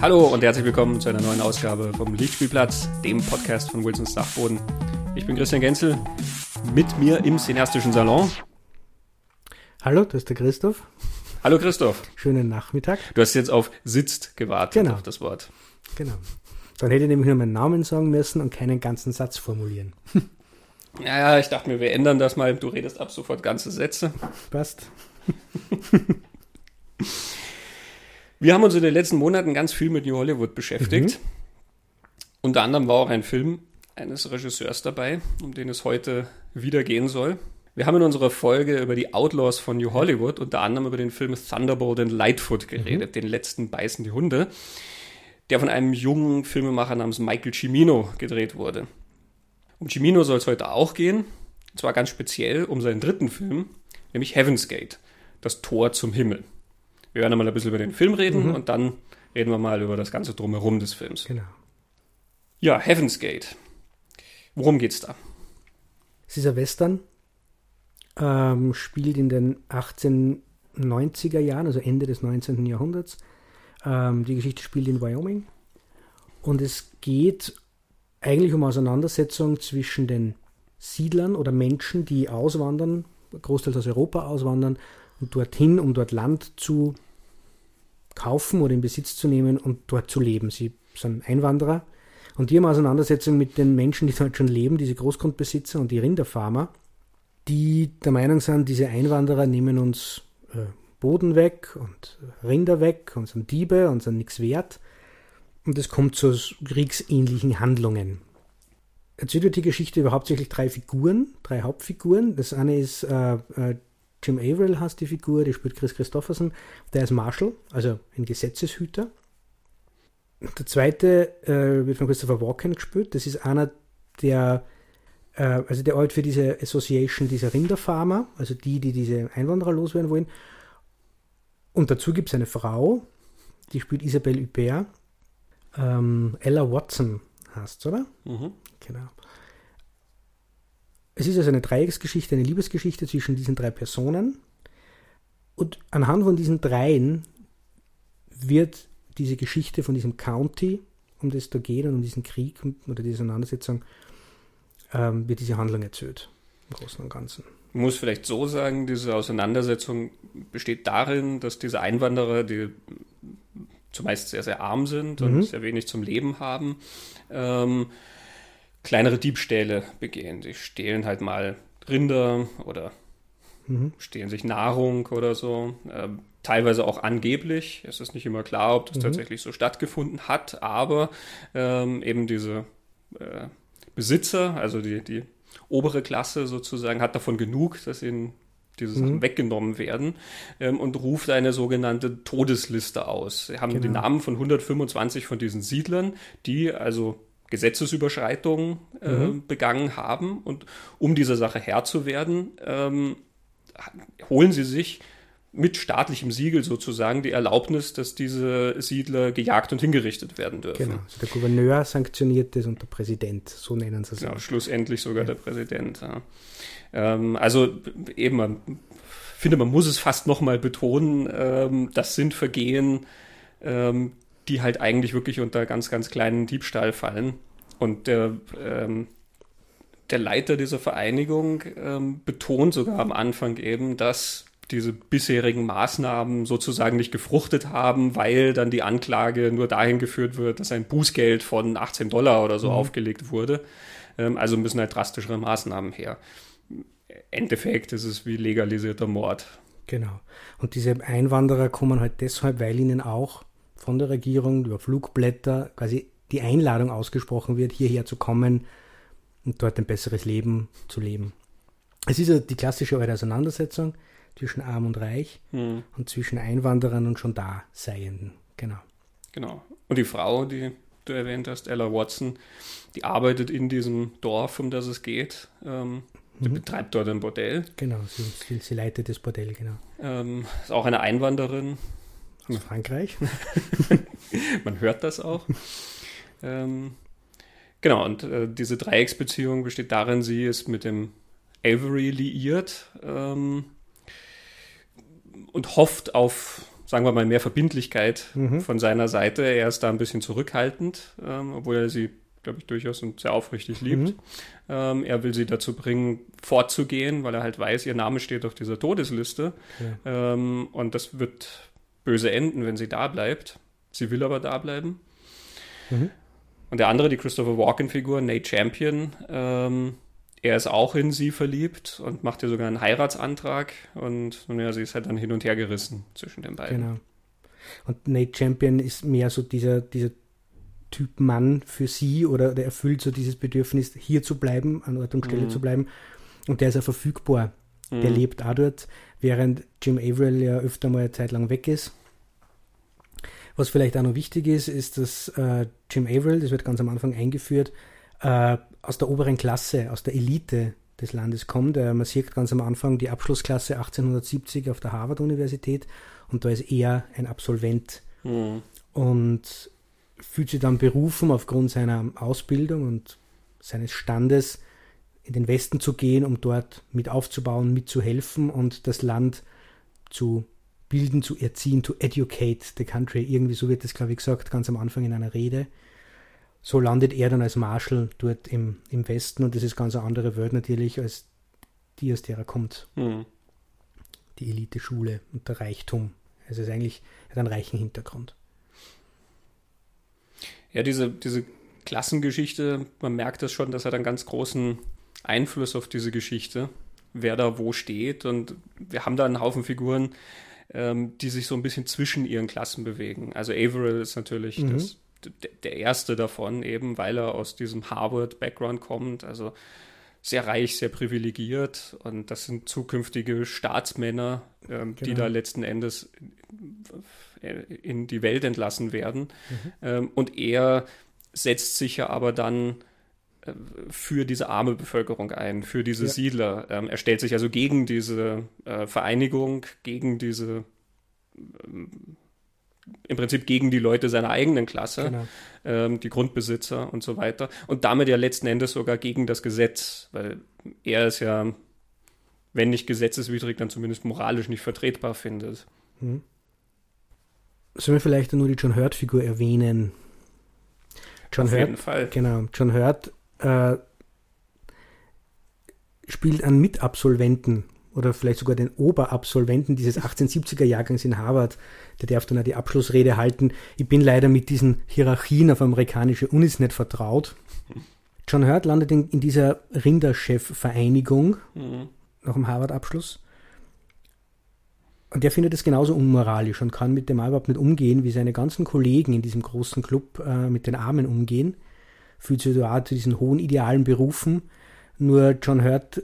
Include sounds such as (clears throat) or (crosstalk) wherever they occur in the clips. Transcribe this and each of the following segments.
Hallo und herzlich willkommen zu einer neuen Ausgabe vom Lichtspielplatz, dem Podcast von Wilsons Dachboden. Ich bin Christian Genzel, mit mir im cineastischen Salon. Hallo, das ist der Christoph. Hallo Christoph. Schönen Nachmittag. Du hast jetzt auf sitzt gewartet, Genau. auf das Wort. Genau. Dann hätte ich nämlich nur meinen Namen sagen müssen und keinen ganzen Satz formulieren. (laughs) Ja, ich dachte mir, wir ändern das mal. Du redest ab sofort ganze Sätze. Passt? (laughs) Wir haben uns in den letzten Monaten ganz viel mit New Hollywood beschäftigt. Unter anderem war auch ein Film eines Regisseurs dabei, um den es heute wieder gehen soll. Wir haben in unserer Folge über die Outlaws von New Hollywood unter anderem über den Film Thunderbolt and Lightfoot geredet, den letzten beißen die Hunde, der von einem jungen Filmemacher namens Michael Cimino gedreht wurde. Um Cimino soll es heute auch gehen, und zwar ganz speziell um seinen dritten Film, nämlich Heaven's Gate, das Tor zum Himmel. Wir werden mal ein bisschen über den Film reden und dann reden wir mal über das ganze Drumherum des Films. Genau. Ja, Heaven's Gate. Worum geht's da? Es ist ein Western, ähm, spielt in den 1890er Jahren, also Ende des 19. Jahrhunderts. Ähm, die Geschichte spielt in Wyoming. Und es geht eigentlich um Auseinandersetzung zwischen den Siedlern oder Menschen, die auswandern, großteils aus Europa auswandern und dorthin, um dort Land zu kaufen oder in Besitz zu nehmen und dort zu leben. Sie sind Einwanderer und die haben Auseinandersetzung mit den Menschen, die dort schon leben, diese Großgrundbesitzer und die Rinderfarmer, die der Meinung sind, diese Einwanderer nehmen uns äh, Boden weg und Rinder weg und sind Diebe und sind nichts wert. Und es kommt zu kriegsähnlichen Handlungen. Erzählt wird die Geschichte über hauptsächlich drei Figuren, drei Hauptfiguren. Das eine ist äh, äh, Jim Averill heißt die Figur, die spielt Chris Christopherson. Der ist Marshall, also ein Gesetzeshüter. Der zweite äh, wird von Christopher Walken gespielt. Das ist einer, der, äh, also der arbeitet für diese Association dieser Rinderfarmer, also die, die diese Einwanderer loswerden wollen. Und dazu gibt es eine Frau, die spielt Isabelle Huppert. Ähm, Ella Watson heißt oder? Mhm. Genau. Es ist also eine Dreiecksgeschichte, eine Liebesgeschichte zwischen diesen drei Personen. Und anhand von diesen dreien wird diese Geschichte von diesem County, um das da geht und um diesen Krieg oder diese Auseinandersetzung, ähm, wird diese Handlung erzählt. Im Großen und Ganzen. Man muss vielleicht so sagen, diese Auseinandersetzung besteht darin, dass diese Einwanderer, die zumeist sehr, sehr arm sind und Mhm. sehr wenig zum Leben haben, ähm, kleinere Diebstähle begehen. Sie stehlen halt mal Rinder oder Mhm. stehlen sich Nahrung oder so. Ähm, teilweise auch angeblich. Es ist nicht immer klar, ob das Mhm. tatsächlich so stattgefunden hat, aber ähm, eben diese äh, Besitzer, also die, die obere Klasse sozusagen, hat davon genug, dass ihnen diese Sachen Mhm. weggenommen werden ähm, und ruft eine sogenannte Todesliste aus. Sie haben die Genau. Namen von 125 von diesen Siedlern, die also Gesetzesüberschreitungen äh, Mhm. begangen haben und um dieser Sache Herr zu werden, ähm, holen sie sich mit staatlichem Siegel sozusagen die Erlaubnis, dass diese Siedler gejagt und hingerichtet werden dürfen. Genau. Also der Gouverneur sanktioniert das und der Präsident, so nennen sie es. Genau, schlussendlich sogar der Präsident. Ja. Ähm, also eben, man finde, man muss es fast nochmal betonen, ähm, das sind Vergehen, ähm, die halt eigentlich wirklich unter ganz, ganz kleinen Diebstahl fallen. Und der, ähm, der Leiter dieser Vereinigung ähm, betont sogar am Anfang eben, dass diese bisherigen Maßnahmen sozusagen nicht gefruchtet haben, weil dann die Anklage nur dahin geführt wird, dass ein Bußgeld von 18 Dollar oder so aufgelegt wurde. Ähm, also müssen halt drastischere Maßnahmen her. Im Endeffekt ist es wie legalisierter Mord. Genau. Und diese Einwanderer kommen halt deshalb, weil ihnen auch von der Regierung über Flugblätter quasi die Einladung ausgesprochen wird, hierher zu kommen und dort ein besseres Leben zu leben. Es ist ja die klassische alte Auseinandersetzung zwischen Arm und Reich Hm, und zwischen Einwanderern und schon da Seienden. Genau. genau. Und die Frau, die du erwähnt hast, Ella Watson, die arbeitet in diesem Dorf, um das es geht. Ähm, die betreibt dort ein Bordell. Genau, sie, sie, sie leitet das Bordell, genau. Ähm, ist auch eine Einwanderin. Aus Frankreich. (laughs) Man hört das auch. ähm, genau, und äh, diese Dreiecksbeziehung besteht darin, sie ist mit dem Avery liiert ähm, und hofft auf sagen wir mal, mehr Verbindlichkeit mhm. von seiner Seite. Er ist da ein bisschen zurückhaltend, ähm, obwohl er sie, glaube ich, durchaus und sehr aufrichtig liebt. Mhm. Ähm, er will sie dazu bringen, fortzugehen, weil er halt weiß, ihr Name steht auf dieser Todesliste. Ja. Ähm, und das wird böse enden, wenn sie da bleibt. Sie will aber da bleiben. Mhm. Und der andere, die Christopher Walken-Figur, Nate Champion, ähm, er ist auch in sie verliebt und macht ihr sogar einen Heiratsantrag. Und ja, sie ist halt dann hin und her gerissen zwischen den beiden. Genau. Und Nate Champion ist mehr so dieser, dieser Typ Mann für sie oder der erfüllt so dieses Bedürfnis, hier zu bleiben, an Ort und Stelle mhm. zu bleiben. Und der ist ja verfügbar. Mhm. Der lebt auch dort, während Jim Averill ja öfter mal eine Zeit lang weg ist. Was vielleicht auch noch wichtig ist, ist, dass äh, Jim Averill, das wird ganz am Anfang eingeführt, äh, aus der oberen Klasse, aus der Elite des Landes kommt. Äh, man sieht ganz am Anfang die Abschlussklasse 1870 auf der Harvard-Universität und da ist er ein Absolvent mhm. und fühlt sich dann berufen, aufgrund seiner Ausbildung und seines Standes in den Westen zu gehen, um dort mit aufzubauen, mitzuhelfen und das Land zu bilden, zu erziehen, to educate the country. Irgendwie so wird das, glaube ich, gesagt, ganz am Anfang in einer Rede so landet er dann als Marshall dort im, im Westen und das ist ganz eine andere Welt natürlich als die, aus der er kommt. Mhm. Die Elite-Schule und der Reichtum. Also es ist eigentlich, er hat einen reichen Hintergrund. Ja, diese, diese Klassengeschichte, man merkt das schon, dass er einen ganz großen Einfluss auf diese Geschichte, wer da wo steht. Und wir haben da einen Haufen Figuren, ähm, die sich so ein bisschen zwischen ihren Klassen bewegen. Also Averill ist natürlich mhm. das der erste davon, eben weil er aus diesem Harvard-Background kommt, also sehr reich, sehr privilegiert und das sind zukünftige Staatsmänner, ähm, genau. die da letzten Endes in die Welt entlassen werden. Mhm. Ähm, und er setzt sich ja aber dann für diese arme Bevölkerung ein, für diese ja. Siedler. Ähm, er stellt sich also gegen diese äh, Vereinigung, gegen diese ähm, im Prinzip gegen die Leute seiner eigenen Klasse, genau. ähm, die Grundbesitzer und so weiter. Und damit ja letzten Endes sogar gegen das Gesetz, weil er es ja, wenn nicht gesetzeswidrig, dann zumindest moralisch nicht vertretbar findet. Hm. Sollen wir vielleicht nur die John Hurt-Figur erwähnen? John Auf Hurt, jeden Fall. Genau, John Hurt äh, spielt einen Mitabsolventen oder vielleicht sogar den Oberabsolventen dieses 1870er Jahrgangs in Harvard, der darf dann auch die Abschlussrede halten. Ich bin leider mit diesen Hierarchien auf amerikanische Unis nicht vertraut. John Hurt landet in, in dieser Rinderchef-Vereinigung mhm. nach dem Harvard-Abschluss. Und der findet es genauso unmoralisch und kann mit dem überhaupt nicht umgehen, wie seine ganzen Kollegen in diesem großen Club äh, mit den Armen umgehen. Fühlt sich da zu diesen hohen idealen berufen. Nur John Hurt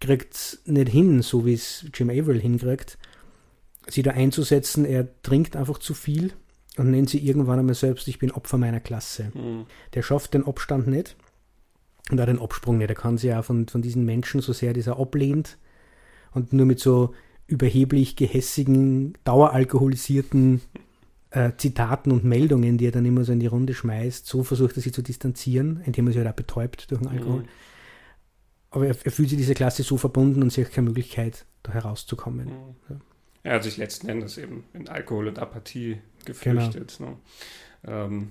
kriegt es nicht hin, so wie es Jim Averill hinkriegt, sie da einzusetzen. Er trinkt einfach zu viel und nennt sie irgendwann einmal selbst, ich bin Opfer meiner Klasse. Mhm. Der schafft den Abstand nicht und auch den Absprung nicht. Er kann sich auch von, von diesen Menschen, so sehr dieser ablehnt und nur mit so überheblich gehässigen, daueralkoholisierten äh, Zitaten und Meldungen, die er dann immer so in die Runde schmeißt, so versucht er sich zu distanzieren, indem er sich halt auch betäubt durch den Alkohol. Mhm aber er, er, fühlt sich dieser Klasse so verbunden und sieht keine Möglichkeit, da herauszukommen. Mhm. Ja. Er hat sich letzten Endes eben in Alkohol und Apathie geflüchtet. Genau. Ne? Ähm,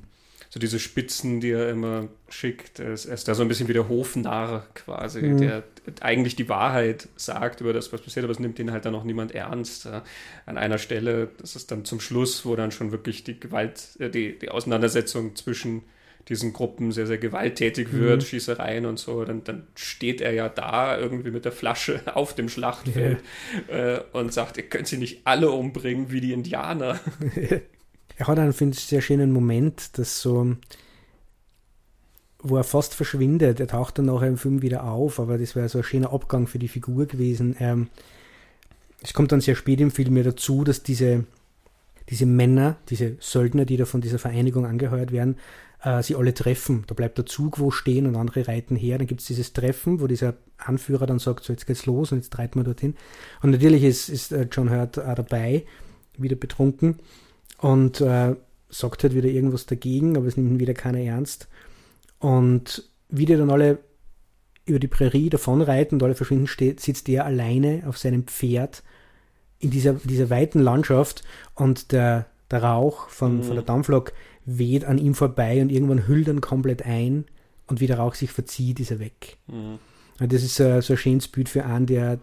so diese Spitzen, die er immer schickt, er ist, er da so ein bisschen wie der Hofnarr quasi, mhm. der eigentlich die Wahrheit sagt über das, was passiert, aber es nimmt ihn halt dann auch niemand ernst. Ja. An einer Stelle, das ist dann zum Schluss, wo dann schon wirklich die Gewalt, äh, die, die Auseinandersetzung zwischen diesen Gruppen sehr, sehr gewalttätig wird, mhm. Schießereien und so, dann, dann steht er ja da irgendwie mit der Flasche (laughs) auf dem Schlachtfeld yeah. äh, und sagt, ihr könnt sie nicht alle umbringen wie die Indianer. (laughs) er hat einen, finde ich, sehr schönen Moment, dass so, wo er fast verschwindet, er taucht dann nachher im Film wieder auf, aber das wäre so ein schöner Abgang für die Figur gewesen. Ähm, es kommt dann sehr spät im Film ja dazu, dass diese, diese Männer, diese Söldner, die da von dieser Vereinigung angeheuert werden, äh, sie alle treffen. Da bleibt der Zug wo stehen und andere reiten her. Dann gibt es dieses Treffen, wo dieser Anführer dann sagt, so jetzt geht's los und jetzt reiten wir dorthin. Und natürlich ist, ist äh, John Hurt auch dabei, wieder betrunken und äh, sagt halt wieder irgendwas dagegen, aber es nimmt ihn wieder keiner ernst. Und wie die dann alle über die Prärie davonreiten und alle verschwinden, steht, sitzt er alleine auf seinem Pferd in dieser, dieser weiten Landschaft und der, der Rauch von, Mhm. von der Dampflok weht an ihm vorbei und irgendwann hüllt er komplett ein und wie der Rauch sich verzieht, ist er weg. Mhm. Und das ist äh, so ein schönes Bild für einen, der,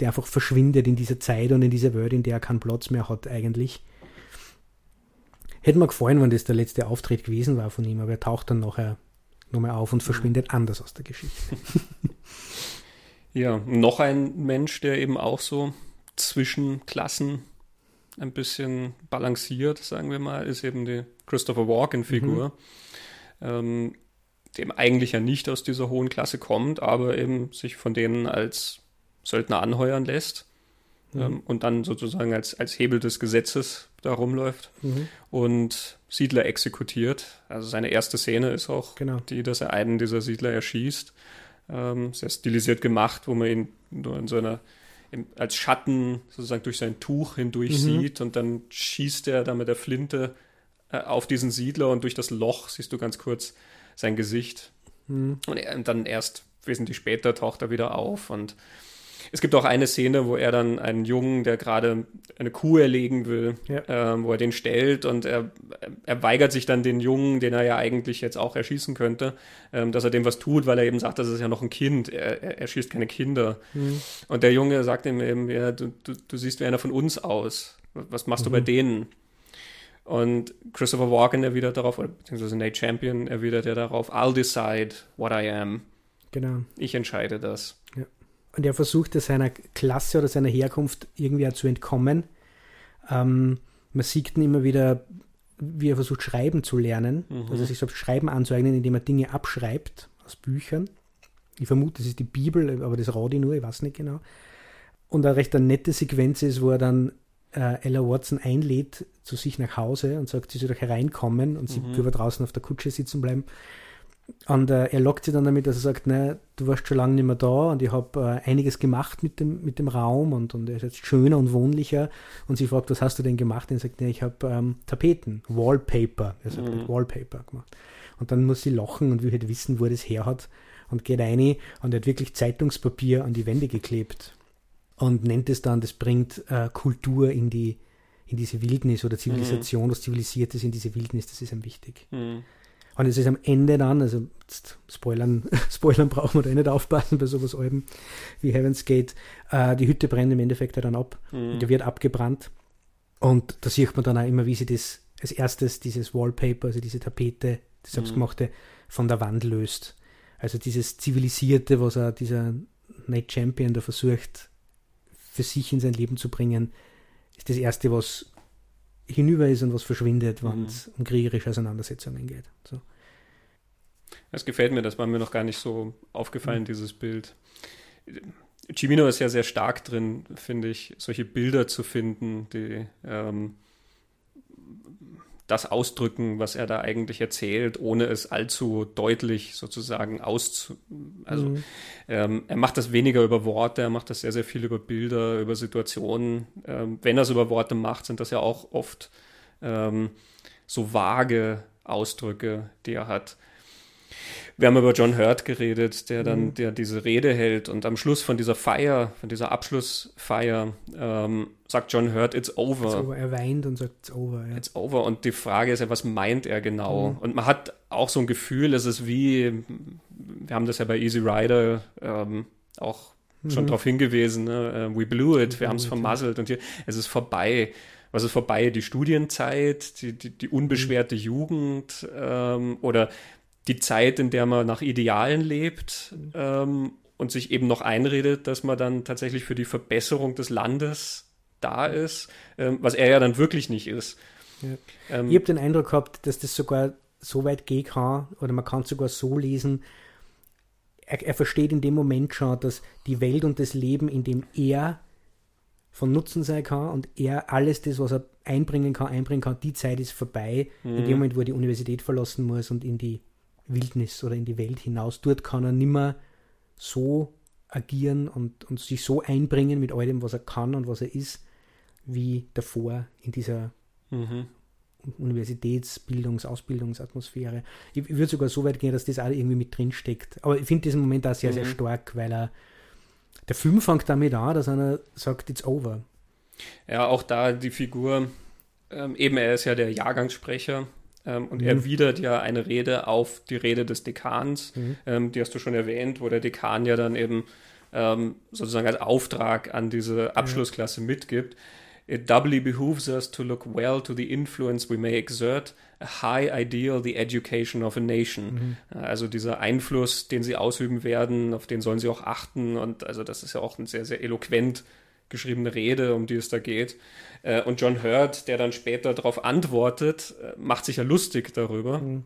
der einfach verschwindet in dieser Zeit und in dieser Welt, in der er keinen Platz mehr hat eigentlich. Hätte mir gefallen, wenn das der letzte Auftritt gewesen war von ihm, aber er taucht dann nachher nochmal auf und verschwindet anders aus der Geschichte. (laughs) Ja, noch ein Mensch, der eben auch so zwischen Klassen ein bisschen balanciert, sagen wir mal, ist eben die Christopher Walken-Figur, ähm, dem eigentlich ja nicht aus dieser hohen Klasse kommt, aber eben sich von denen als Söldner anheuern lässt ähm, und dann sozusagen als, als Hebel des Gesetzes da rumläuft Mhm. und Siedler exekutiert. Also seine erste Szene ist auch Genau. die, dass er einen dieser Siedler erschießt. Ähm, sehr stilisiert gemacht, wo man ihn nur in so einer im, als Schatten sozusagen durch sein Tuch hindurch Mhm. sieht und dann schießt er da mit der Flinte äh, auf diesen Siedler und durch das Loch siehst du ganz kurz sein Gesicht. Mhm. Und, er, und dann erst wesentlich später taucht er wieder auf. Und es gibt auch eine Szene, wo er dann einen Jungen, der gerade eine Kuh erlegen will, Ja. ähm, wo er den stellt und er, er weigert sich dann den Jungen, den er ja eigentlich jetzt auch erschießen könnte, ähm, dass er dem was tut, weil er eben sagt, das ist ja noch ein Kind, er, er, er schießt keine Kinder. Mhm. Und der Junge sagt ihm eben, ja, du, du, du siehst wie einer von uns aus. Was machst du bei denen? Und Christopher Walken erwidert darauf, oder beziehungsweise Nate Champion erwidert ja darauf, I'll decide what I am. Genau. Ich entscheide das. Und er versuchte seiner Klasse oder seiner Herkunft irgendwie auch zu entkommen. Ähm, man sieht ihn immer wieder, wie er versucht, schreiben zu lernen. Also sich so Schreiben anzueignen, indem er Dinge abschreibt aus Büchern. Ich vermute, das ist die Bibel, aber das rate ich nur, ich weiß nicht genau. Und eine recht eine nette Sequenz ist, wo er dann äh, Ella Watson einlädt zu sich nach Hause und sagt, sie soll doch hereinkommen und sie wird draußen auf der Kutsche sitzen bleiben. Und äh, er lockt sie dann damit, dass er sagt, ne, du warst schon lange nicht mehr da und ich habe äh, einiges gemacht mit dem, mit dem Raum und, und er ist jetzt schöner und wohnlicher. Und sie fragt, was hast du denn gemacht? Und er sagt, ne, ich habe ähm, Tapeten, Wallpaper. Er sagt, Mhm. Wallpaper gemacht. Und dann muss sie lachen und will halt wissen, wo er das her hat. Und geht rein und er hat wirklich Zeitungspapier an die Wände geklebt. Und nennt es dann, das bringt äh, Kultur in die in diese Wildnis oder Zivilisation, was Zivilisiertes in diese Wildnis, das ist ihm wichtig. Hm. Und es ist am Ende dann, also Spoilern, (laughs) Spoilern brauchen wir da eh nicht aufpassen bei sowas Alben wie Heaven's Gate. Äh, die Hütte brennt im Endeffekt ja dann ab. Hm. Der wird abgebrannt. Und da sieht man dann auch immer, wie sie das als erstes dieses Wallpaper, also diese Tapete, das selbstgemachte, von der Wand löst. Also dieses Zivilisierte, was er dieser Night Champion da versucht, für sich in sein Leben zu bringen, ist das Erste, was hinüber ist und was verschwindet, wenn es um kriegerische Auseinandersetzungen geht. So. Das gefällt mir, das war mir noch gar nicht so aufgefallen, dieses Bild. Cimino ist ja sehr stark drin, finde ich, solche Bilder zu finden, die ähm, das ausdrücken, was er da eigentlich erzählt, ohne es allzu deutlich sozusagen auszu... Also Mhm. ähm, er macht das weniger über Worte, er macht das sehr, sehr viel über Bilder, über Situationen. Ähm, wenn er es über Worte macht, sind das ja auch oft ähm, so vage Ausdrücke, die er hat. Wir haben über John Hurt geredet, der dann, der diese Rede hält und am Schluss von dieser Feier, von dieser Abschlussfeier, ähm, sagt John Hurt, it's over. So, er weint und sagt, it's over. Ja. It's over. Und die Frage ist ja, was meint er genau? Und man hat auch so ein Gefühl, es ist wie, wir haben das ja bei Easy Rider ähm, auch schon darauf hingewiesen, ne? äh, we blew it, wir haben es vermasselt und hier, es ist vorbei. Was ist vorbei? Die Studienzeit, die, die, die unbeschwerte Jugend ähm, oder die Zeit, in der man nach Idealen lebt ähm, und sich eben noch einredet, dass man dann tatsächlich für die Verbesserung des Landes da ist, ähm, was er ja dann wirklich nicht ist. Ja. Ähm, Ich habe den Eindruck gehabt, dass das sogar so weit gehen kann, oder man kann es sogar so lesen, er, er versteht in dem Moment schon, dass die Welt und das Leben, in dem er von Nutzen sein kann und er alles das, was er einbringen kann, einbringen kann, die Zeit ist vorbei. In dem Moment, wo er die Universität verlassen muss und in die Wildnis oder in die Welt hinaus, dort kann er nimmer so agieren und, und sich so einbringen mit all dem, was er kann und was er ist, wie davor in dieser mhm. Universitätsbildungs-, Ausbildungsatmosphäre. Ich, ich würde sogar so weit gehen, dass das auch irgendwie mit drin steckt. Aber ich finde diesen Moment auch sehr, sehr stark, weil er der Film fängt damit an, dass einer sagt, it's over. Ja, auch da die Figur, ähm, eben er ist ja der Jahrgangssprecher ähm, und mhm. erwidert ja eine Rede auf die Rede des Dekans. Mhm. Ähm, die hast du schon erwähnt, wo der Dekan ja dann eben ähm, sozusagen als Auftrag an diese Abschlussklasse mitgibt. It doubly behooves us to look well to the influence we may exert, a high ideal, the education of a nation. Mhm. Also dieser Einfluss, den sie ausüben werden, auf den sollen sie auch achten. Und also das ist ja auch ein sehr, sehr eloquent geschriebene Rede, um die es da geht. Äh, und John Hurt, der dann später darauf antwortet, äh, macht sich ja lustig darüber. Mhm.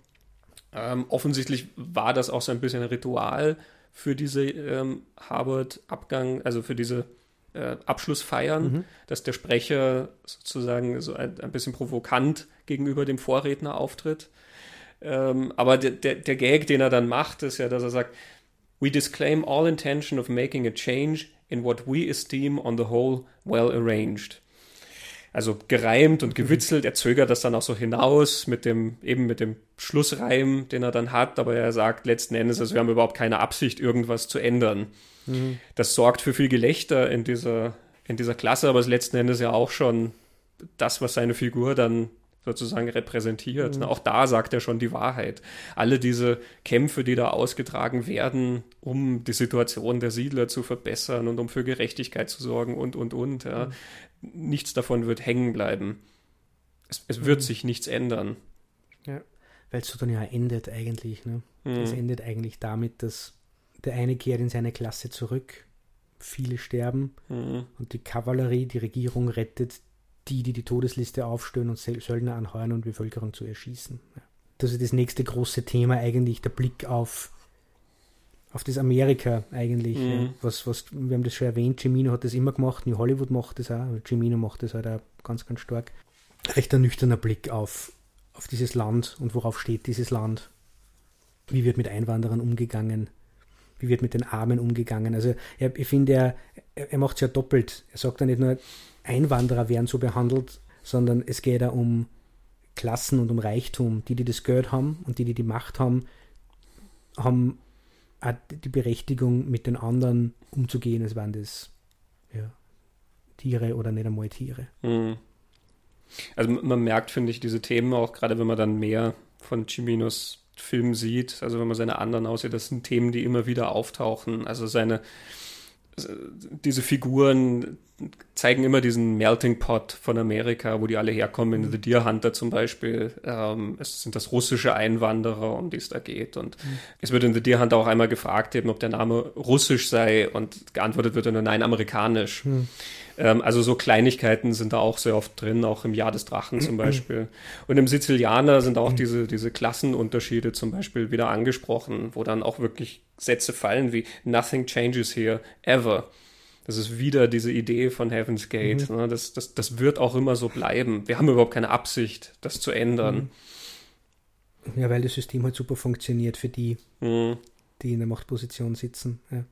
Ähm, offensichtlich war das auch so ein bisschen ein Ritual für diese ähm, Harvard-Abgang, also für diese äh, Abschlussfeiern, mhm. dass der Sprecher sozusagen so ein, ein, bisschen provokant gegenüber dem Vorredner auftritt. Ähm, aber der, der, der Gag, den er dann macht, ist ja, dass er sagt, We disclaim all intention of making a change in what we esteem on the whole well arranged also gereimt und gewitzelt. Er zögert das dann auch so hinaus mit dem, eben mit dem Schlussreim, den er dann hat, aber er sagt letzten Endes, also wir haben überhaupt keine Absicht, irgendwas zu ändern. Mhm. Das sorgt für viel Gelächter in dieser, in dieser Klasse, aber es ist letzten Endes ja auch schon das, was seine Figur dann sozusagen repräsentiert. Mhm. Auch da sagt er schon die Wahrheit. Alle diese Kämpfe, die da ausgetragen werden, um die Situation der Siedler zu verbessern und um für Gerechtigkeit zu sorgen und, und, und. Ja. Mhm. Nichts davon wird hängen bleiben. Es, es wird mhm. sich nichts ändern. Ja, weil es so dann ja endet eigentlich. Ne? Es mhm. endet eigentlich damit, dass der eine kehrt in seine Klasse zurück, viele sterben mhm. und die Kavallerie, die Regierung rettet die, die die Todesliste aufstellen und Söldner anheuern und Bevölkerung zu erschießen. Das ist das nächste große Thema eigentlich, der Blick auf, auf das Amerika eigentlich. Mhm. Ja. Was, was, wir haben das schon erwähnt, Cimino hat das immer gemacht, New Hollywood macht das auch, Cimino macht das halt auch ganz, ganz stark. Recht ein nüchterner Blick auf, auf dieses Land und worauf steht dieses Land. Wie wird mit Einwanderern umgegangen? Wie wird mit den Armen umgegangen? Also er, ich finde, er, er macht es ja doppelt. Er sagt ja nicht nur, Einwanderer werden so behandelt, sondern es geht da um Klassen und um Reichtum. Die, die das Geld haben und die, die die Macht haben, haben die Berechtigung, mit den anderen umzugehen, als wären das ja, Tiere oder nicht einmal Tiere. Mhm. Also man merkt, finde ich, diese Themen auch, gerade wenn man dann mehr von Ciminos Film sieht, also wenn man seine anderen aussieht, das sind Themen, die immer wieder auftauchen. Also seine, diese Figuren zeigen immer diesen Melting Pot von Amerika, wo die alle herkommen. In The Deer Hunter zum Beispiel. Ähm, es sind das russische Einwanderer, um die es da geht. Und mhm. es wird in The Deer Hunter auch einmal gefragt, eben, ob der Name russisch sei. Und geantwortet wird nur nein, amerikanisch. Mhm. Ähm, also so Kleinigkeiten sind da auch sehr oft drin, auch im Jahr des Drachen zum (clears throat) Beispiel. Und im Sizilianer sind auch diese, diese Klassenunterschiede zum Beispiel wieder angesprochen, wo dann auch wirklich Sätze fallen wie Nothing changes here ever. Das ist wieder diese Idee von Heaven's Gate. Mhm. Ne? Das, das, das wird auch immer so bleiben. Wir haben überhaupt keine Absicht, das zu ändern. Mhm. Ja, weil das System halt super funktioniert für die, mhm. die in der Machtposition sitzen. Ja.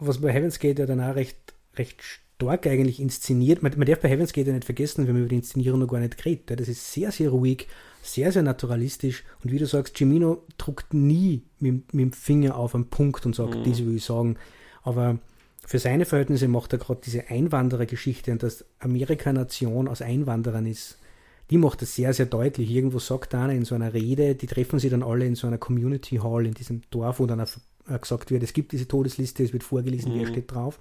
Was bei Heaven's Gate ja dann auch recht, recht stark eigentlich inszeniert. Man, man darf bei Heaven's Gate ja nicht vergessen, wenn man über die Inszenierung noch gar nicht redet. Das ist sehr, sehr ruhig, sehr, sehr naturalistisch. Und wie du sagst, Cimino druckt nie mit, mit dem Finger auf einen Punkt und sagt, mhm. das will ich sagen. Aber für seine Verhältnisse macht er gerade diese Einwanderergeschichte und dass Amerika Nation aus Einwanderern ist. Die macht das sehr, sehr deutlich. Irgendwo sagt einer in so einer Rede, die treffen sich dann alle in so einer Community Hall in diesem Dorf, wo dann auch gesagt wird, es gibt diese Todesliste, es wird vorgelesen, mhm. wer steht drauf.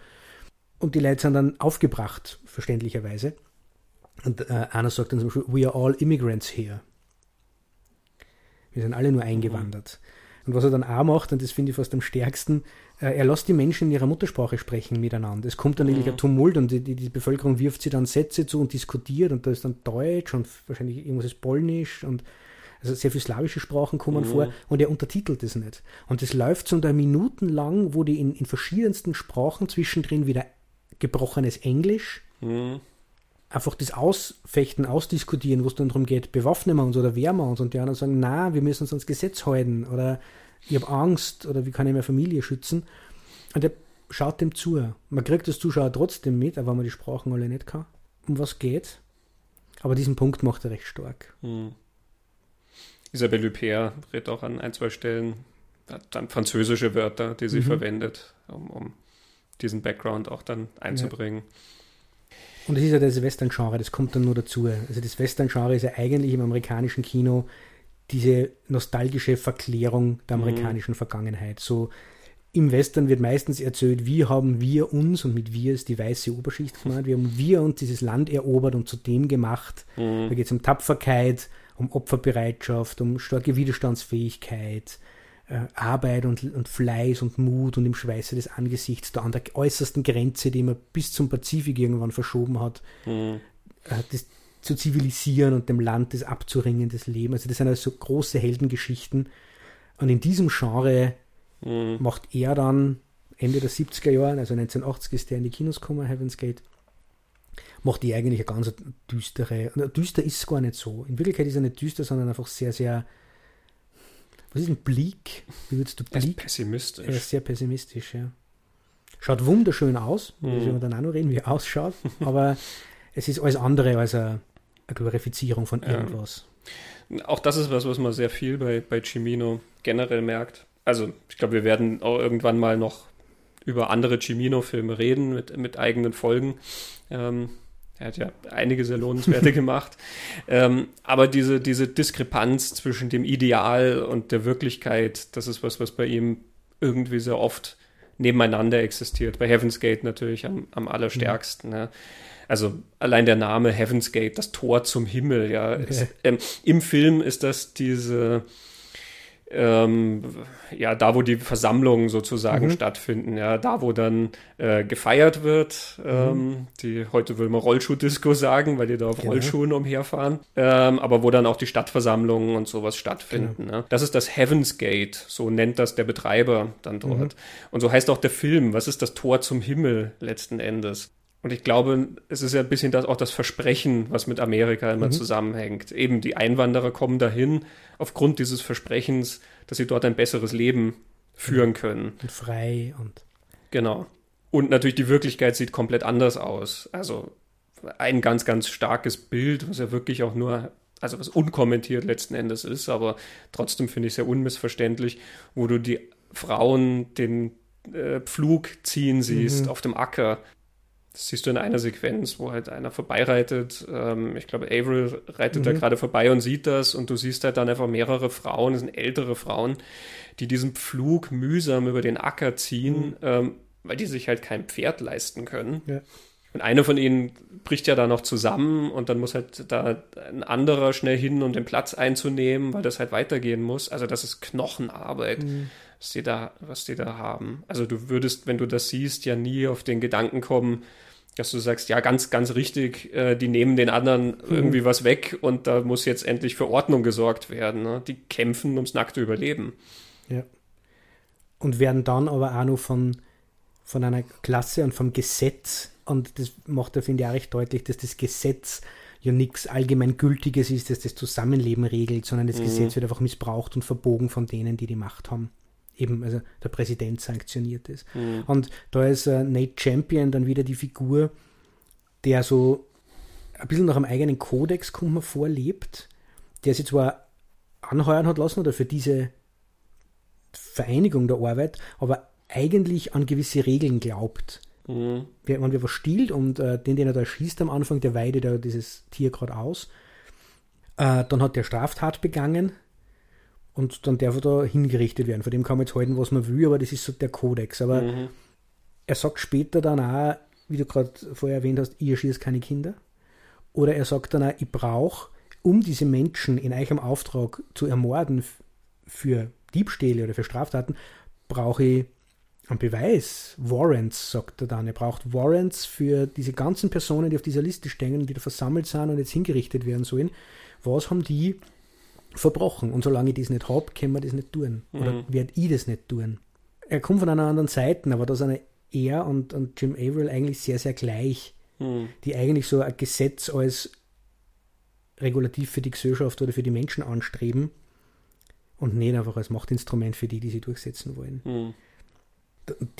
Und die Leute sind dann aufgebracht, verständlicherweise. Und äh, einer sagt dann zum Beispiel, we are all immigrants here. Wir sind alle nur eingewandert. Mhm. Und was er dann auch macht, und das finde ich fast am stärksten, äh, er lässt die Menschen in ihrer Muttersprache sprechen miteinander. Es kommt dann mhm. ein Tumult und die, die, die, Bevölkerung wirft sie dann Sätze zu und diskutiert und da ist dann Deutsch und wahrscheinlich irgendwas ist Polnisch und also sehr viele slawische Sprachen kommen mhm. vor und er untertitelt es nicht. Und es läuft so da Minuten lang, wo die in, in verschiedensten Sprachen zwischendrin wieder gebrochenes Englisch. Mhm. Einfach das Ausfechten, Ausdiskutieren, wo es dann darum geht, bewaffnen wir uns oder wehren wir uns und die anderen sagen, na, wir müssen uns ans Gesetz halten oder ich habe Angst oder wie kann ich meine Familie schützen. Und er schaut dem zu. Man kriegt als Zuschauer trotzdem mit, aber wenn man die Sprachen alle nicht kann, um was geht. Aber diesen Punkt macht er recht stark. Hm. Isabelle Huppert redet auch an ein, zwei Stellen dann französische Wörter, die sie mhm. verwendet, um, um diesen Background auch dann einzubringen. Und das ist ja das Western-Genre, das kommt dann nur dazu. Also das Western-Genre ist ja eigentlich im amerikanischen Kino diese nostalgische Verklärung der Mhm. amerikanischen Vergangenheit. So im Western wird meistens erzählt, wie haben wir uns, und mit wir ist die weiße Oberschicht gemeint, wie haben wir uns dieses Land erobert und zu dem gemacht. Mhm. Da geht es um Tapferkeit, um Opferbereitschaft, um starke Widerstandsfähigkeit, äh, Arbeit und, und Fleiß und Mut und im Schweiße des Angesichts, da an der äußersten Grenze, die man bis zum Pazifik irgendwann verschoben hat, Mhm. äh, das zu zivilisieren und dem Land das abzuringen, das Leben. Also das sind also so große Heldengeschichten. Und in diesem Genre Mhm. macht er dann Ende der 70er Jahre, also 1980 ist der in die Kinos gekommen, Heaven's Gate, macht die eigentlich eine ganz düstere, düster ist es gar nicht so. In Wirklichkeit ist er nicht düster, sondern einfach sehr, sehr, was ist denn bleak? Wie würdest du Er ist bleak? pessimistisch. Er ist sehr pessimistisch, ja. Schaut wunderschön aus, Mhm. wir dann auch noch reden, wie er ausschaut, (laughs) aber es ist alles andere als eine, eine Glorifizierung von Ja. irgendwas. Auch das ist was, was man sehr viel bei, bei Cimino generell merkt. Also, ich glaube, wir werden auch irgendwann mal noch über andere Cimino-Filme reden mit, mit eigenen Folgen. Ähm, er hat ja einige sehr lohnenswerte (laughs) gemacht. Ähm, aber diese, diese Diskrepanz zwischen dem Ideal und der Wirklichkeit, das ist was, was bei ihm irgendwie sehr oft nebeneinander existiert. Bei Heaven's Gate natürlich am, am allerstärksten. Ne? Also allein der Name Heaven's Gate, das Tor zum Himmel, ja. Ist, ähm, Im Film ist das diese, ähm, ja, da wo die Versammlungen sozusagen Mhm. stattfinden, ja, da wo dann äh, gefeiert wird, ähm, die heute will man Rollschuh-Disco (laughs) sagen, weil die da auf Genau. Rollschuhen umherfahren, ähm, aber wo dann auch die Stadtversammlungen und sowas stattfinden. Ne? Das ist das Heaven's Gate, so nennt das der Betreiber dann dort. Und so heißt auch der Film, was ist das Tor zum Himmel letzten Endes? Und ich glaube, es ist ja ein bisschen das, auch das Versprechen, was mit Amerika immer zusammenhängt. Eben die Einwanderer kommen dahin aufgrund dieses Versprechens, dass sie dort ein besseres Leben führen können. Und frei und Genau. Und natürlich die Wirklichkeit sieht komplett anders aus. Also ein ganz, ganz starkes Bild, was ja wirklich auch nur, also was unkommentiert letzten Endes ist, aber trotzdem finde ich sehr unmissverständlich, wo du die Frauen den äh, Pflug ziehen siehst auf dem Acker. Das siehst du in einer Sequenz, wo halt einer vorbeireitet. Ähm, ich glaube, Avril reitet da gerade vorbei und sieht das und du siehst halt dann einfach mehrere Frauen, das sind ältere Frauen, die diesen Pflug mühsam über den Acker ziehen, ähm, weil die sich halt kein Pferd leisten können. Ja. Und eine von ihnen bricht ja da noch zusammen und dann muss halt da ein anderer schnell hin, um den Platz einzunehmen, weil das halt weitergehen muss. Also das ist Knochenarbeit, was die da, was die da haben. Also du würdest, wenn du das siehst, ja nie auf den Gedanken kommen, dass du sagst, ja, ganz, ganz richtig, äh, die nehmen den anderen irgendwie was weg und da muss jetzt endlich für Ordnung gesorgt werden. Ne? Die kämpfen ums nackte Überleben. Ja. Und werden dann aber auch noch von, von einer Klasse und vom Gesetz, und das macht er, finde ich, auch recht deutlich, dass das Gesetz ja nichts allgemeingültiges ist, das das Zusammenleben regelt, sondern das Gesetz wird einfach missbraucht und verbogen von denen, die die Macht haben. Eben, also der Präsident sanktioniert es. Und da ist äh, Nate Champion dann wieder die Figur, der so ein bisschen nach einem eigenen Kodex, kommt man vor, lebt, der sich zwar anheuern hat lassen oder für diese Vereinigung der Arbeit, aber eigentlich an gewisse Regeln glaubt. Mhm. Wer- Wenn wer was stiehlt und äh, den, den er da schießt am Anfang, der weidet da dieses Tier gerade aus, äh, dann hat der Straftat begangen und dann darf er da hingerichtet werden. Von dem kann man jetzt halten, was man will, aber das ist so der Kodex. Aber Mhm. er sagt später dann auch, wie du gerade vorher erwähnt hast, ihr schießt keine Kinder. Oder er sagt dann auch, ich brauche, um diese Menschen in eurem Auftrag zu ermorden für Diebstähle oder für Straftaten, brauche ich einen Beweis. Warrants, sagt er dann. Er braucht Warrants für diese ganzen Personen, die auf dieser Liste stehen und die da versammelt sind und jetzt hingerichtet werden sollen. Was haben die verbrochen? Und solange ich das nicht habe, können wir das nicht tun. Oder werde ich das nicht tun. Er kommt von einer anderen Seite, aber da sind er und, und Jim Averill eigentlich sehr, sehr gleich, Mhm. die eigentlich so ein Gesetz als Regulativ für die Gesellschaft oder für die Menschen anstreben und nicht einfach als Machtinstrument für die, die sie durchsetzen wollen. Mhm.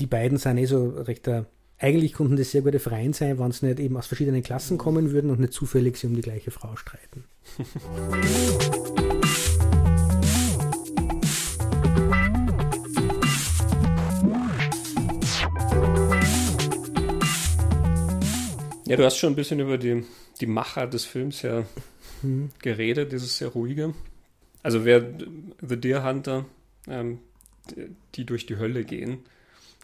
Die beiden sind eh so recht, äh, eigentlich konnten das sehr gute Freien sein, wenn sie nicht eben aus verschiedenen Klassen kommen würden und nicht zufällig sie um die gleiche Frau streiten. (laughs) Ja, du hast schon ein bisschen über die, die Macher des Films ja Mhm. geredet, dieses sehr ruhige. Also wer The Deer Hunter, ähm, die- durch die Hölle gehen,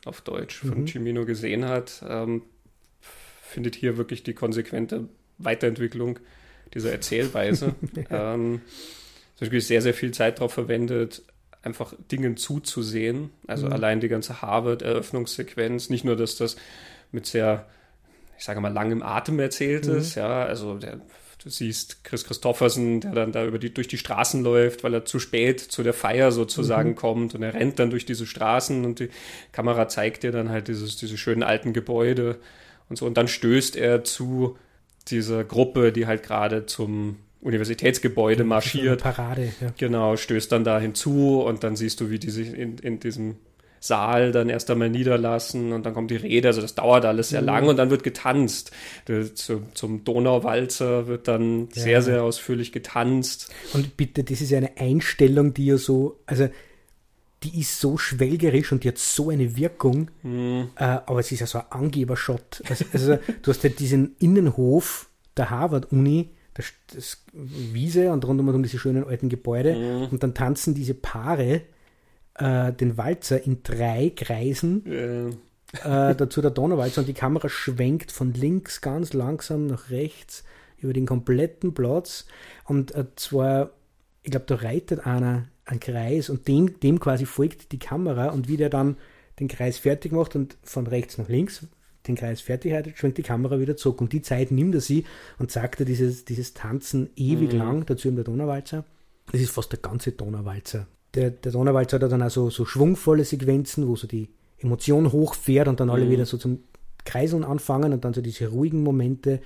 auf Deutsch, von Mhm. Cimino gesehen hat, ähm, findet hier wirklich die konsequente Weiterentwicklung dieser Erzählweise. (laughs) ähm, zum Beispiel sehr, sehr viel Zeit darauf verwendet, einfach Dingen zuzusehen. Also Mhm. allein die ganze Harvard-Eröffnungssequenz, nicht nur, dass das mit sehr, ich sage mal, langem Atem erzählt Mhm. ist, ja, also der, du siehst Chris Christoffersen, der dann da über die, durch die Straßen läuft, weil er zu spät zu der Feier sozusagen Mhm. kommt und er rennt dann durch diese Straßen und die Kamera zeigt dir dann halt dieses, diese schönen alten Gebäude und so und dann stößt er zu dieser Gruppe, die halt gerade zum Universitätsgebäude marschiert Parade, ja. Genau, stößt dann da hinzu und dann siehst du, wie die sich in, in diesem Saal dann erst einmal niederlassen und dann kommt die Rede, also das dauert alles sehr Mhm. lang und dann wird getanzt. Zu- Zum Donauwalzer wird dann Ja. sehr, sehr ausführlich getanzt. Und bitte, das ist ja eine Einstellung, die ja so, also die ist so schwelgerisch und die hat so eine Wirkung, Hm, äh, aber es ist ja so ein Angebershot. Also, also du hast ja diesen Innenhof der Harvard-Uni, das, das Wiese und rundum um diese schönen alten Gebäude Mhm. und dann tanzen diese Paare äh, den Walzer in drei Kreisen äh, äh, dazu der Donauwalzer und die Kamera schwenkt von links ganz langsam nach rechts über den kompletten Platz und äh, zwar, ich glaube, da reitet einer einen Kreis und dem, dem quasi folgt die Kamera und wie der dann den Kreis fertig macht und von rechts nach links den Kreis fertig hat, schwenkt die Kamera wieder zurück und die Zeit nimmt er sie und sagt er dieses, dieses Tanzen ewig Mhm. lang, dazu eben der Donauwalzer. Das ist fast der ganze Donauwalzer. Der, der Donauwalzer hat dann auch so, so schwungvolle Sequenzen, wo so die Emotion hochfährt und dann alle Mhm. wieder so zum Kreiseln anfangen und dann so diese ruhigen Momente.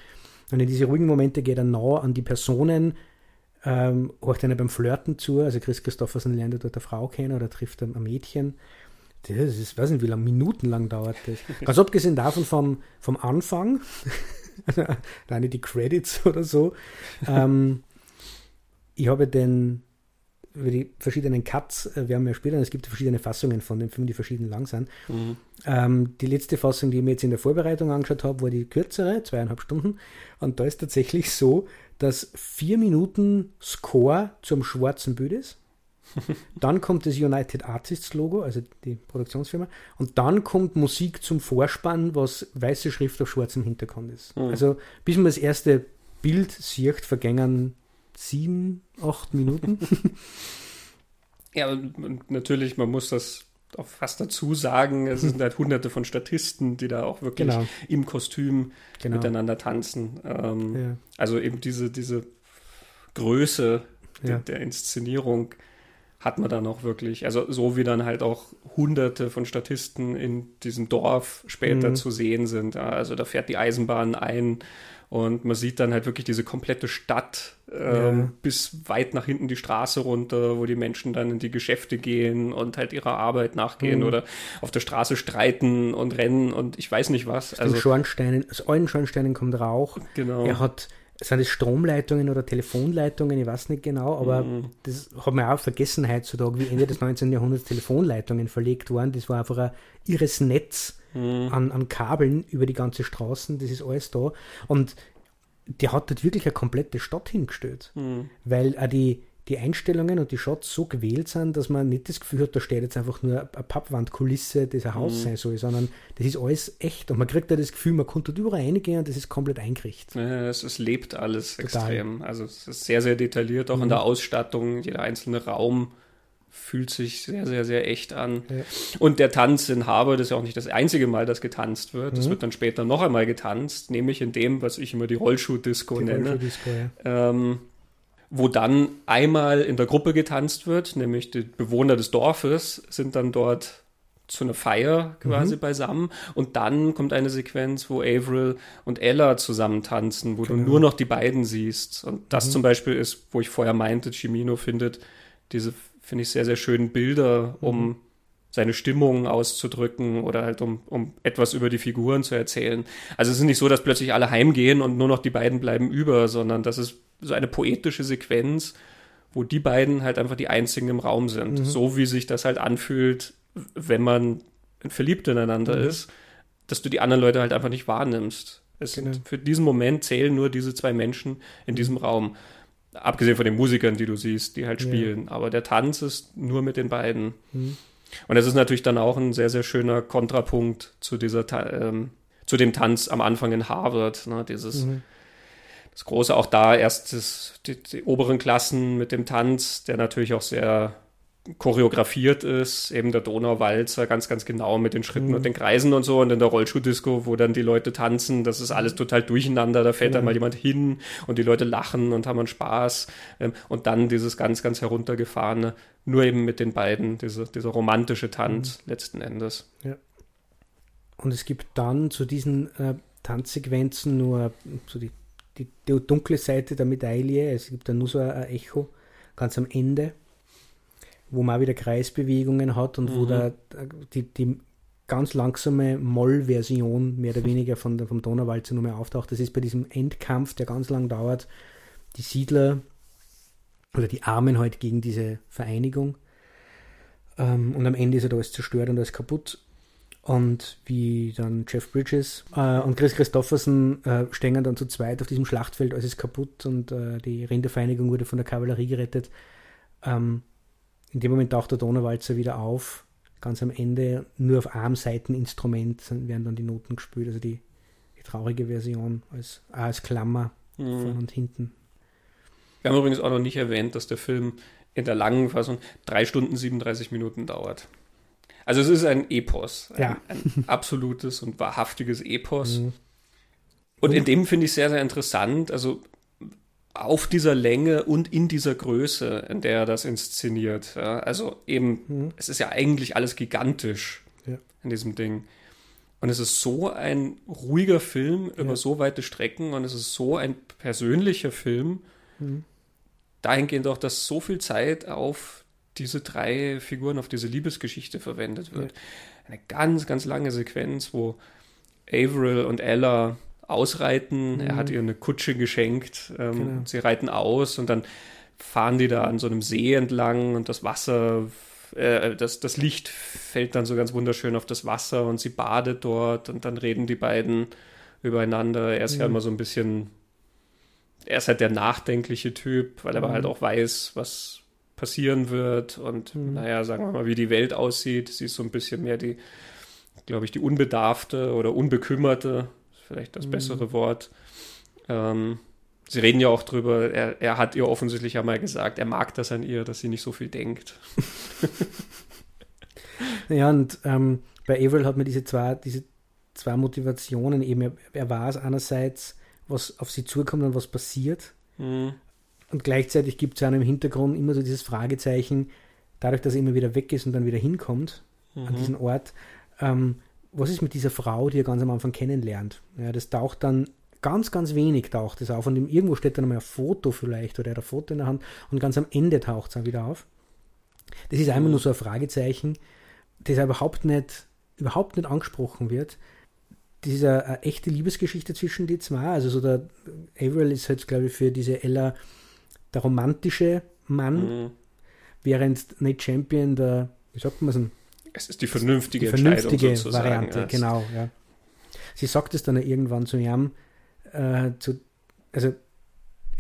Und in diese ruhigen Momente geht er nah an die Personen, ähm, horcht einer beim Flirten zu. Also Chris Christopherson lernt dort eine Frau kennen oder trifft ein, ein Mädchen. Das ist, weiß nicht, wie lange, minutenlang dauert das. (laughs) Ganz abgesehen davon vom, vom Anfang, (laughs) alleine die Credits oder so. (laughs) Ähm, ich habe den über die verschiedenen Cuts, äh, werden wir später, es gibt verschiedene Fassungen von dem Film, die verschieden lang sind. mhm. Ähm, die letzte Fassung, die ich mir jetzt in der Vorbereitung angeschaut habe, war die kürzere, zweieinhalb Stunden. Und da ist tatsächlich so, dass vier Minuten Score zum schwarzen Bild ist. (laughs) Dann kommt das United Artists Logo, also die Produktionsfirma. Und dann kommt Musik zum Vorspann, was weiße Schrift auf schwarzem Hintergrund ist. Mhm. Also bis man das erste Bild sieht, vergängen sieben, acht Minuten. (laughs) Ja, natürlich, man muss das auch fast dazu sagen, es sind halt hunderte von Statisten, die da auch wirklich Genau. im Kostüm Genau. miteinander tanzen. Ähm, Ja. Also eben diese, diese Größe Ja. der, der Inszenierung hat man dann auch wirklich. Also so wie dann halt auch hunderte von Statisten in diesem Dorf später Mhm. zu sehen sind. Also da fährt die Eisenbahn ein und man sieht dann halt wirklich diese komplette Stadt ähm, Ja. bis weit nach hinten die Straße runter, wo die Menschen dann in die Geschäfte gehen und halt ihrer Arbeit nachgehen Mhm. oder auf der Straße streiten und rennen und ich weiß nicht was. Aus Also den Schornsteinen, aus allen Schornsteinen kommt Rauch. genau. Er hat, sind es Stromleitungen oder Telefonleitungen, ich weiß nicht genau, aber Mhm. das hat man auch vergessen heutzutage, wie Ende des 19. Jahrhunderts Telefonleitungen verlegt waren. Das war einfach ein irres Netz Mhm. an, an Kabeln über die ganze Straßen, das ist alles da. Und der hat dort wirklich eine komplette Stadt hingestellt, Mhm. weil auch die, die Einstellungen und die Shots so gewählt sind, dass man nicht das Gefühl hat, da steht jetzt einfach nur eine Pappwandkulisse, das ein Haus Mhm. sein soll, sondern das ist alles echt. Und man kriegt da das Gefühl, man konnte dort überall reingehen und das ist komplett eingerichtet. Ja, es, es lebt alles Total. extrem. Also es ist sehr, sehr detailliert, auch in Mhm. der Ausstattung. Jeder einzelne Raum fühlt sich sehr, sehr, sehr echt an. Ja. Und der Tanz in Harvard ist ja auch nicht das einzige Mal, dass getanzt wird. Es Mhm. wird dann später noch einmal getanzt, nämlich in dem, was ich immer die Rollschuh-Disco nenne. Rollschuh-Disco, ja. Ähm, wo dann einmal in der Gruppe getanzt wird, nämlich die Bewohner des Dorfes sind dann dort zu einer Feier quasi Mhm. beisammen und dann kommt eine Sequenz, wo Avril und Ella zusammen tanzen, wo Genau. du nur noch die beiden siehst. Und das Mhm. zum Beispiel ist, wo ich vorher meinte, Chimino findet diese, finde ich, sehr, sehr schönen Bilder, um Mhm. Seine Stimmung auszudrücken oder halt um, um etwas über die Figuren zu erzählen. Also es ist nicht so, dass plötzlich alle heimgehen und nur noch die beiden bleiben über, sondern das ist so eine poetische Sequenz, wo die beiden halt einfach die einzigen im Raum sind. Mhm. So wie sich das halt anfühlt, wenn man verliebt ineinander Mhm. ist, dass du die anderen Leute halt einfach nicht wahrnimmst. Es genau. sind, für diesen Moment zählen nur diese zwei Menschen in diesem Raum. Abgesehen von den Musikern, die du siehst, die halt spielen. Ja. Aber der Tanz ist nur mit den beiden. Mhm. Und es ist natürlich dann auch ein sehr, sehr schöner Kontrapunkt zu dieser, ähm, zu dem Tanz am Anfang in Harvard. Ne? Dieses, mhm. das große auch da erst das, die, die oberen Klassen mit dem Tanz, der natürlich auch sehr choreografiert ist, eben der Donauwalzer ganz, ganz genau mit den Schritten mhm. und den Kreisen und so und in der Rollschuhdisco, wo dann die Leute tanzen, das ist alles total durcheinander, da fällt genau. dann mal jemand hin und die Leute lachen und haben einen Spaß ähm, und dann dieses ganz, ganz heruntergefahrene, nur eben mit den beiden, diese, dieser romantische Tanz mhm. letzten Endes. Ja. Und es gibt dann zu diesen äh, Tanzsequenzen nur so die, die, die, dunkle Seite der Medaille, es gibt dann nur so ein Echo ganz am Ende wo man auch wieder Kreisbewegungen hat und mhm. wo da die, die ganz langsame Moll-Version mehr oder weniger von der, vom Donauwalzer mehr auftaucht. Das ist bei diesem Endkampf, der ganz lang dauert, die Siedler oder die Armen halt gegen diese Vereinigung. Ähm, und am Ende ist halt alles zerstört und alles kaputt. Und wie dann Jeff Bridges äh, und Chris Christofferson äh, stehen dann zu zweit auf diesem Schlachtfeld, alles ist kaputt und äh, die Rindervereinigung wurde von der Kavallerie gerettet. Ähm, in dem Moment taucht der Donauwalzer wieder auf, ganz am Ende, nur auf einem Seiteninstrument werden dann die Noten gespielt, also die, die traurige Version als, als Klammer mhm. vorne und hinten. Wir haben übrigens auch noch nicht erwähnt, dass der Film in der langen Fassung drei Stunden 37 Minuten dauert. Also es ist ein Epos, ja. ein, ein (laughs) absolutes und wahrhaftiges Epos. Mhm. Und in dem finde ich sehr, sehr interessant, also auf dieser Länge und in dieser Größe, in der er das inszeniert. Ja, also eben, mhm. es ist ja eigentlich alles gigantisch ja. in diesem Ding. Und es ist so ein ruhiger Film über so weite Strecken und es ist so ein persönlicher Film. Mhm. Dahingehend auch, dass so viel Zeit auf diese drei Figuren, auf diese Liebesgeschichte verwendet wird. Eine ganz, ganz lange Sequenz, wo Averill und Ella ausreiten. Mhm. Er hat ihr eine Kutsche geschenkt. Ähm, genau. Sie reiten aus und dann fahren die da an so einem See entlang und das Wasser, äh, das, das Licht fällt dann so ganz wunderschön auf das Wasser und sie badet dort und dann reden die beiden übereinander. Er ist mhm. ja immer so ein bisschen, er ist halt der nachdenkliche Typ, weil er mhm. aber halt auch weiß, was passieren wird und mhm. naja, sagen wir mal, wie die Welt aussieht. Sie ist so ein bisschen mehr die, glaube ich, die unbedarfte oder unbekümmerte vielleicht das mhm. bessere Wort. Ähm, sie reden ja auch drüber, er, er hat ihr offensichtlich ja mal gesagt, er mag das an ihr, dass sie nicht so viel denkt. (laughs) ja, und ähm, bei Averill hat man diese zwei, diese zwei Motivationen eben. Er, er weiß einerseits, was auf sie zukommt und was passiert. Mhm. Und gleichzeitig gibt es ja im Hintergrund immer so dieses Fragezeichen, dadurch, dass er immer wieder weg ist und dann wieder hinkommt mhm. an diesen Ort, ähm, was ist mit dieser Frau, die er ganz am Anfang kennenlernt? Ja, das taucht dann ganz, ganz wenig taucht es auf und irgendwo steht dann mal ein Foto vielleicht oder er hat ein Foto in der Hand und ganz am Ende taucht es dann wieder auf. Das ist einmal nur so ein Fragezeichen, das überhaupt nicht, überhaupt nicht angesprochen wird. Das ist eine, eine echte Liebesgeschichte zwischen die zwei. Also so der Averill ist halt, glaube ich, für diese Ella der romantische Mann, mhm. während Nate Champion der, wie sagt man es, es ist die vernünftige, die vernünftige Variante, ja. genau. Ja. Sie sagt es dann irgendwann zu ihm, äh, zu, also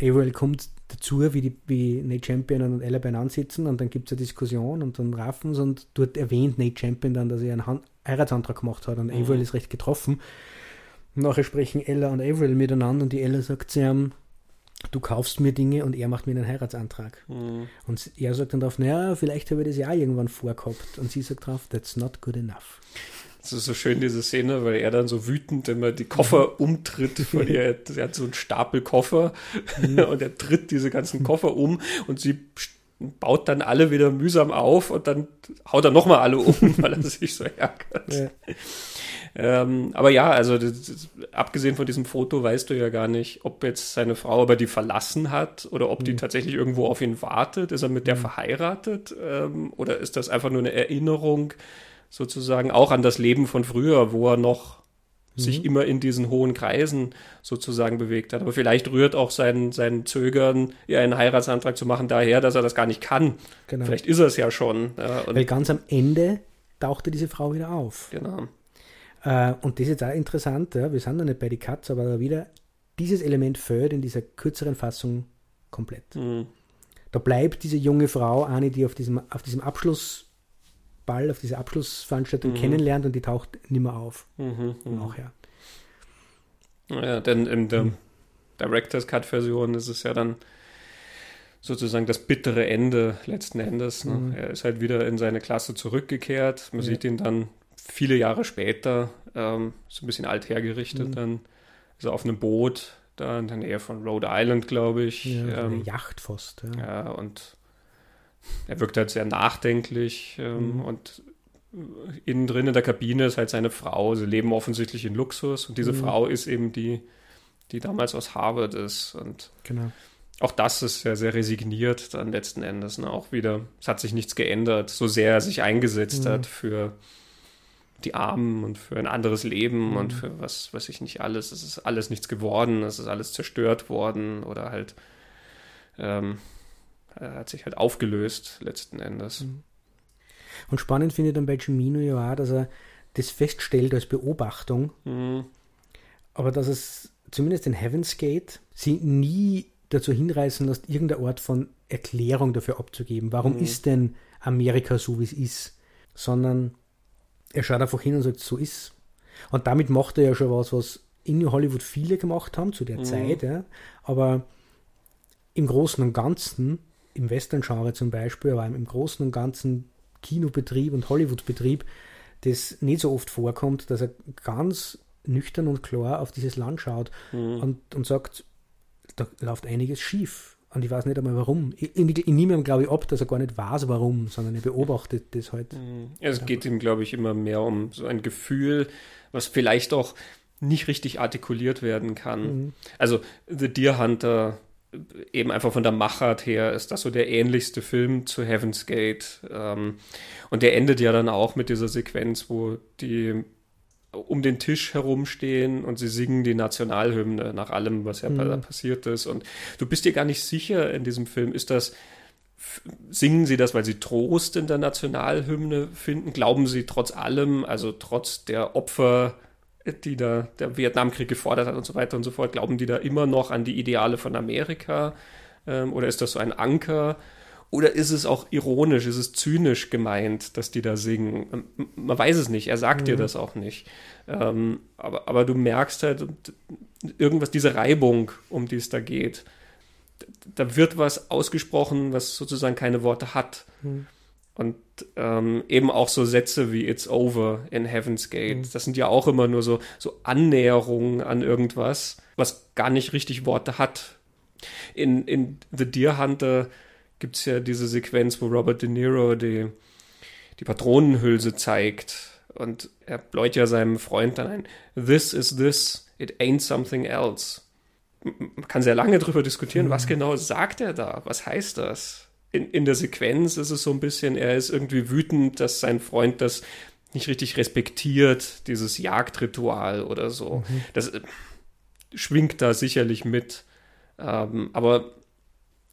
Averill kommt dazu, wie, die, wie Nate Champion und Ella beieinander sitzen und dann gibt es eine Diskussion und dann raffen sie und dort erwähnt Nate Champion dann, dass er einen Heiratsantrag gemacht hat und mhm. Averill ist recht getroffen. Und nachher sprechen Ella und Averill miteinander und die Ella sagt zu ihm, du kaufst mir Dinge und er macht mir einen Heiratsantrag. Mhm. Und er sagt dann drauf, naja, vielleicht habe ich das ja irgendwann vorgehabt. Und sie sagt drauf, that's not good enough. Das ist so schön, diese Szene, weil er dann so wütend immer die Koffer mhm. umtritt von ihr. Er hat so einen Stapel Koffer mhm. (laughs) und er tritt diese ganzen Koffer um und sie baut dann alle wieder mühsam auf und dann haut er nochmal alle um, (laughs) weil er sich so ärgert. Ja. Ähm, aber ja, also das, abgesehen von diesem Foto weißt du ja gar nicht, ob jetzt seine Frau aber die verlassen hat oder ob die mhm. tatsächlich irgendwo auf ihn wartet. Ist er mit der mhm. verheiratet ähm, oder ist das einfach nur eine Erinnerung sozusagen auch an das Leben von früher, wo er noch sich mhm. immer in diesen hohen Kreisen sozusagen bewegt hat. Aber vielleicht rührt auch sein, sein Zögern, einen Heiratsantrag zu machen, daher, dass er das gar nicht kann. Genau. Vielleicht ist er es ja schon. Ja, Weil ganz am Ende tauchte diese Frau wieder auf. Genau. Äh, und das ist jetzt auch interessant, ja, wir sind noch nicht bei die Cuts, aber da wieder, dieses Element fehlt in dieser kürzeren Fassung komplett. Mhm. Da bleibt diese junge Frau, eine, die auf diesem, auf diesem Abschlussball, auf dieser Abschlussveranstaltung Mhm. kennenlernt und die taucht nimmer auf. Mhm. Mhm. Nachher. Ja, denn in der Mhm. Director's Cut-Version ist es ja dann sozusagen das bittere Ende letzten Endes. Ne? Mhm. Er ist halt wieder in seine Klasse zurückgekehrt. Man Ja. sieht ihn dann viele Jahre später, ähm, so ein bisschen alt hergerichtet, Mhm. dann ist er auf einem Boot, da in der Nähe von Rhode Island, glaube ich. Ja, ähm, Yacht fast. Ja. ja, und er wirkt halt sehr nachdenklich ähm, Mhm. und innen drin in der Kabine ist halt seine Frau. Sie leben offensichtlich in Luxus und diese Mhm. Frau ist eben die, die damals aus Harvard ist. Und Genau. auch das ist ja sehr resigniert dann letzten Endes. Ne? Auch wieder, es hat sich nichts geändert, so sehr er sich eingesetzt Mhm. hat für die Armen und für ein anderes Leben Mhm. und für was weiß ich nicht alles. Es ist alles nichts geworden, es ist alles zerstört worden oder halt ähm, hat sich halt aufgelöst letzten Endes. Mhm. Und spannend finde ich dann bei Cimino ja auch, dass er das feststellt als Beobachtung, Mhm. aber dass es zumindest in Heaven's Gate sie nie dazu hinreißen lässt, irgendeine Art von Erklärung dafür abzugeben. Warum Mhm. ist denn Amerika so, wie es ist? Sondern er schaut einfach hin und sagt, so ist. Und damit macht er ja schon was, was in Hollywood viele gemacht haben zu der Mhm. Zeit. Ja. Aber im Großen und Ganzen, im Western-Genre zum Beispiel, aber im Großen und Ganzen Kinobetrieb und Hollywood-Betrieb, das nicht so oft vorkommt, dass er ganz nüchtern und klar auf dieses Land schaut Mhm. und, und sagt, da läuft einiges schief. Und ich weiß nicht einmal warum. Ich, ich, ich nehme ihm, glaube ich, ab, dass er gar nicht weiß, warum, sondern er beobachtet das halt. Mhm. Es geht ihm, glaube ich, immer mehr um so ein Gefühl, was vielleicht auch nicht richtig artikuliert werden kann. Mhm. Also The Deer Hunter, eben einfach von der Machart her, ist das so der ähnlichste Film zu Heaven's Gate. Ähm, und der endet ja dann auch mit dieser Sequenz, wo die um den Tisch herumstehen und sie singen die Nationalhymne nach allem, was ja Mhm. passiert ist. Und du bist dir gar nicht sicher in diesem Film, ist das Singen sie das, weil sie Trost in der Nationalhymne finden? Glauben sie trotz allem, also trotz der Opfer, die da der Vietnamkrieg gefordert hat und so weiter und so fort, glauben die da immer noch an die Ideale von Amerika? Ähm, oder ist das so ein Anker? Oder ist es auch ironisch, ist es zynisch gemeint, dass die da singen? Ähm, Man weiß es nicht, er sagt dir Mhm. das auch nicht. Ähm, aber, aber du merkst halt irgendwas, diese Reibung, um die es da geht. Da wird was ausgesprochen, was sozusagen keine Worte hat. Mhm. Und ähm, eben auch so Sätze wie It's over in Heaven's Gate. Mhm. Das sind ja auch immer nur so, so Annäherungen an irgendwas, was gar nicht richtig Worte hat. In, in The Deer Hunter gibt es ja diese Sequenz, wo Robert De Niro die, die Patronenhülse zeigt. Und er bläut ja seinem Freund dann ein, This is this, it ain't something else. Man kann sehr lange darüber diskutieren, was genau sagt er da? Was heißt das? In, in der Sequenz ist es so ein bisschen, er ist irgendwie wütend, dass sein Freund das nicht richtig respektiert, dieses Jagdritual oder so. Das äh, schwingt da sicherlich mit. Ähm, aber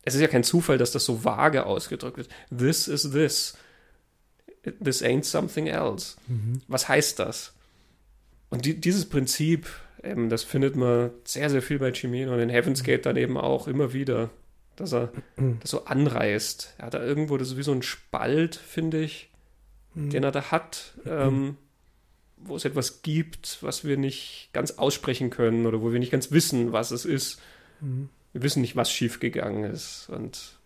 es ist ja kein Zufall, dass das so vage ausgedrückt wird. This is this. This ain't something else. Mhm. Was heißt das? Und die, dieses Prinzip, eben, das findet man sehr, sehr viel bei Cimino und in Heaven's Gate dann eben auch immer wieder, dass er (clears throat) das so anreißt. Er hat da irgendwo, das ist wie so ein Spalt, finde ich, den er da hat, ähm, wo es etwas gibt, was wir nicht ganz aussprechen können oder wo wir nicht ganz wissen, was es ist. Mhm. Wir wissen nicht, was schiefgegangen ist und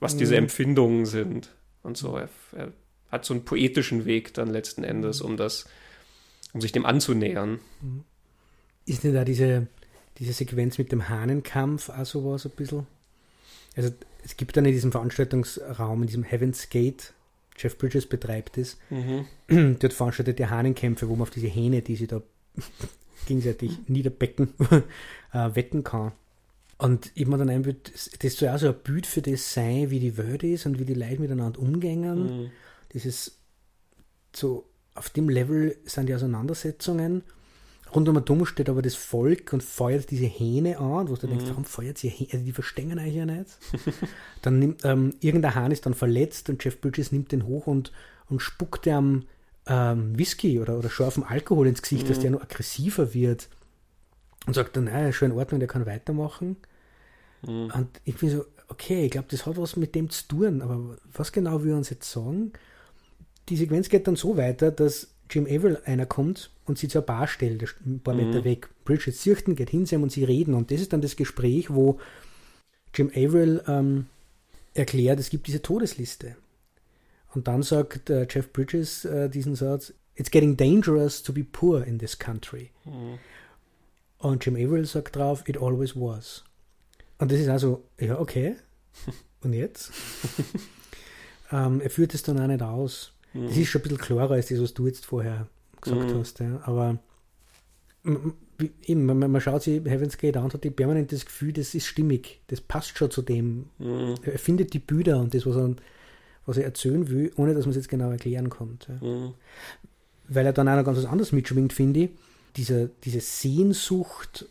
was diese Mhm. Empfindungen sind und so. Er, er hat so einen poetischen Weg dann letzten Endes, um das, um sich dem anzunähern. Ist nicht da diese, diese Sequenz mit dem Hahnenkampf auch sowas ein bisschen? Also es gibt dann in diesem Veranstaltungsraum, in diesem Heaven's Gate, Jeff Bridges betreibt es, Mhm. (clears throat) dort veranstaltet er Hahnenkämpfe, wo man auf diese Hähne, die sie da (laughs) gegenseitig niederbecken, (laughs) äh, wetten kann. Und ich mir dann einbild, das soll auch so ein Bild für das sein, wie die Welt ist und wie die Leute miteinander umgängen. Mhm. Dieses so auf dem Level sind die Auseinandersetzungen. Rund um den Dom steht aber das Volk und feuert diese Hähne an, wo du denkst, warum feuert sie Hähne? Also die verstehen euch ja nicht. (laughs) dann nimmt ähm, irgendein Hahn ist dann verletzt und Jeff Bridges nimmt den hoch und, und spuckt ihm ähm, Whisky oder, oder scharfen Alkohol ins Gesicht, mhm. dass der noch aggressiver wird. Und sagt dann, naja, schon in Ordnung, der kann weitermachen. Mhm. Und ich bin so, okay, ich glaube, das hat was mit dem zu tun, aber was genau will er uns jetzt sagen? Die Sequenz geht dann so weiter, dass Jim Averill einer kommt und sie zur Bar stellt, ein paar Meter mhm. weg. Bridget Sirchten geht hin und sie reden. Und das ist dann das Gespräch, wo Jim Averill ähm, erklärt, es gibt diese Todesliste. Und dann sagt äh, Jeff Bridges äh, diesen Satz, It's getting dangerous to be poor in this country. Mhm. Und Jim Averill sagt drauf, It always was. Und das ist also, ja, okay. (laughs) Und jetzt? (laughs) ähm, er führt es dann auch nicht aus. Mhm. Das ist schon ein bisschen klarer als das, was du jetzt vorher gesagt mhm. hast. Ja. Aber eben, man, man, schaut sich Heaven's Gate an und hat die permanent das Gefühl, das ist stimmig, das passt schon zu dem. Mhm. Er findet die Bilder und das, was er, was er erzählen will, ohne dass man es jetzt genau erklären kann. Ja. Mhm. Weil er dann auch noch ganz was anderes mitschwingt, finde ich. Diese, diese Sehnsucht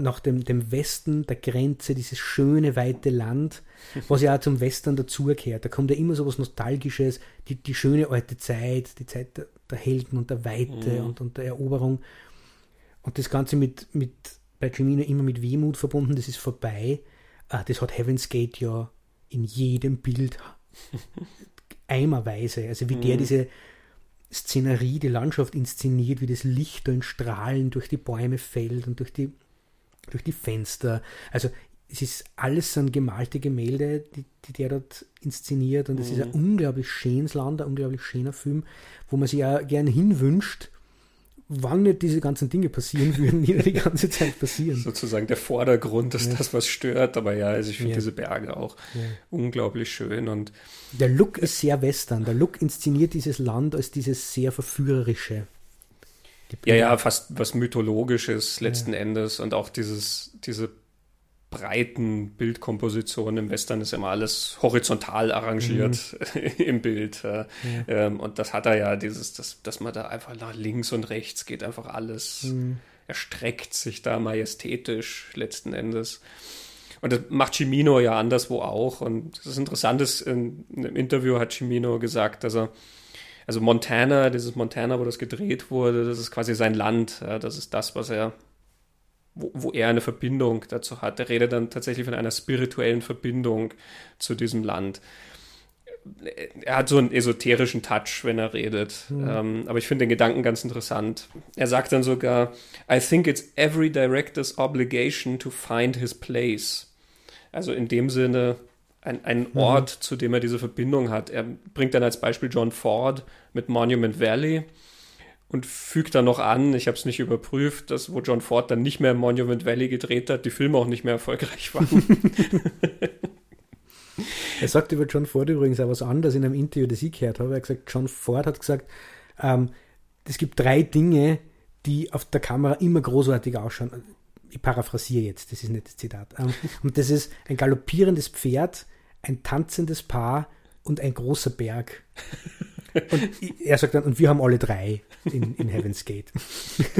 nach dem, dem Westen der Grenze, dieses schöne, weite Land, was ja auch zum Western dazugehört. Da kommt ja immer so was Nostalgisches, die, die schöne alte Zeit, die Zeit der, der Helden und der Weite mhm. und, und der Eroberung. Und das Ganze mit, mit bei Jimino immer mit Wehmut verbunden, das ist vorbei. Ah, das hat Heaven's Gate ja in jedem Bild (laughs) eimerweise. Also wie mhm. der diese Szenerie, die Landschaft inszeniert, wie das Licht in Strahlen durch die Bäume fällt und durch die durch die Fenster. Also es ist alles so ein gemalte Gemälde, die, die der dort inszeniert und es mhm. ist ein mhm. unglaublich schönes Land, ein unglaublich schöner Film, wo man sich ja gerne hinwünscht, wann nicht diese ganzen Dinge passieren (laughs) würden, die die ganze Zeit passieren. Sozusagen der Vordergrund ist ja. das, was stört, aber ja, also ich finde ja. diese Berge auch ja. unglaublich schön und der Look ist sehr western. Der Look inszeniert dieses Land als dieses sehr verführerische. Ja, ja, fast was Mythologisches letzten ja. Endes und auch dieses, diese breiten Bildkompositionen im Western ist immer alles horizontal arrangiert mhm. (laughs) im Bild. Ja. Ähm, und das hat er ja, dieses, dass, dass man da einfach nach links und rechts geht, einfach alles mhm. erstreckt sich da majestätisch letzten Endes. Und das macht Cimino ja anderswo auch. Und das ist interessant, ist, in, in einem Interview hat Cimino gesagt, dass er also Montana, dieses Montana, wo das gedreht wurde, das ist quasi sein Land. Ja, das ist das, was er, wo, wo, er eine Verbindung dazu hat. Er redet dann tatsächlich von einer spirituellen Verbindung zu diesem Land. Er hat so einen esoterischen Touch, wenn er redet. Mhm. Ähm, aber ich finde den Gedanken ganz interessant. Er sagt dann sogar, I think it's every director's obligation to find his place. Also in dem Sinne, ein, ein mhm. Ort, mhm. zu dem er diese Verbindung hat. Er bringt dann als Beispiel John Ford mit Monument Valley und fügt dann noch an, ich habe es nicht überprüft, dass wo John Ford dann nicht mehr Monument Valley gedreht hat, die Filme auch nicht mehr erfolgreich waren. (laughs) er sagt über John Ford übrigens auch was anderes in einem Interview, das ich gehört habe. Er hat gesagt, John Ford hat gesagt, ähm, es gibt drei Dinge, die auf der Kamera immer großartig ausschauen. Ich paraphrasiere jetzt, das ist nicht das Zitat. Ähm, und das ist ein galoppierendes Pferd, ein tanzendes Paar und ein großer Berg. Und er sagt dann, und wir haben alle drei in, in Heaven's Gate.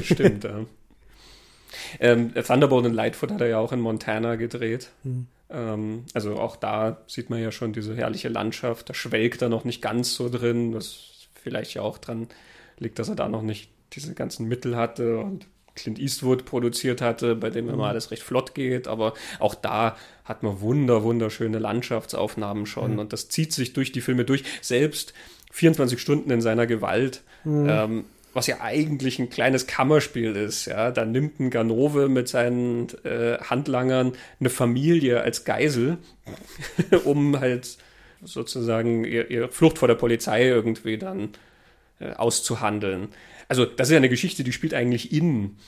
Stimmt, ja. Ähm, Thunderbolt und Lightfoot hat er ja auch in Montana gedreht. Hm. Ähm, also auch da sieht man ja schon diese herrliche Landschaft. Da schwelgt er noch nicht ganz so drin, was vielleicht ja auch dran liegt, dass er da noch nicht diese ganzen Mittel hatte und Clint Eastwood produziert hatte, bei dem immer mhm. alles recht flott geht. Aber auch da hat man wunder, wunderschöne Landschaftsaufnahmen schon. Mhm. Und das zieht sich durch die Filme durch. Selbst 24 Stunden in seiner Gewalt. Mhm. Ähm, was ja eigentlich ein kleines Kammerspiel ist, ja, da nimmt ein Ganove mit seinen äh, Handlangern eine Familie als Geisel, (laughs) um halt sozusagen ihre ihr Flucht vor der Polizei irgendwie dann äh, auszuhandeln. Also, das ist ja eine Geschichte, die spielt eigentlich innen.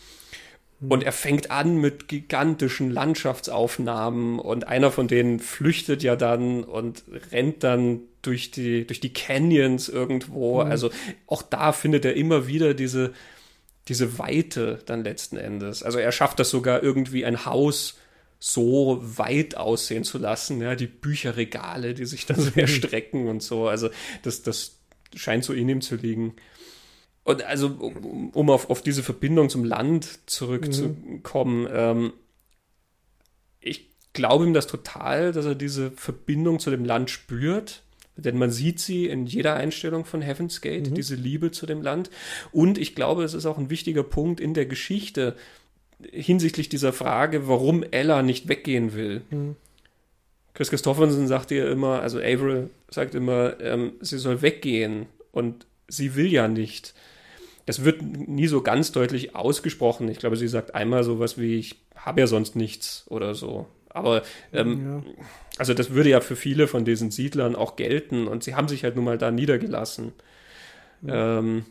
Und er fängt an mit gigantischen Landschaftsaufnahmen und einer von denen flüchtet ja dann und rennt dann durch die, durch die Canyons irgendwo. Mhm. Also auch da findet er immer wieder diese, diese Weite dann letzten Endes. Also er schafft das sogar irgendwie ein Haus so weit aussehen zu lassen, ja, die Bücherregale, die sich dann so (laughs) erstrecken und so. Also das, das scheint so in ihm zu liegen. Und also, um, um auf, auf diese Verbindung zum Land zurückzukommen, mhm. ähm, ich glaube ihm das total, dass er diese Verbindung zu dem Land spürt, Denn man sieht sie in jeder Einstellung von Heaven's Gate, mhm. diese Liebe zu dem Land. Und ich glaube, es ist auch ein wichtiger Punkt in der Geschichte hinsichtlich dieser Frage, warum Ella nicht weggehen will. Mhm. Chris Christopherson sagt ihr immer, also Avril sagt immer, ähm, sie soll weggehen und sie will ja nicht. Das wird nie so ganz deutlich ausgesprochen. Ich glaube, sie sagt einmal sowas wie, ich habe ja sonst nichts oder so. Aber ähm, ja. also das würde ja für viele von diesen Siedlern auch gelten und sie haben sich halt nun mal da niedergelassen. Ja. Ähm,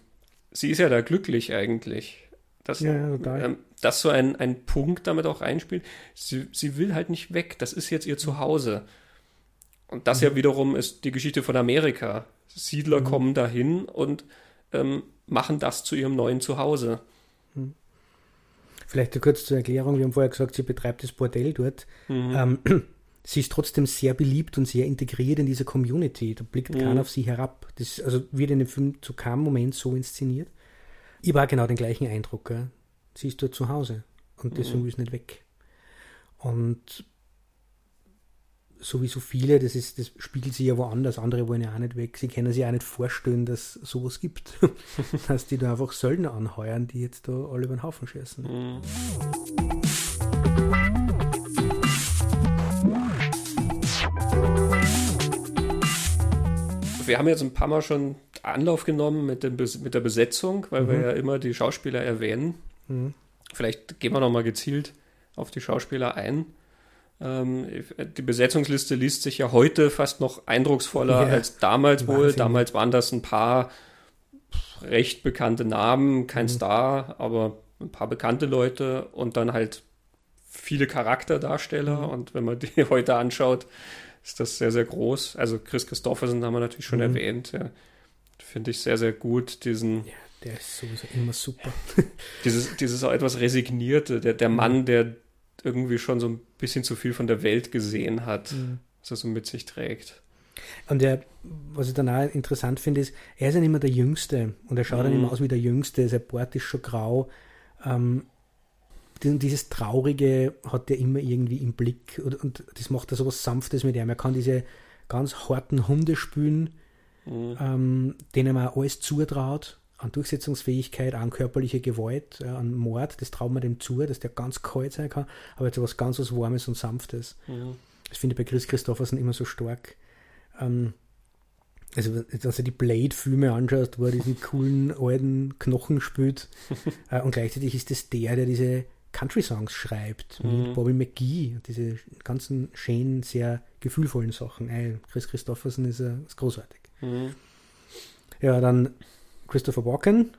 sie ist ja da glücklich eigentlich. Dass, ja, ähm, dass so ein, ein Punkt damit auch reinspielt. Sie, sie will halt nicht weg. Das ist jetzt ihr Zuhause. Und das mhm. ja wiederum ist die Geschichte von Amerika. Siedler mhm. kommen dahin und ähm, machen das zu ihrem neuen Zuhause. Mhm. Vielleicht kurz zur Erklärung, wir haben vorher gesagt, sie betreibt das Bordell dort. Mhm. Ähm, (clears throat) sie ist trotzdem sehr beliebt und sehr integriert in dieser Community. Da blickt mhm. keiner auf sie herab. Das also wird in dem Film zu keinem Moment so inszeniert. Ich war genau den gleichen Eindruck. Gell? Sie ist dort zu Hause und deswegen mhm. sie nicht weg. Und so wie so viele, das, ist, das spiegelt sich ja woanders. Andere wollen ja auch nicht weg. Sie können sich auch nicht vorstellen, dass sowas gibt. (laughs) dass die da einfach Söldner anheuern, die jetzt da alle über den Haufen schießen. Mhm. Wir haben jetzt ein paar Mal schon Anlauf genommen mit, dem, mit der Besetzung, weil mhm. wir ja immer die Schauspieler erwähnen. Mhm. Vielleicht gehen wir nochmal gezielt auf die Schauspieler ein. Ähm, die Besetzungsliste liest sich ja heute fast noch eindrucksvoller ja, als damals wohl. Wahnsinn. Damals waren das ein paar recht bekannte Namen, kein mhm. Star, aber ein paar bekannte Leute und dann halt viele Charakterdarsteller. Mhm. Und wenn man (laughs) die heute anschaut, ist das sehr, sehr groß. Also Chris Christopherson haben wir natürlich schon mhm. erwähnt. Ja. Finde ich sehr, sehr gut, diesen. Ja, der ist sowieso immer super. (laughs) dieses, dieses auch etwas Resignierte, der, der Mann, der irgendwie schon so ein bisschen zu viel von der Welt gesehen hat, mhm. was er so mit sich trägt. Und der, was ich dann auch interessant finde, ist, er ist ja nicht mehr der Jüngste und er schaut mhm. dann immer aus wie der Jüngste, sein Bart ist schon grau. Ähm, dieses Traurige hat er immer irgendwie im Blick und, und das macht er so was Sanftes mit ihm. Er kann diese ganz harten Hunde spülen, mhm. ähm, denen man alles zutraut an Durchsetzungsfähigkeit, an körperliche Gewalt, äh, an Mord, das traut man dem zu, dass der ganz kalt sein kann, aber jetzt was ganz was Warmes und Sanftes. Mhm. Das finde ich bei Chris Christopherson immer so stark. Ähm, also, wenn du die Blade-Filme anschaust, wo er diesen coolen alten Knochen spielt, (laughs) äh, und gleichzeitig ist das der, der diese Country-Songs schreibt, mhm. mit Bobby McGee, diese ganzen schönen, sehr gefühlvollen Sachen. Ey, Chris Christopherson ist, äh, ist großartig. Mhm. Ja, dann Christopher Walken.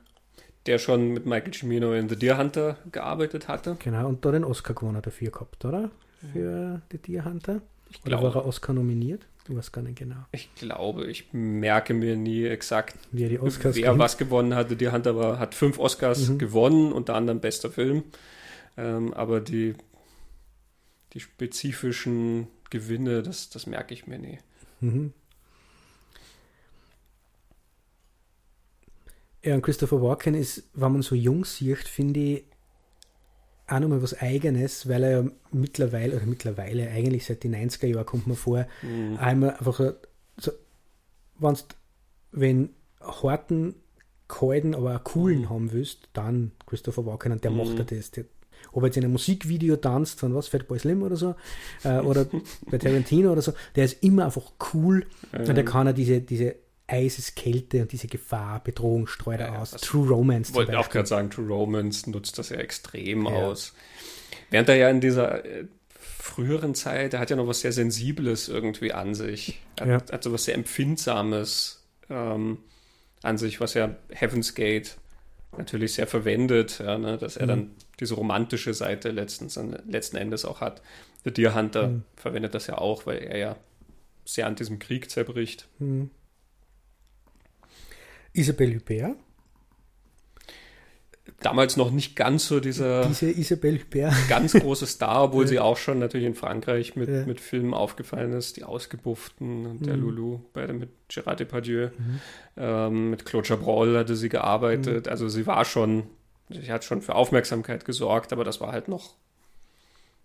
Der schon mit Michael Cimino in The Deer Hunter gearbeitet hatte. Genau, und da den Oscar gewonnen hat dafür gehabt, oder? Für The Deer Hunter. Ich oder glaube, war er Oscar nominiert? Du weißt gar nicht genau. Ich glaube, ich merke mir nie exakt, wer, die Oscars wer was gewonnen hatte. Die Hunter war, hat fünf Oscars mhm. gewonnen, unter anderem bester Film. Ähm, aber die, die spezifischen Gewinne, das, das merke ich mir nie. Mhm. Ja, und Christopher Walken ist, wenn man so jung sieht, finde ich auch nochmal was Eigenes, weil er ja mittlerweile, oder mittlerweile, eigentlich seit den 90er Jahren kommt man vor, mhm. einmal einfach so, wenn's, wenn harten, kalten, aber auch coolen mhm. haben willst, dann Christopher Walken und der mhm. macht er das. Der, ob er jetzt in einem Musikvideo tanzt von was, Fatboy Slim oder so, äh, oder (laughs) bei Tarantino oder so, der ist immer einfach cool und der kann er diese, diese Eiseskälte und diese Gefahr, Bedrohung streut er ja, aus. True Romance. Ich wollte auch gerade sagen, True Romance nutzt das ja extrem ja. aus. Während er ja in dieser äh, früheren Zeit, er hat ja noch was sehr Sensibles irgendwie an sich. Er ja. hat, hat so was sehr Empfindsames ähm, an sich, was ja Heaven's Gate natürlich sehr verwendet, ja, ne, dass er mhm. dann diese romantische Seite letztens, letzten Endes auch hat. Der Deer Hunter mhm. verwendet das ja auch, weil er ja sehr an diesem Krieg zerbricht. Mhm. Isabelle Hubert. Damals noch nicht ganz so dieser Diese Isabelle Hubert. ganz große Star, obwohl (laughs) sie auch schon natürlich in Frankreich mit, mit Filmen aufgefallen ist, die Ausgebufften und der mhm. Loulou bei, mit Gérard Depardieu. Mhm. Ähm, mit Claude Chabrol hatte sie gearbeitet. Mhm. Also sie war schon, sie hat schon für Aufmerksamkeit gesorgt, aber das war halt noch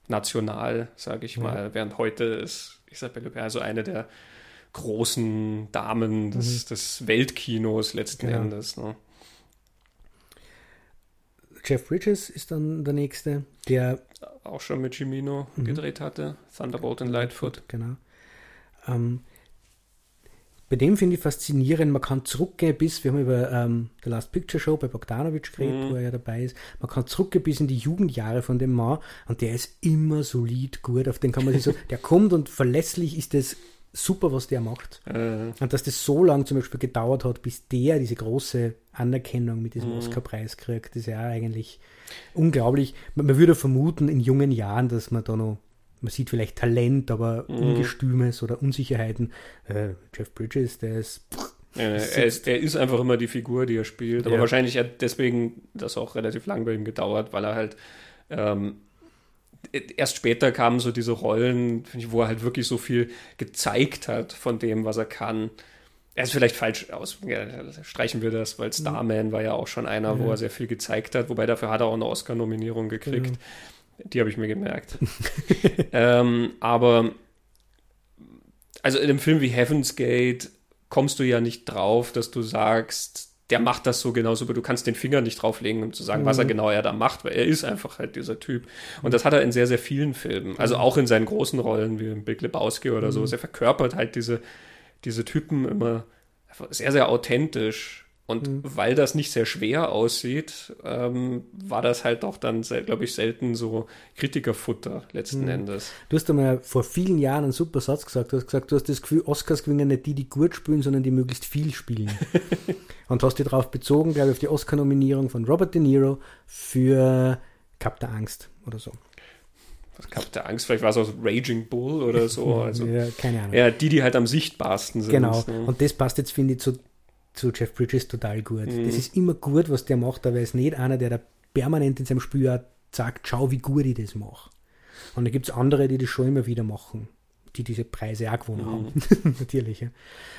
national, sage ich mal. Während heute ist Isabelle Hubert so eine der großen Damen des, Mhm. des Weltkinos letzten Genau. Endes. Ne? Jeff Bridges ist dann der nächste, der Auch schon mit Cimino Mhm. gedreht hatte. Thunderbolt und Lightfoot. Genau. Ähm, bei dem finde ich faszinierend, man kann zurückgehen bis, wir haben über ähm, The Last Picture Show bei Bogdanovich geredet, Mhm. wo er ja dabei ist, man kann zurückgehen bis in die Jugendjahre von dem Mann und der ist immer solid gut, auf den kann man sich so, (laughs) der kommt und verlässlich ist das super, was der macht. Äh, Und dass das so lange zum Beispiel gedauert hat, bis der diese große Anerkennung mit diesem Mhm. Oscar-Preis kriegt, ist ja eigentlich unglaublich. Man, man würde vermuten in jungen Jahren, dass man da noch, man sieht vielleicht Talent, aber Mhm. Ungestümes oder Unsicherheiten. Äh, Jeff Bridges, der ist äh, er, (laughs) ist, er ist einfach immer die Figur, die er spielt. Aber Ja. wahrscheinlich hat deswegen das auch relativ lang bei ihm gedauert, weil er halt ähm, erst später kamen so diese Rollen, ich, wo er halt wirklich so viel gezeigt hat von dem, was er kann. Er ist vielleicht falsch aus. Ja, streichen wir das, weil Starman war ja auch schon einer, wo Ja. er sehr viel gezeigt hat. Wobei dafür hat er auch eine Oscar-Nominierung gekriegt. Genau. Die habe ich mir gemerkt. (laughs) ähm, aber also in einem Film wie Heaven's Gate kommst du ja nicht drauf, dass du sagst, der macht das so genauso, aber du kannst den Finger nicht drauflegen, um zu sagen, was er Mhm. genau er da macht, weil er ist einfach halt dieser Typ. Und das hat er in sehr, sehr vielen Filmen. Also auch in seinen großen Rollen wie in Big Lebowski oder so. Mhm. Er verkörpert halt diese, diese Typen immer sehr, sehr authentisch. Und Mhm. weil das nicht sehr schwer aussieht, ähm, war das halt auch dann, glaube ich, selten so Kritikerfutter letzten Mhm. Endes. Du hast einmal vor vielen Jahren einen super Satz gesagt. Du hast gesagt, du hast das Gefühl, Oscars gewinnen nicht die, die gut spielen, sondern die möglichst viel spielen. (laughs) und hast dich darauf bezogen, glaube ich, auf die Oscar-Nominierung von Robert De Niro für Kap der Angst oder so. Was gab der Angst? Vielleicht war es auch Raging Bull oder so. (laughs) Also, ja, keine Ahnung. ja, die, die halt am sichtbarsten sind. genau. ne? Und das passt jetzt, finde ich, zu, zu Jeff Bridges total gut. Mhm. Das ist immer gut, was der macht, aber er ist nicht einer, der da permanent in seinem Spiel auch sagt, schau, wie gut ich das mache. Und da gibt es andere, die das schon immer wieder machen, die diese Preise auch gewonnen Mhm. haben. (laughs) Natürlich. Ja.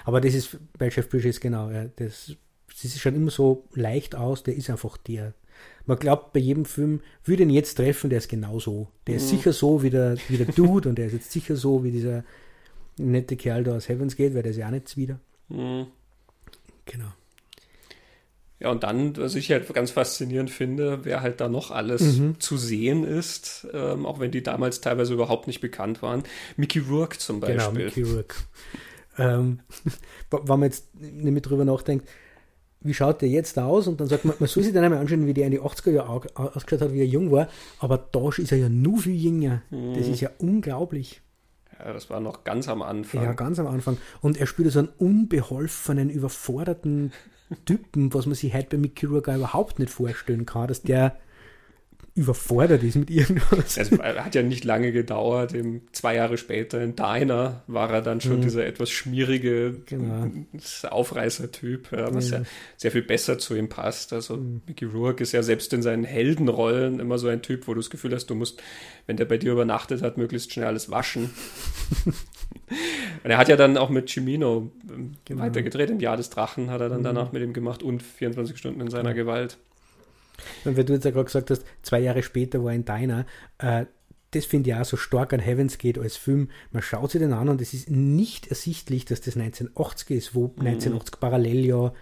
Aber das ist bei Jeff Bridges genau. Ja, das, das schaut immer so leicht aus, der ist einfach der. Man glaubt bei jedem Film, würde ihn jetzt treffen, der ist genau so. Der ist Mhm. sicher so wie der, wie der Dude und der ist jetzt sicher so wie dieser nette Kerl da aus Heavens Gate, weil der ist ja auch nicht wieder. Mhm. Genau. Ja, und dann, was ich halt ganz faszinierend finde, wer halt da noch alles Mhm. zu sehen ist, ähm, auch wenn die damals teilweise überhaupt nicht bekannt waren. Mickey Rourke zum Beispiel. Genau, Mickey Rourke. ähm, (laughs) wenn man jetzt nämlich drüber nachdenkt, wie schaut der jetzt aus? Und dann sagt man, man soll sich dann einmal anschauen, wie der in die 80er Jahre au- ausgeschaut hat, wie er jung war. Aber da ist er ja nur viel jünger. Das ist ja unglaublich. Ja, das war noch ganz am Anfang. Ja, ganz am Anfang. Und er spielt so einen unbeholfenen, überforderten Typen, was man sich heute bei Mickey Rourke auch überhaupt nicht vorstellen kann, dass der überfordert ist mit irgendwas. Also, er hat ja nicht lange gedauert. Zwei Jahre später in Diner war er dann schon Mhm. dieser etwas schmierige Genau. Aufreißer-Typ, ja, was ja. Ja. sehr viel besser zu ihm passt. Also Mhm. Mickey Rourke ist ja selbst in seinen Heldenrollen immer so ein Typ, wo du das Gefühl hast, du musst, wenn der bei dir übernachtet hat, möglichst schnell alles waschen. (laughs) und er hat ja dann auch mit Cimino ähm, Genau. weiter gedreht. Im Jahr des Drachen hat er dann Mhm. danach mit ihm gemacht und 24 Stunden in seiner. Gewalt. Und weil du jetzt ja gerade gesagt hast, zwei Jahre später war ein Diner, äh, das finde ich auch so stark an Heavens Gate als Film. Man schaut sich den an und es ist nicht ersichtlich, dass das 1980 ist, wo 1980 parallel ja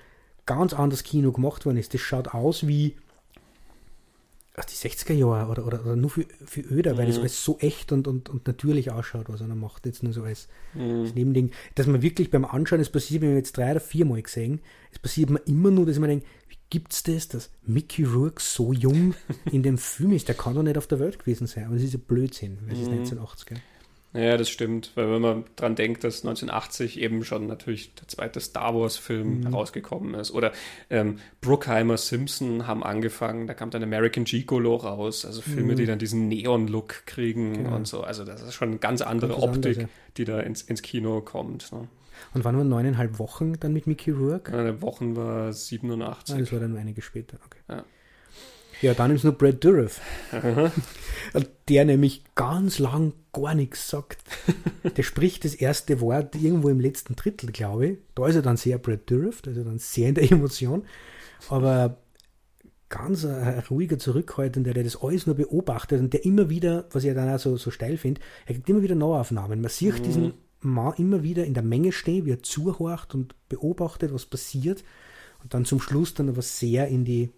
ganz anders Kino gemacht worden ist. Das schaut aus wie aus die 60er Jahre oder, oder, oder nur für, für öder, weil das Mhm. alles so echt und, und, und natürlich ausschaut, was einer macht. Jetzt nur so als Mhm. das Nebending. Dass man wirklich beim Anschauen, es passiert mir jetzt drei oder viermal gesehen, es passiert mir immer nur, dass ich mir wie gibt's das, dass Mickey Rourke so jung in dem Film ist? Der kann doch nicht auf der Welt gewesen sein. Aber das ist ja Blödsinn, weil es ist Mhm. 1980. Ja, das stimmt, weil wenn man dran denkt, dass 1980 eben schon natürlich der zweite Star Wars-Film Mhm. herausgekommen ist. Oder ähm, Bruckheimer Simpson haben angefangen, da kam dann American Gigolo raus, also Filme, Mhm. die dann diesen Neon-Look kriegen Genau. und so. Also das ist schon eine ganz andere Optik, anderes, die da ins, ins Kino kommt. Ne? Und wann waren neuneinhalb Wochen dann mit Mickey Rourke? Eine Wochen war Ah, 87. das war dann nur einige später. Okay. Ja. Ja, dann ist nur Brad Dourif, Aha. (laughs) der nämlich ganz lang gar nichts sagt. (laughs) Der spricht das erste Wort irgendwo im letzten Drittel, glaube ich. Da ist er dann sehr Brad Dourif, da ist er dann sehr in der Emotion. Aber ganz ein, ruhiger, zurückhaltender, der das alles nur beobachtet und der immer wieder, was ich dann auch so, so steil finde, er kriegt immer wieder Nahaufnahmen. Man sieht Mhm. diesen Mann immer wieder in der Menge stehen, wie er zuhorcht und beobachtet, was passiert und dann zum Schluss dann aber sehr in die,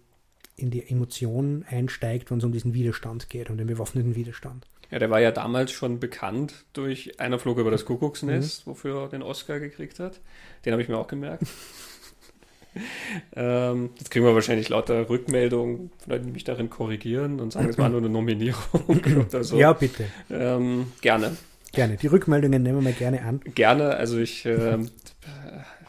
in die Emotionen einsteigt, wenn es um diesen Widerstand geht, um den bewaffneten Widerstand. Ja, der war ja damals schon bekannt durch Einer flog über das Kuckucksnest, mhm. wofür er den Oscar gekriegt hat. Den habe ich mir auch gemerkt. (laughs) ähm, jetzt kriegen wir wahrscheinlich lauter Rückmeldungen, Leute, die mich darin korrigieren und sagen, es war nur eine Nominierung (laughs) oder so. Ja, bitte. Ähm, gerne. Gerne. Die Rückmeldungen nehmen wir gerne an. Gerne. Also ich, äh,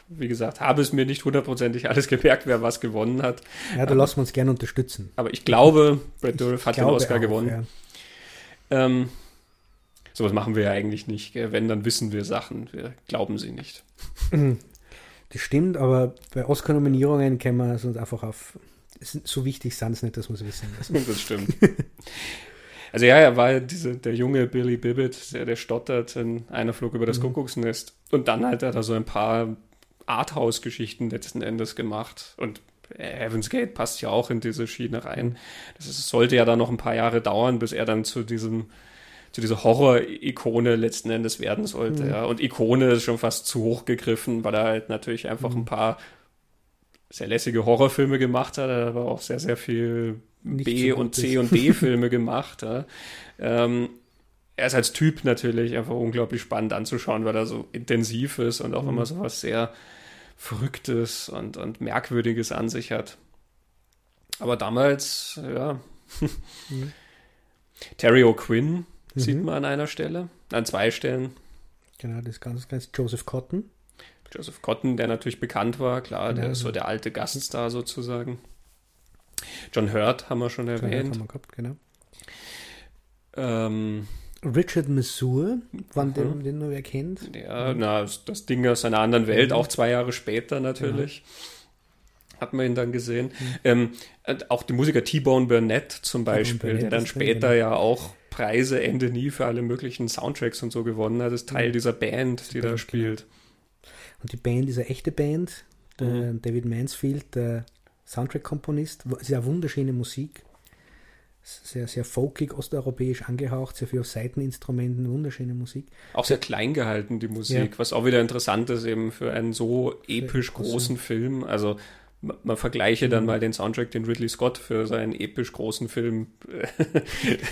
wie gesagt, habe es mir nicht hundertprozentig alles gemerkt, wer was gewonnen hat. Ja, da lassen wir uns gerne unterstützen. Aber ich glaube, Brad Dourif hat den Oscar auch, gewonnen. Ja. Ähm, sowas machen wir ja eigentlich nicht. Wenn, dann wissen wir Sachen. Wir glauben sie nicht. Das stimmt, aber bei Oscar-Nominierungen können wir es uns einfach auf. So wichtig sind es nicht, dass wir es wissen. (laughs) das stimmt. (laughs) Also ja, er war diese, der junge Billy Bibbit, der, der stottert in einer Flug über das mhm. Kuckucksnest. Und dann halt hat er so ein paar Arthouse-Geschichten letzten Endes gemacht. Und Heaven's Gate passt ja auch in diese Schiene rein. Das ist, sollte ja dann noch ein paar Jahre dauern, bis er dann zu diesem zu dieser Horror-Ikone letzten Endes werden sollte. Mhm. Ja. Und Ikone ist schon fast zu hoch gegriffen, weil er halt natürlich einfach mhm. ein paar sehr lässige Horrorfilme gemacht hat, Er aber auch sehr, sehr viel Nicht B- so und C- und D-Filme (laughs) gemacht. Ja. Ähm, er ist als Typ natürlich einfach unglaublich spannend anzuschauen, weil er so intensiv ist und auch mhm. immer so was sehr Verrücktes und, und Merkwürdiges an sich hat. Aber damals, ja. mhm. (laughs) Terry O'Quinn mhm. sieht man an einer Stelle, an zwei Stellen. Genau, das ist ganz, ganz Joseph Cotton. Joseph Cotton, der natürlich bekannt war, klar, genau. der ist so der alte Gaststar sozusagen. John Hurt haben wir schon erwähnt. John Hurt haben wir gehabt, genau. Ähm, Richard Masur, wann den, mhm. den nur wer kennt. Ja, na, das Ding aus einer anderen Welt, mhm. auch zwei Jahre später natürlich. Ja. Hat man ihn dann gesehen. Mhm. Ähm, auch die Musiker T-Bone Burnett zum Beispiel, Burnett der dann später genau. ja auch Preise Ende nie für alle möglichen Soundtracks und so gewonnen hat, ist Teil mhm. dieser Band, die da spielt. Und die Band, diese echte Band, mhm. David Mansfield, der Soundtrack-Komponist, sehr wunderschöne Musik. Sehr, sehr folkig, osteuropäisch angehaucht, sehr viel auf Seiteninstrumenten, wunderschöne Musik. Auch sehr klein gehalten, die Musik, ja. was auch wieder interessant ist, eben für einen so episch großen Film. Also man vergleiche dann mhm. mal den Soundtrack, den Ridley Scott für seinen episch großen Film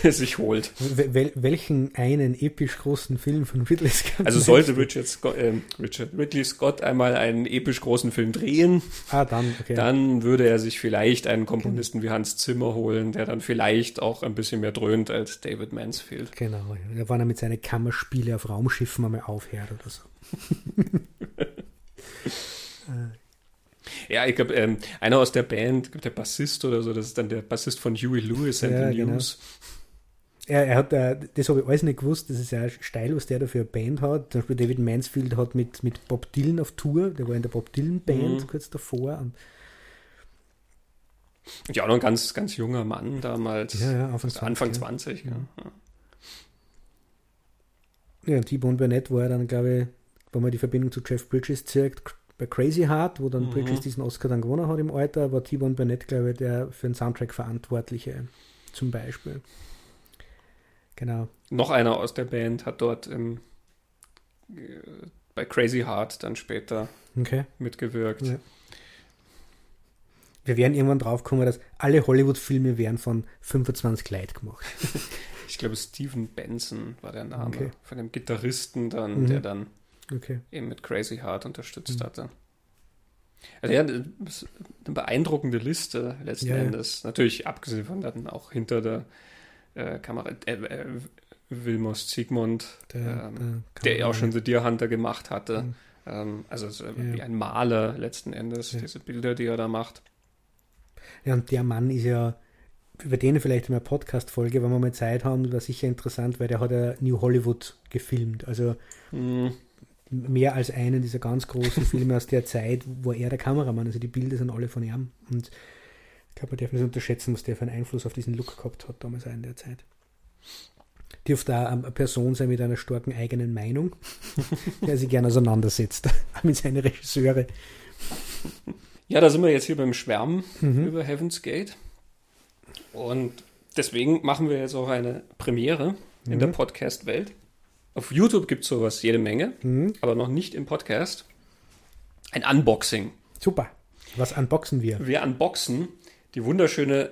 äh, (laughs) sich holt. Wel welchen einen episch großen Film von Ridley Scott? Also sollte Richard Scott, äh, Richard, Ridley Scott einmal einen episch großen Film drehen, ah, dann, okay. dann würde er sich vielleicht einen Komponisten wie Hans Zimmer holen, der dann vielleicht auch ein bisschen mehr dröhnt als David Mansfield. Genau, ja. da war er mit seinen Kammerspiele auf Raumschiffen einmal aufhört oder so. (laughs) Ja, ich glaube, ähm, einer aus der Band, der Bassist oder so, das ist dann der Bassist von Huey Lewis and ja, the genau. News. Er, er hat, äh, das habe ich alles nicht gewusst, das ist ja steil, was der da für eine Band hat. Zum Beispiel David Mansfield hat mit, mit Bob Dylan auf Tour, der war in der Bob Dylan Band mhm. kurz davor. Und ja, noch ein ganz, ganz junger Mann damals. Ja, ja, Anfang 20. Anfang 20 ja. Ja, ja T-Bone Burnett war dann, glaube ich, wenn man die Verbindung zu Jeff Bridges zirkt, bei Crazy Heart, wo dann mhm. Bridges diesen Oscar dann gewonnen hat im Alter, war T-Bone Burnett, glaube ich, der für den Soundtrack Verantwortliche, zum Beispiel. Genau. Noch einer aus der Band hat dort im, äh, bei Crazy Heart dann später okay. mitgewirkt. Ja. Wir werden irgendwann drauf kommen, dass alle Hollywood-Filme werden von 25 Leuten gemacht. (laughs) ich glaube, Steven Benson war der Name okay. von dem Gitarristen dann, mhm. der dann okay. eben mit Crazy Heart unterstützt mhm. hatte. Also ja, eine beeindruckende Liste letzten ja, Endes. Ja. Natürlich abgesehen von dann auch hinter der äh, Kamera. Äh, äh, Wilmos Siegmund, der, ähm, der ja auch schon The Deer Hunter gemacht hatte. Mhm. Ähm, also so wie ein Maler letzten Endes, diese Bilder, die er da macht. Ja, und der Mann ist ja, über den vielleicht in einer Podcast-Folge, wenn wir mal Zeit haben, war sicher interessant, weil der hat ja New Hollywood gefilmt. Also mhm mehr als einen dieser ganz großen Filme aus der Zeit, wo er der Kameramann, also die Bilder sind alle von ihm. Und ich glaube, man darf nicht unterschätzen, was der für einen Einfluss auf diesen Look gehabt hat damals auch in der Zeit. Dürfte auch eine Person sein mit einer starken eigenen Meinung, (laughs) der sich gerne auseinandersetzt mit seinen Regisseure. Ja, da sind wir jetzt hier beim Schwärmen mhm. über Heaven's Gate. Und deswegen machen wir jetzt auch eine Premiere in mhm. der Podcast-Welt. Auf YouTube gibt es sowas jede Menge, Mhm. aber noch nicht im Podcast. Ein Unboxing. Super. Was unboxen wir? Wir unboxen die wunderschöne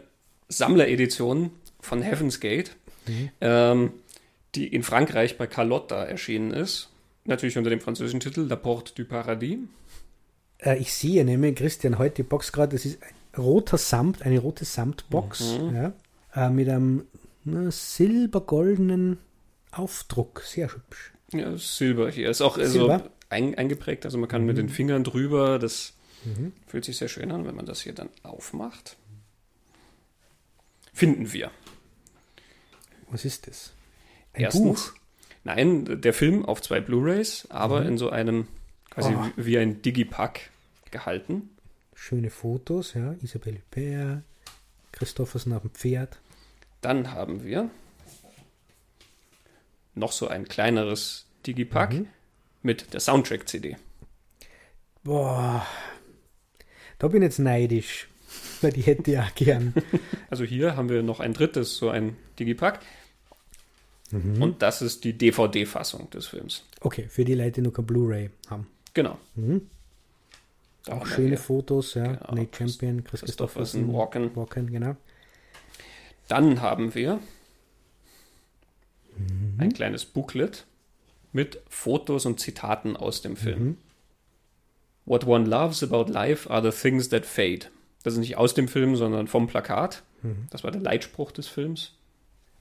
Sammleredition von Heaven's Gate, ähm, die in Frankreich bei Carlotta erschienen ist. Natürlich unter dem französischen Titel La Porte du Paradis. Äh, ich sehe nämlich, Christian, heute die Box gerade, das ist ein roter Samt, eine rote Samtbox Mhm. ja, äh, mit einem silbergoldenen Aufdruck. Sehr hübsch. Ja, Silber hier. Ist auch so Silber? ein, eingeprägt, also man kann mit den Fingern drüber. Das Mhm. fühlt sich sehr schön an, wenn man das hier dann aufmacht. Finden wir. Was ist das? Ein Erstens, Buch. nein, der Film auf zwei Blu-rays, aber in so einem quasi Oh. wie ein Digipack gehalten. Schöne Fotos, ja. Isabelle Huppert, Christoffersen auf dem Pferd. Dann haben wir noch so ein kleineres Digipack Mhm. mit der Soundtrack-CD. Boah, da bin ich jetzt neidisch, weil die hätte ich auch gern. (laughs) Also hier haben wir noch ein drittes, so ein Digipack. Mhm. Und das ist die DVD-Fassung des Films. Okay, für die Leute, die noch kein Blu-ray haben. Genau. Mhm. Auch schöne hier. Fotos, ja. Genau. Nate Champion, Chris Christopherson, Walken. Walken, genau. Dann haben wir Mhm. ein kleines Booklet mit Fotos und Zitaten aus dem Film. Mhm. What one loves about life are the things that fade. Das ist nicht aus dem Film, sondern vom Plakat. Mhm. Das war der Leitspruch des Films.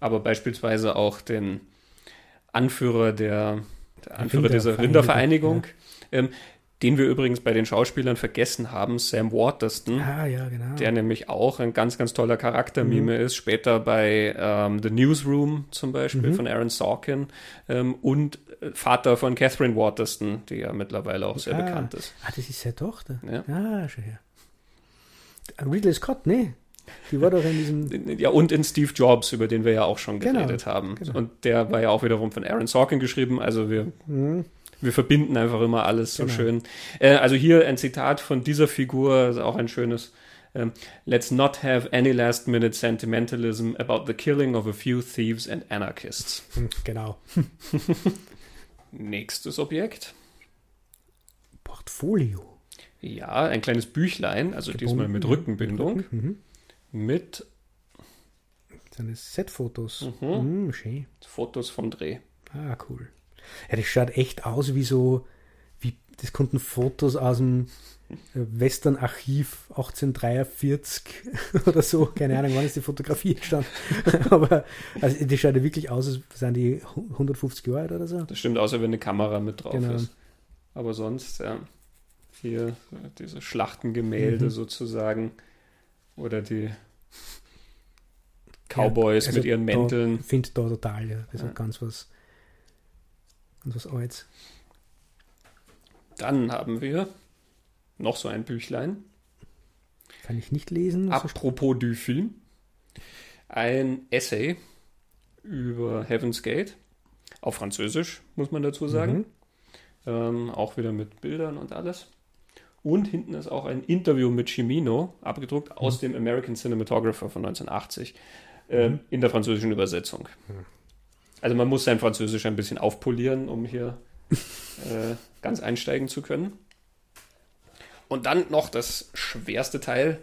Aber beispielsweise auch den Anführer der, der Anführer dieser Rindervereinigung, Rindervereinigung, ähm, den wir übrigens bei den Schauspielern vergessen haben, Sam Waterston, Ah, ja, genau. der nämlich auch ein ganz, ganz toller Charaktermime ist. Später bei ähm, The Newsroom zum Beispiel Mhm. von Aaron Sorkin ähm, und äh, Vater von Catherine Waterston, die ja mittlerweile auch sehr Ah. bekannt ist. Ah, das ist seine Tochter. Ja. Ah, schon her. Ridley Scott, ne? Die war doch in diesem. (laughs) Ja, und in Steve Jobs, über den wir ja auch schon Genau, geredet haben. genau. Und der war ja auch wiederum von Aaron Sorkin geschrieben. Also wir, Hm, wir verbinden einfach immer alles so Genau. schön. Äh, also hier ein Zitat von dieser Figur, also auch ein schönes. ähm, Let's not have any last minute sentimentalism about the killing of a few thieves and anarchists. hm, genau. Nächstes Objekt. Portfolio. Ja, ein kleines Büchlein, also diesmal mit Gebunden, Rückenbindung, Mit Rücken, mhm. mit Seine Setfotos. Mhm. Mhm. Fotos vom Dreh. Ah, cool. Ja, das schaut echt aus wie so, wie, das konnten Fotos aus dem äh, Western-Archiv 1843 (laughs) oder so. Keine Ahnung, wann ist die Fotografie entstanden. (laughs) Aber also, die schaut ja wirklich aus, als seien die 150 Jahre alt oder so. Das stimmt, außer wenn eine Kamera mit drauf Genau. ist. Aber sonst, ja, hier diese Schlachtengemälde Mhm. sozusagen oder die Cowboys Also mit ihren Mänteln. Ich finde da total, ja. Das Ja. hat ganz was, was Altes. Dann haben wir noch so ein Büchlein. Kann ich nicht lesen. Apropos du Film. Ein Essay über Heaven's Gate. Auf Französisch, muss man dazu sagen. Mhm. Ähm, auch wieder mit Bildern und alles. Und hinten ist auch ein Interview mit Cimino, abgedruckt Mhm. aus dem American Cinematographer von 1980, ähm, in der französischen Übersetzung. Also man muss sein Französisch ein bisschen aufpolieren, um hier äh, ganz einsteigen zu können. Und dann noch das schwerste Teil,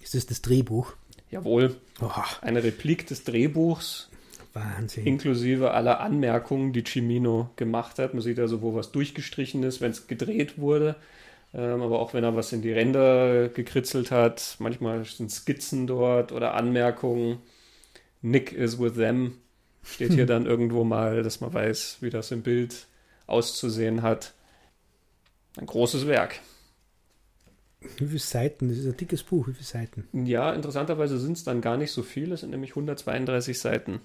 Ist das das Drehbuch? jawohl, Oh, eine Replik des Drehbuchs, Wahnsinn. inklusive aller Anmerkungen, die Cimino gemacht hat. Man sieht also, wo was durchgestrichen ist, wenn es gedreht wurde. Ähm, aber auch wenn er was in die Ränder gekritzelt hat. Manchmal sind Skizzen dort oder Anmerkungen. Nick is with them. Steht hier (laughs) dann irgendwo mal, dass man weiß, wie das im Bild auszusehen hat. Ein großes Werk. Wie viele Seiten? Das ist ein dickes Buch. Wie viele Seiten? Ja, interessanterweise sind es dann gar nicht so viele. Es sind nämlich 132 Seiten.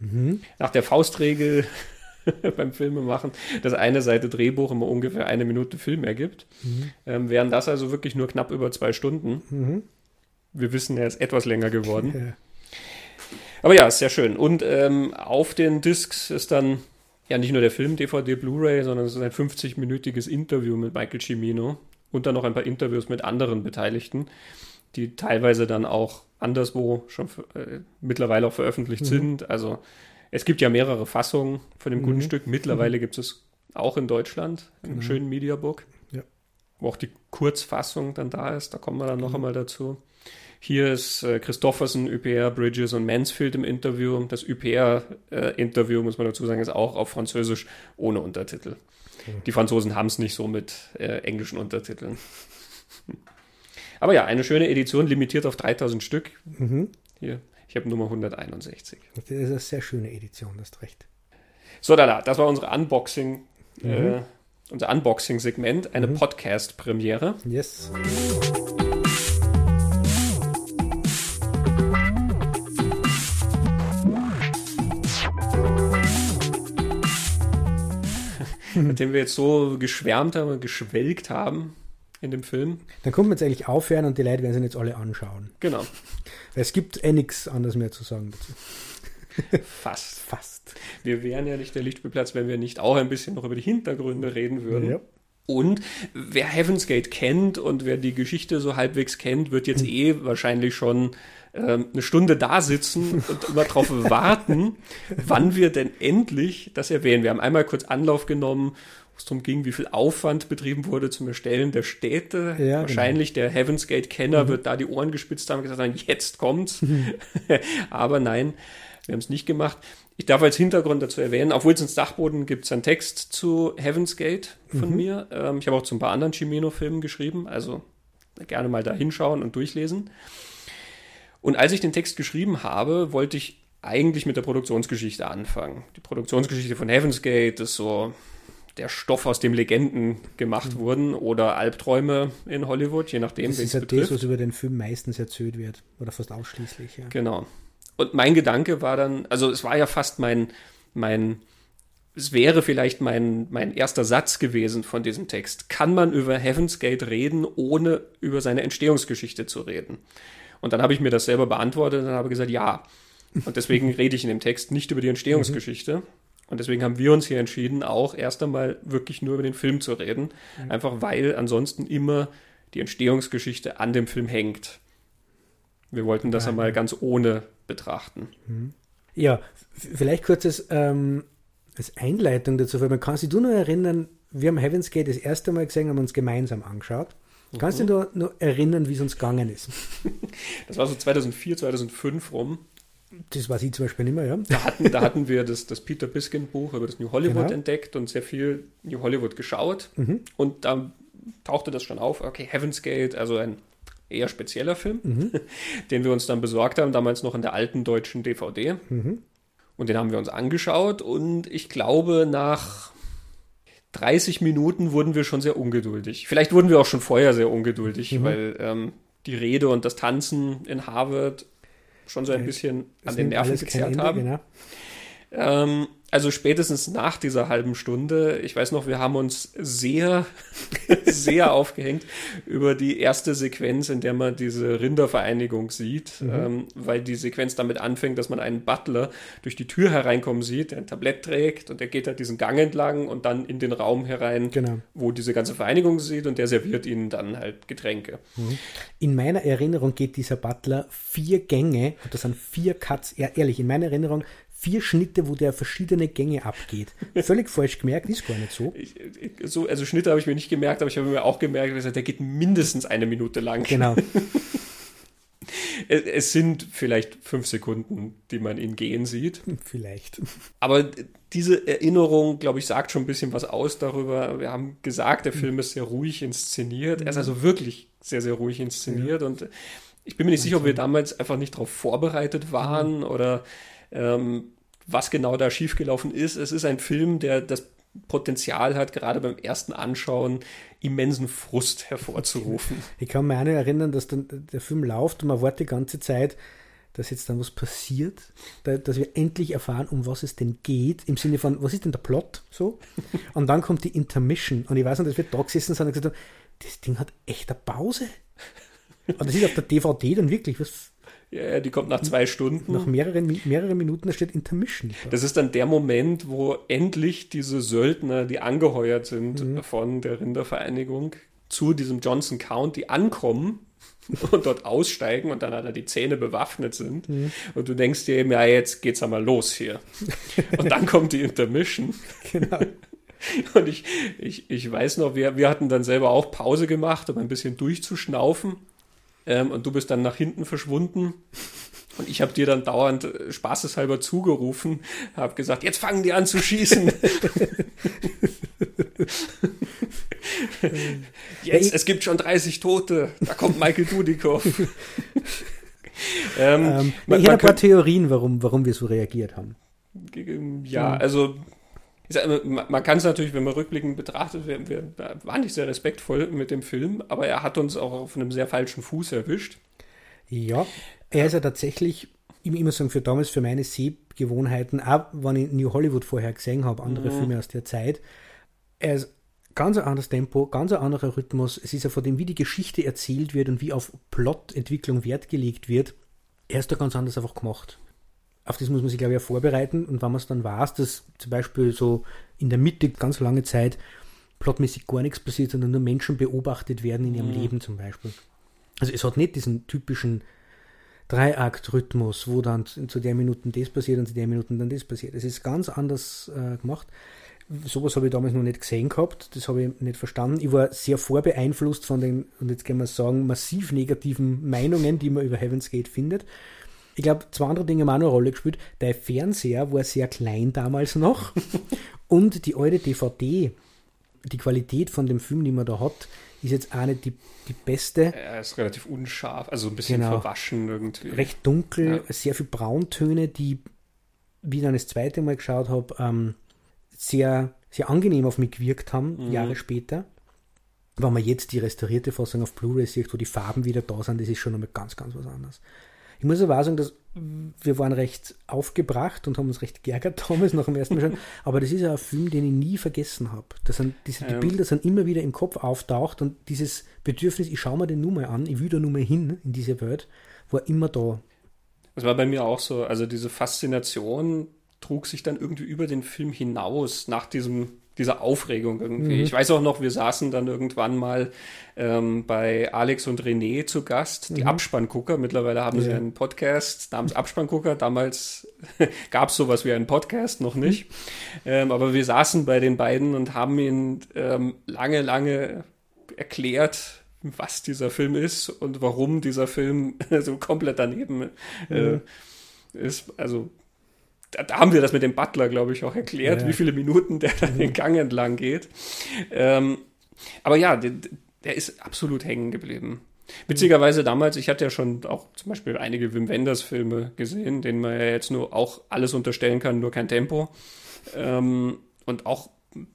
Mhm. nach der Faustregel (laughs) beim Filmemachen, dass eine Seite Drehbuch immer ungefähr eine Minute Film ergibt, Mhm. ähm, wären das also wirklich nur knapp über zwei Stunden. Mhm. Wir wissen, er ist etwas länger geworden. Aber ja, ist sehr schön. Und ähm, auf den Discs ist dann ja nicht nur der Film DVD, Blu-ray, sondern es ist ein 50-minütiges Interview mit Michael Cimino und dann noch ein paar Interviews mit anderen Beteiligten, die teilweise dann auch anderswo schon äh, mittlerweile auch veröffentlicht Mhm. sind. Also Es gibt ja mehrere Fassungen von dem Mhm. guten Stück. Mittlerweile gibt es auch in Deutschland, im Genau. schönen Mediabook, Ja. wo auch die Kurzfassung dann da ist. Da kommen wir dann noch einmal dazu. Hier ist äh, Christofferson, ÜPR, Bridges und Mansfield im Interview. Das ÜPR-Interview, muss man dazu sagen, ist auch auf Französisch ohne Untertitel. Die Franzosen haben es nicht so mit äh, englischen Untertiteln. (laughs) Aber ja, eine schöne Edition, limitiert auf 3000 Stück. Mhm. Hier, ich habe Nummer 161. Das ist eine sehr schöne Edition, das ist recht. So, da, da, das war unsere Unboxing, äh, unser Unboxing-Segment, eine Podcast-Premiere. Yes. Nachdem wir jetzt so geschwärmt haben und geschwelgt haben in dem Film. Dann kommt man jetzt eigentlich aufhören und die Leute werden sich jetzt alle anschauen. Genau, Weil es gibt eh nichts anderes mehr zu sagen dazu. fast. (laughs) Fast. Wir wären ja nicht der Lichtspielplatz, wenn wir nicht auch ein bisschen noch über die Hintergründe reden würden. Ja. Und wer Heaven's Gate kennt und wer die Geschichte so halbwegs kennt, wird jetzt eh wahrscheinlich schon ähm, eine Stunde da sitzen und immer darauf (laughs) warten, wann wir denn endlich das erwähnen. Wir haben einmal kurz Anlauf genommen, wo es darum ging, wie viel Aufwand betrieben wurde zum Erstellen der Städte. Ja, wahrscheinlich der Heaven's Gate-Kenner wird da die Ohren gespitzt haben und gesagt haben, jetzt kommt's. (laughs) Aber nein, wir haben es nicht gemacht. Ich darf als Hintergrund dazu erwähnen, auf Wilsons Dachboden gibt es einen Text zu Heaven's Gate von mir. Ähm, ich habe auch zu ein paar anderen Cimino-Filmen geschrieben, also gerne mal da hinschauen und durchlesen. Und als ich den Text geschrieben habe, wollte ich eigentlich mit der Produktionsgeschichte anfangen. Die Produktionsgeschichte von Heaven's Gate ist so der Stoff, aus dem Legenden gemacht wurden oder Albträume in Hollywood, je nachdem, Das ist ja das, betrifft. was über den Film meistens erzählt wird. Oder fast ausschließlich, ja. Genau. Und mein Gedanke war dann, also es war ja fast mein, mein, es wäre vielleicht mein, mein erster Satz gewesen von diesem Text. Kann man über Heaven's Gate reden, ohne über seine Entstehungsgeschichte zu reden? Und dann habe ich mir das selber beantwortet und habe gesagt, ja. Und deswegen (laughs) rede ich in dem Text nicht über die Entstehungsgeschichte. Und deswegen haben wir uns hier entschieden, auch erst einmal wirklich nur über den Film zu reden. Einfach weil ansonsten immer die Entstehungsgeschichte an dem Film hängt. Wir wollten das einmal ja. ganz ohne betrachten. Ja, f- vielleicht kurz als, ähm, als Einleitung dazu, weil man kann sich du noch erinnern, wir haben Heaven's Gate das erste Mal gesehen, haben uns gemeinsam angeschaut. Kannst du dich noch, noch erinnern, wie es uns gegangen ist? (laughs) Das war so 2004, 2005 rum. Das weiß ich zum Beispiel nicht mehr, ja. Da hatten, da hatten wir das, das Peter Biskin Buch über das New Hollywood Genau. entdeckt und sehr viel New Hollywood geschaut. Mhm. Und da tauchte das schon auf. Okay, Heaven's Gate, also ein eher spezieller Film, Mhm. (laughs) den wir uns dann besorgt haben, damals noch in der alten deutschen DVD. Mhm. Und den haben wir uns angeschaut und ich glaube, nach 30 Minuten wurden wir schon sehr ungeduldig. Vielleicht wurden wir auch schon vorher sehr ungeduldig, Mhm. weil ähm, die Rede und das Tanzen in Harvard schon so ein Ja, bisschen an Es den Nerven gezerrt Ende, haben. Genau. Ähm, also spätestens nach dieser halben Stunde, ich weiß noch, wir haben uns sehr, (laughs) sehr aufgehängt über die erste Sequenz, in der man diese Rindervereinigung sieht, ähm, weil die Sequenz damit anfängt, dass man einen Butler durch die Tür hereinkommen sieht, der ein Tablett trägt und der geht halt diesen Gang entlang und dann in den Raum herein, Genau. wo diese ganze Vereinigung sieht und der serviert ihnen dann halt Getränke. In meiner Erinnerung geht dieser Butler vier Gänge, und das sind vier Cuts, ja, ehrlich, in meiner Erinnerung vier Schnitte, wo der verschiedene Gänge abgeht. Völlig falsch gemerkt, ist gar nicht so. Ich, so, also Schnitte habe ich mir nicht gemerkt, aber ich habe mir auch gemerkt, dass der geht mindestens eine Minute lang. Genau. Es, es sind vielleicht fünf Sekunden, die man ihn gehen sieht. Vielleicht. Aber diese Erinnerung, glaube ich, sagt schon ein bisschen was aus darüber. Wir haben gesagt, der Film ist sehr ruhig inszeniert. Er ist also wirklich sehr, sehr ruhig inszeniert. Und ich bin mir nicht sicher, ob wir damals einfach nicht darauf vorbereitet waren oder ähm, was genau da schiefgelaufen ist. Es ist ein Film, der das Potenzial hat, gerade beim ersten Anschauen immensen Frust hervorzurufen. (laughs) Ich kann mich auch noch erinnern, dass dann der Film läuft und man wartet die ganze Zeit, dass jetzt dann was passiert, da, dass wir endlich erfahren, um was es denn geht, im Sinne von, was ist denn der Plot, so. (laughs) Und dann kommt die Intermission und ich weiß noch, dass wir da gesessen sind und gesagt haben, das Ding hat echt eine Pause. Und das ist auf der DVD dann wirklich, was, Ja, die kommt nach zwei Stunden. nach mehreren, mehreren Minuten, da steht Intermission. Das ist dann der Moment, wo endlich diese Söldner, die angeheuert sind Mhm. von der Rindervereinigung, zu diesem Johnson County ankommen (laughs) und dort aussteigen und dann alle die Zähne bewaffnet sind. Mhm. Und du denkst dir eben, ja, jetzt geht's einmal los hier. (laughs) und dann kommt die Intermission. Genau. (laughs) Und ich, ich, ich weiß noch, wir, wir hatten dann selber auch Pause gemacht, um ein bisschen durchzuschnaufen. Ähm, und du bist dann nach hinten verschwunden. Und ich habe dir dann dauernd äh, spaßeshalber zugerufen, habe gesagt, jetzt fangen die an zu schießen. (laughs) jetzt, es gibt schon 30 Tote, da kommt Michael Dudikoff. (laughs) ähm, ähm, man, ich habe ein paar Theorien, warum, warum wir so reagiert haben. Ja, also man kann es natürlich, wenn man rückblickend betrachtet, wir, wir waren nicht sehr respektvoll mit dem Film, aber er hat uns auch auf einem sehr falschen Fuß erwischt. Ja, er ist ja tatsächlich, ich immer sagen, für damals, für meine Sehgewohnheiten, auch wenn ich New Hollywood vorher gesehen habe, andere mhm. Filme aus der Zeit, er ist ganz ein anderes Tempo, ganz ein anderer Rhythmus. Es ist ja von dem, wie die Geschichte erzählt wird und wie auf Plotentwicklung Wert gelegt wird, er ist da ganz anders einfach gemacht. Auf das muss man sich, glaube ich, auch vorbereiten. Und wenn man es dann weiß, dass zum Beispiel so in der Mitte ganz lange Zeit plotmäßig gar nichts passiert, sondern nur Menschen beobachtet werden in ihrem mhm. Leben zum Beispiel. Also es hat nicht diesen typischen Dreiakt-Rhythmus, wo dann zu der Minuten das passiert und zu der Minuten dann das passiert. Es ist ganz anders äh, gemacht. Sowas habe ich damals noch nicht gesehen gehabt, das habe ich nicht verstanden. Ich war sehr vorbeeinflusst von den, und jetzt kann man sagen, massiv negativen Meinungen, die man über Heaven's Gate findet. Ich glaube, zwei andere Dinge haben auch noch eine Rolle gespielt. Der Fernseher war sehr klein damals noch (laughs) und die alte DVD, die Qualität von dem Film, die man da hat, ist jetzt auch nicht die, die beste. Er ist relativ unscharf, also ein bisschen genau. verwaschen irgendwie. Recht dunkel, ja. sehr viel Brauntöne, die, wie ich dann das zweite Mal geschaut habe, ähm, sehr, sehr angenehm auf mich gewirkt haben, mhm. Jahre später. Wenn man jetzt die restaurierte Fassung auf Blu-ray sieht, wo die Farben wieder da sind, das ist schon einmal ganz, ganz was anderes. Ich muss aber auch sagen, dass wir waren recht aufgebracht und haben uns recht geärgert (laughs) damals nach dem ersten Mal schon. Aber das ist ja ein Film, den ich nie vergessen habe. Das sind, diese, die ähm. Bilder sind immer wieder im Kopf auftaucht und dieses Bedürfnis, ich schaue mir den nur mal an, ich will da nur mal hin in diese Welt, war immer da. Das war bei mir auch so. Also diese Faszination trug sich dann irgendwie über den Film hinaus nach diesem dieser Aufregung irgendwie. Mhm. Ich weiß auch noch, wir saßen dann irgendwann mal ähm, bei Alex und René zu Gast, die mhm. Abspanngucker. Mittlerweile haben ja. sie einen Podcast namens Abspanngucker. Damals (laughs) gab es sowas wie einen Podcast noch nicht. Mhm. Ähm, aber wir saßen bei den beiden und haben ihnen ähm, lange, lange erklärt, was dieser Film ist und warum dieser Film (laughs) so komplett daneben äh, mhm. ist. Also da, haben wir das mit dem Butler, glaube ich, auch erklärt, ja. wie viele Minuten der da den Gang entlang geht. Ähm, aber ja, der, der, ist absolut hängen geblieben. Witzigerweise damals, ich hatte ja schon auch zum Beispiel einige Wim Wenders Filme gesehen, denen man ja jetzt nur auch alles unterstellen kann, nur kein Tempo. Ähm, und auch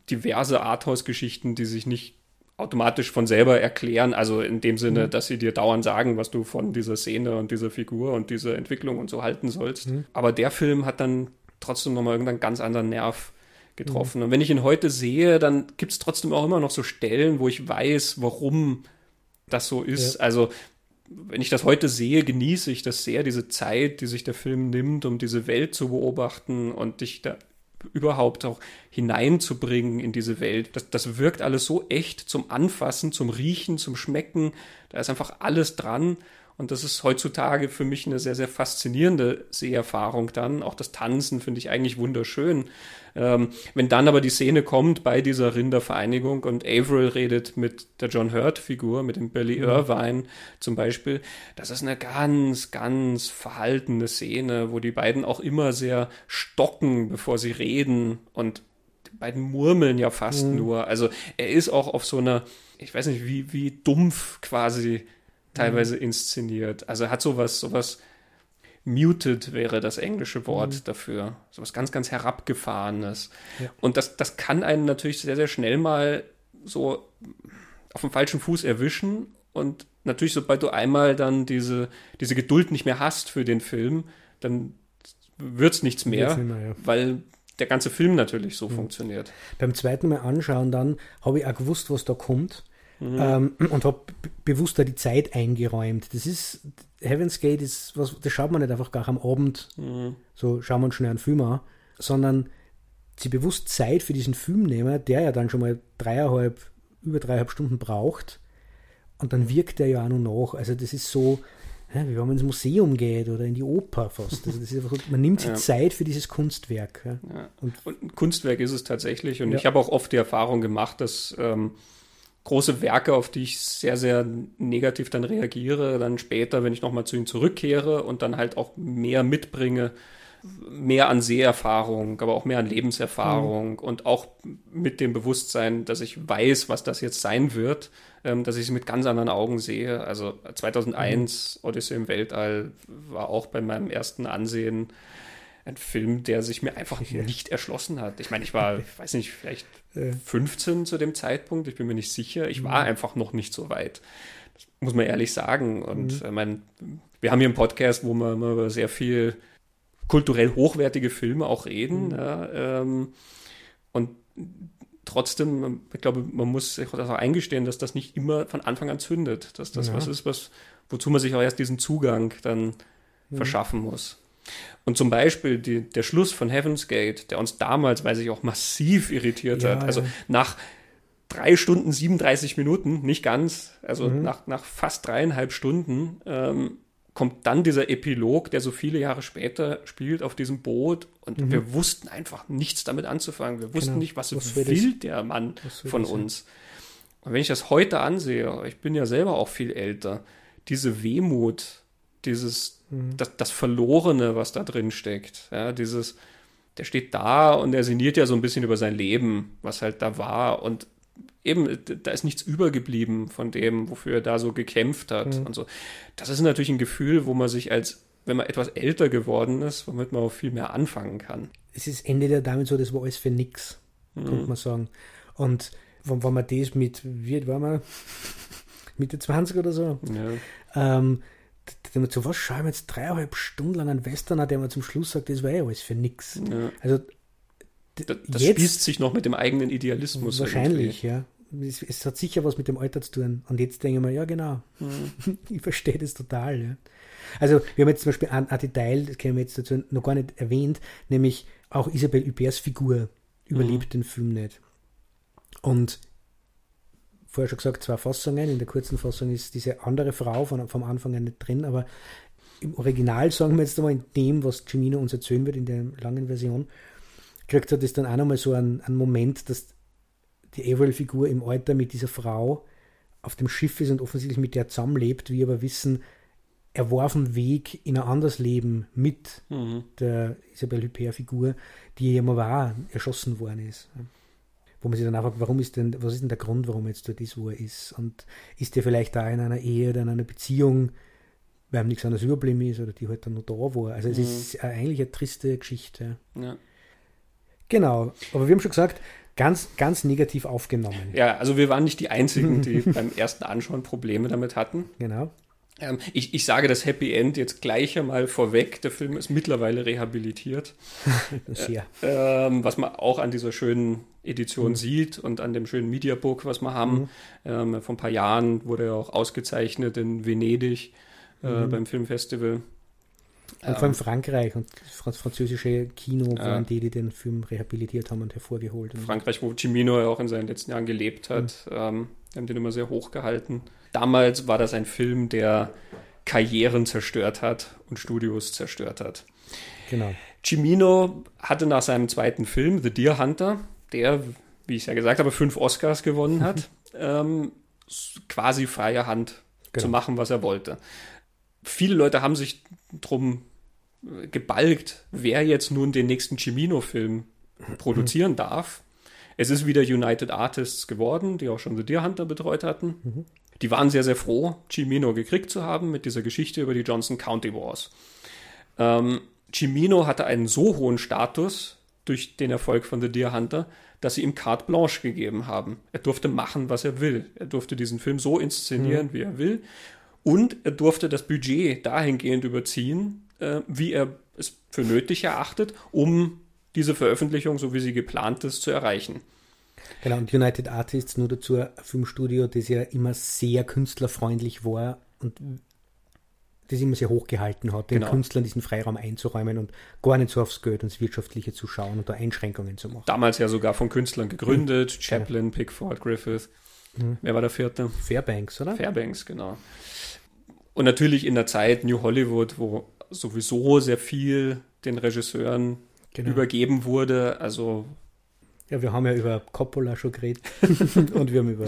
diverse Arthouse-Geschichten, die sich nicht automatisch von selber erklären, also in dem Sinne, mhm. dass sie dir dauernd sagen, was du von dieser Szene und dieser Figur und dieser Entwicklung und so halten sollst. Mhm. Aber der Film hat dann trotzdem nochmal irgendeinen ganz anderen Nerv getroffen. Mhm. Und wenn ich ihn heute sehe, dann gibt es trotzdem auch immer noch so Stellen, wo ich weiß, warum das so ist. Ja. Also wenn ich das heute sehe, genieße ich das sehr, diese Zeit, die sich der Film nimmt, um diese Welt zu beobachten und dich da überhaupt auch hineinzubringen in diese Welt. Das, das wirkt alles so echt zum Anfassen, zum Riechen, zum Schmecken. Da ist einfach alles dran. Und das ist heutzutage für mich eine sehr, sehr faszinierende Seherfahrung dann. Auch das Tanzen finde ich eigentlich wunderschön. Ähm, wenn dann aber die Szene kommt bei dieser Rindervereinigung und Averill redet mit der John Hurt-Figur, mit dem Billy mhm. Irvine zum Beispiel, das ist eine ganz, ganz verhaltene Szene, wo die beiden auch immer sehr stocken, bevor sie reden und die beiden murmeln ja fast mhm. nur. Also er ist auch auf so einer, ich weiß nicht, wie, wie dumpf quasi teilweise inszeniert. Also er hat sowas, sowas muted wäre das englische Wort mhm. dafür. Sowas ganz, ganz herabgefahrenes. Ja. Und das, das kann einen natürlich sehr, sehr schnell mal so auf dem falschen Fuß erwischen. Und natürlich, sobald du einmal dann diese, diese Geduld nicht mehr hast für den Film, dann wird es nichts mehr, mehr ja. weil der ganze Film natürlich so mhm. funktioniert. Beim zweiten Mal anschauen dann habe ich auch gewusst, was da kommt. Mhm. Ähm, (clears throat) und habe bewusst da die Zeit eingeräumt. Das ist, Heaven's Gate ist was, das schaut man nicht einfach gar am Abend, mhm. so schauen wir uns schnell einen Film an, sondern sie bewusst Zeit für diesen Film nehmen, der ja dann schon mal dreieinhalb, über dreieinhalb Stunden braucht Und dann wirkt er ja auch noch nach. Also das ist so, wie wenn man ins Museum geht oder in die Oper fast. Also das ist einfach, man nimmt sich ja. Zeit für dieses Kunstwerk. Ja. Ja. Und, und, ein Kunstwerk ist es tatsächlich. Und ich habe auch oft die Erfahrung gemacht, dass ähm, große Werke, auf die ich sehr, sehr negativ dann reagiere, dann später, wenn ich nochmal zu ihnen zurückkehre und dann halt auch mehr mitbringe, mehr an Seherfahrung, aber auch mehr an Lebenserfahrung mhm. und auch mit dem Bewusstsein, dass ich weiß, was das jetzt sein wird, ähm, dass ich es mit ganz anderen Augen sehe. Also 2001 mhm. Odyssey im Weltall war auch bei meinem ersten Ansehen ein Film, der sich mir einfach nicht erschlossen hat. Ich meine, ich war, ich (laughs) weiß nicht, vielleicht 15 zu dem Zeitpunkt, ich bin mir nicht sicher. Ich war mhm. einfach noch nicht so weit. Das muss man ehrlich sagen. Und mhm. ich meine, wir haben hier einen Podcast, wo wir immer über sehr viel kulturell hochwertige Filme auch reden. Mhm. Ja, ähm, und trotzdem, ich glaube, man muss sich auch eingestehen, dass das nicht immer von Anfang an zündet. Dass das ja. was ist, was, wozu man sich auch erst diesen Zugang dann mhm. verschaffen muss. Und zum Beispiel die, der Schluss von Heaven's Gate, der uns damals, weiß ich auch, massiv irritiert ja, hat. Also ja. nach drei Stunden 37 Minuten, nicht ganz, also mhm. nach, nach fast dreieinhalb Stunden, ähm, kommt dann dieser Epilog, der so viele Jahre später spielt auf diesem Boot und mhm. wir wussten einfach nichts damit anzufangen. Wir wussten genau. nicht, was, was will der Mann von uns. Und wenn ich das heute ansehe, ich bin ja selber auch viel älter, diese Wehmut, dieses, mhm. das, das Verlorene, was da drin steckt, ja, dieses, der steht da und er sinniert ja so ein bisschen über sein Leben, was halt da war und eben, da ist nichts übergeblieben von dem, wofür er da so gekämpft hat mhm. und so. Das ist natürlich ein Gefühl, wo man sich als, wenn man etwas älter geworden ist, womit man auch viel mehr anfangen kann. Es ist Ende der damit so, das war alles für nix, mhm. könnte man sagen. Und wenn, wenn man das mit, wie alt war man? (laughs) Mitte 20 oder so? Ja. Ähm, der zu was schauen wir jetzt dreieinhalb Stunden lang einen Western, der man zum Schluss sagt, das war ja alles für nix. Ja. Also das, das jetzt, spießt sich noch mit dem eigenen Idealismus. Wahrscheinlich, irgendwie. ja es, es, hat sicher was mit dem Alter zu tun. Und jetzt denke ich mir, ja, genau. Mhm. (laughs) ich verstehe das total. Ja. Also, wir haben jetzt zum Beispiel ein, ein Detail, das haben wir jetzt dazu noch gar nicht erwähnt, nämlich auch Isabelle Huberts Figur überlebt mhm. den Film nicht. Und vorher schon gesagt, zwei Fassungen. In der kurzen Fassung ist diese andere Frau von, vom Anfang an nicht drin, aber im Original, sagen wir jetzt einmal, in dem, was Cimino uns erzählen wird, in der langen Version, kriegt er das dann auch nochmal so einen, einen Moment, dass die Avril-Figur im Alter mit dieser Frau auf dem Schiff ist und offensichtlich mit der zusammenlebt, wir aber wissen, er war auf dem Weg in ein anderes Leben mit mhm. der Isabelle Huppert-Figur, die ja mal war, erschossen worden ist. Wo man sich dann einfach, warum ist denn, was ist denn der Grund, warum er jetzt dort ist, wo er ist? Und ist er vielleicht da in einer Ehe oder in einer Beziehung, weil ihm nichts anderes überblieben ist oder die halt dann noch da war? Also es mhm. ist eigentlich eine triste Geschichte. Ja. Genau, aber wir haben schon gesagt, ganz, ganz negativ aufgenommen. Ja, also wir waren nicht die Einzigen, die (laughs) beim ersten Anschauen Probleme damit hatten. Genau. Ähm, ich, ich sage das Happy End jetzt gleich einmal vorweg. Der Film ist mittlerweile rehabilitiert. (laughs) Äh, ähm, was man auch an dieser schönen Edition mhm. sieht und an dem schönen Mediabook, was wir haben. Mhm. Ähm, vor ein paar Jahren wurde er auch ausgezeichnet in Venedig äh, mhm. beim Filmfestival. Und vor allem Frankreich und das französische Kino waren die, die den Film rehabilitiert haben und hervorgeholt. Frankreich, wo Cimino ja auch in seinen letzten Jahren gelebt hat, mhm. ähm, haben den immer sehr hoch gehalten. Damals war das ein Film, der Karrieren zerstört hat und Studios zerstört hat. Genau. Cimino hatte nach seinem zweiten Film, The Deer Hunter, der, wie ich ja gesagt habe, fünf Oscars gewonnen hat, (laughs) ähm, quasi freie Hand genau. zu machen, was er wollte viele Leute haben sich drum äh, gebalgt, wer jetzt nun den nächsten Cimino-Film (laughs) produzieren mhm. darf. Es ist wieder United Artists geworden, die auch schon The Deer Hunter betreut hatten. Die waren sehr, sehr froh, Cimino gekriegt zu haben mit dieser Geschichte über die Johnson County Wars. Ähm, Cimino hatte einen so hohen Status durch den Erfolg von The Deer Hunter, dass sie ihm carte blanche gegeben haben. Er durfte machen, was er will. Er durfte diesen Film so inszenieren, mhm. wie er will. Und er durfte das Budget dahingehend überziehen, äh, wie er es für nötig erachtet, um diese Veröffentlichung, so wie sie geplant ist, zu erreichen. Genau, und United Artists nur dazu ein Filmstudio, das ja immer sehr künstlerfreundlich war und das immer sehr hochgehalten hat, den genau. Künstlern diesen Freiraum einzuräumen und gar nicht so aufs Geld und das Wirtschaftliche zu schauen und da Einschränkungen zu machen. Damals ja sogar von Künstlern gegründet, mhm. Chaplin, Pickford, Griffith. Mhm. Wer war der vierte? Fairbanks, oder? Fairbanks, genau. Und natürlich in der Zeit New Hollywood, wo sowieso sehr viel den Regisseuren genau. übergeben wurde. Also ja, wir haben ja über Coppola schon geredet (laughs) und wir haben über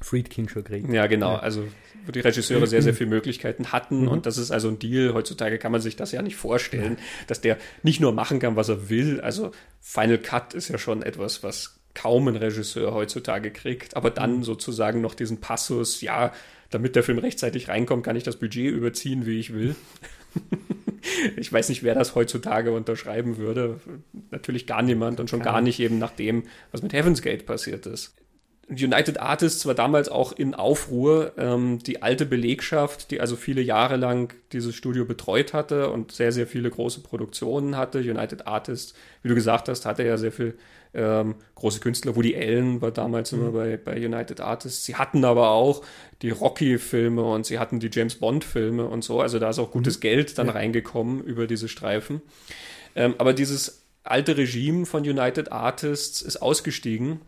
Friedkin schon geredet. Ja, genau. Ja. Also wo die Regisseure sehr, sehr (clears throat) viele Möglichkeiten hatten mhm. und das ist also ein Deal. Heutzutage kann man sich das ja nicht vorstellen, ja. dass der nicht nur machen kann, was er will. Also Final Cut ist ja schon etwas, was kaum ein Regisseur heutzutage kriegt, aber dann mhm. sozusagen noch diesen Passus, ja, damit der Film rechtzeitig reinkommt, kann ich das Budget überziehen, wie ich will. (laughs) ich weiß nicht, wer das heutzutage unterschreiben würde. Natürlich gar niemand und schon gar nicht eben nach dem, was mit Heaven's Gate passiert ist. United Artists war damals auch in Aufruhr. Ähm, die alte Belegschaft, die also viele Jahre lang dieses Studio betreut hatte und sehr, sehr viele große Produktionen hatte. United Artists, wie du gesagt hast, hatte ja sehr viel ähm, große Künstler. Woody Allen war damals mhm. immer bei, bei United Artists. Sie hatten aber auch die Rocky-Filme und sie hatten die James Bond-Filme und so. Also da ist auch gutes mhm. Geld dann ja. reingekommen über diese Streifen. Ähm, aber dieses alte Regime von United Artists ist ausgestiegen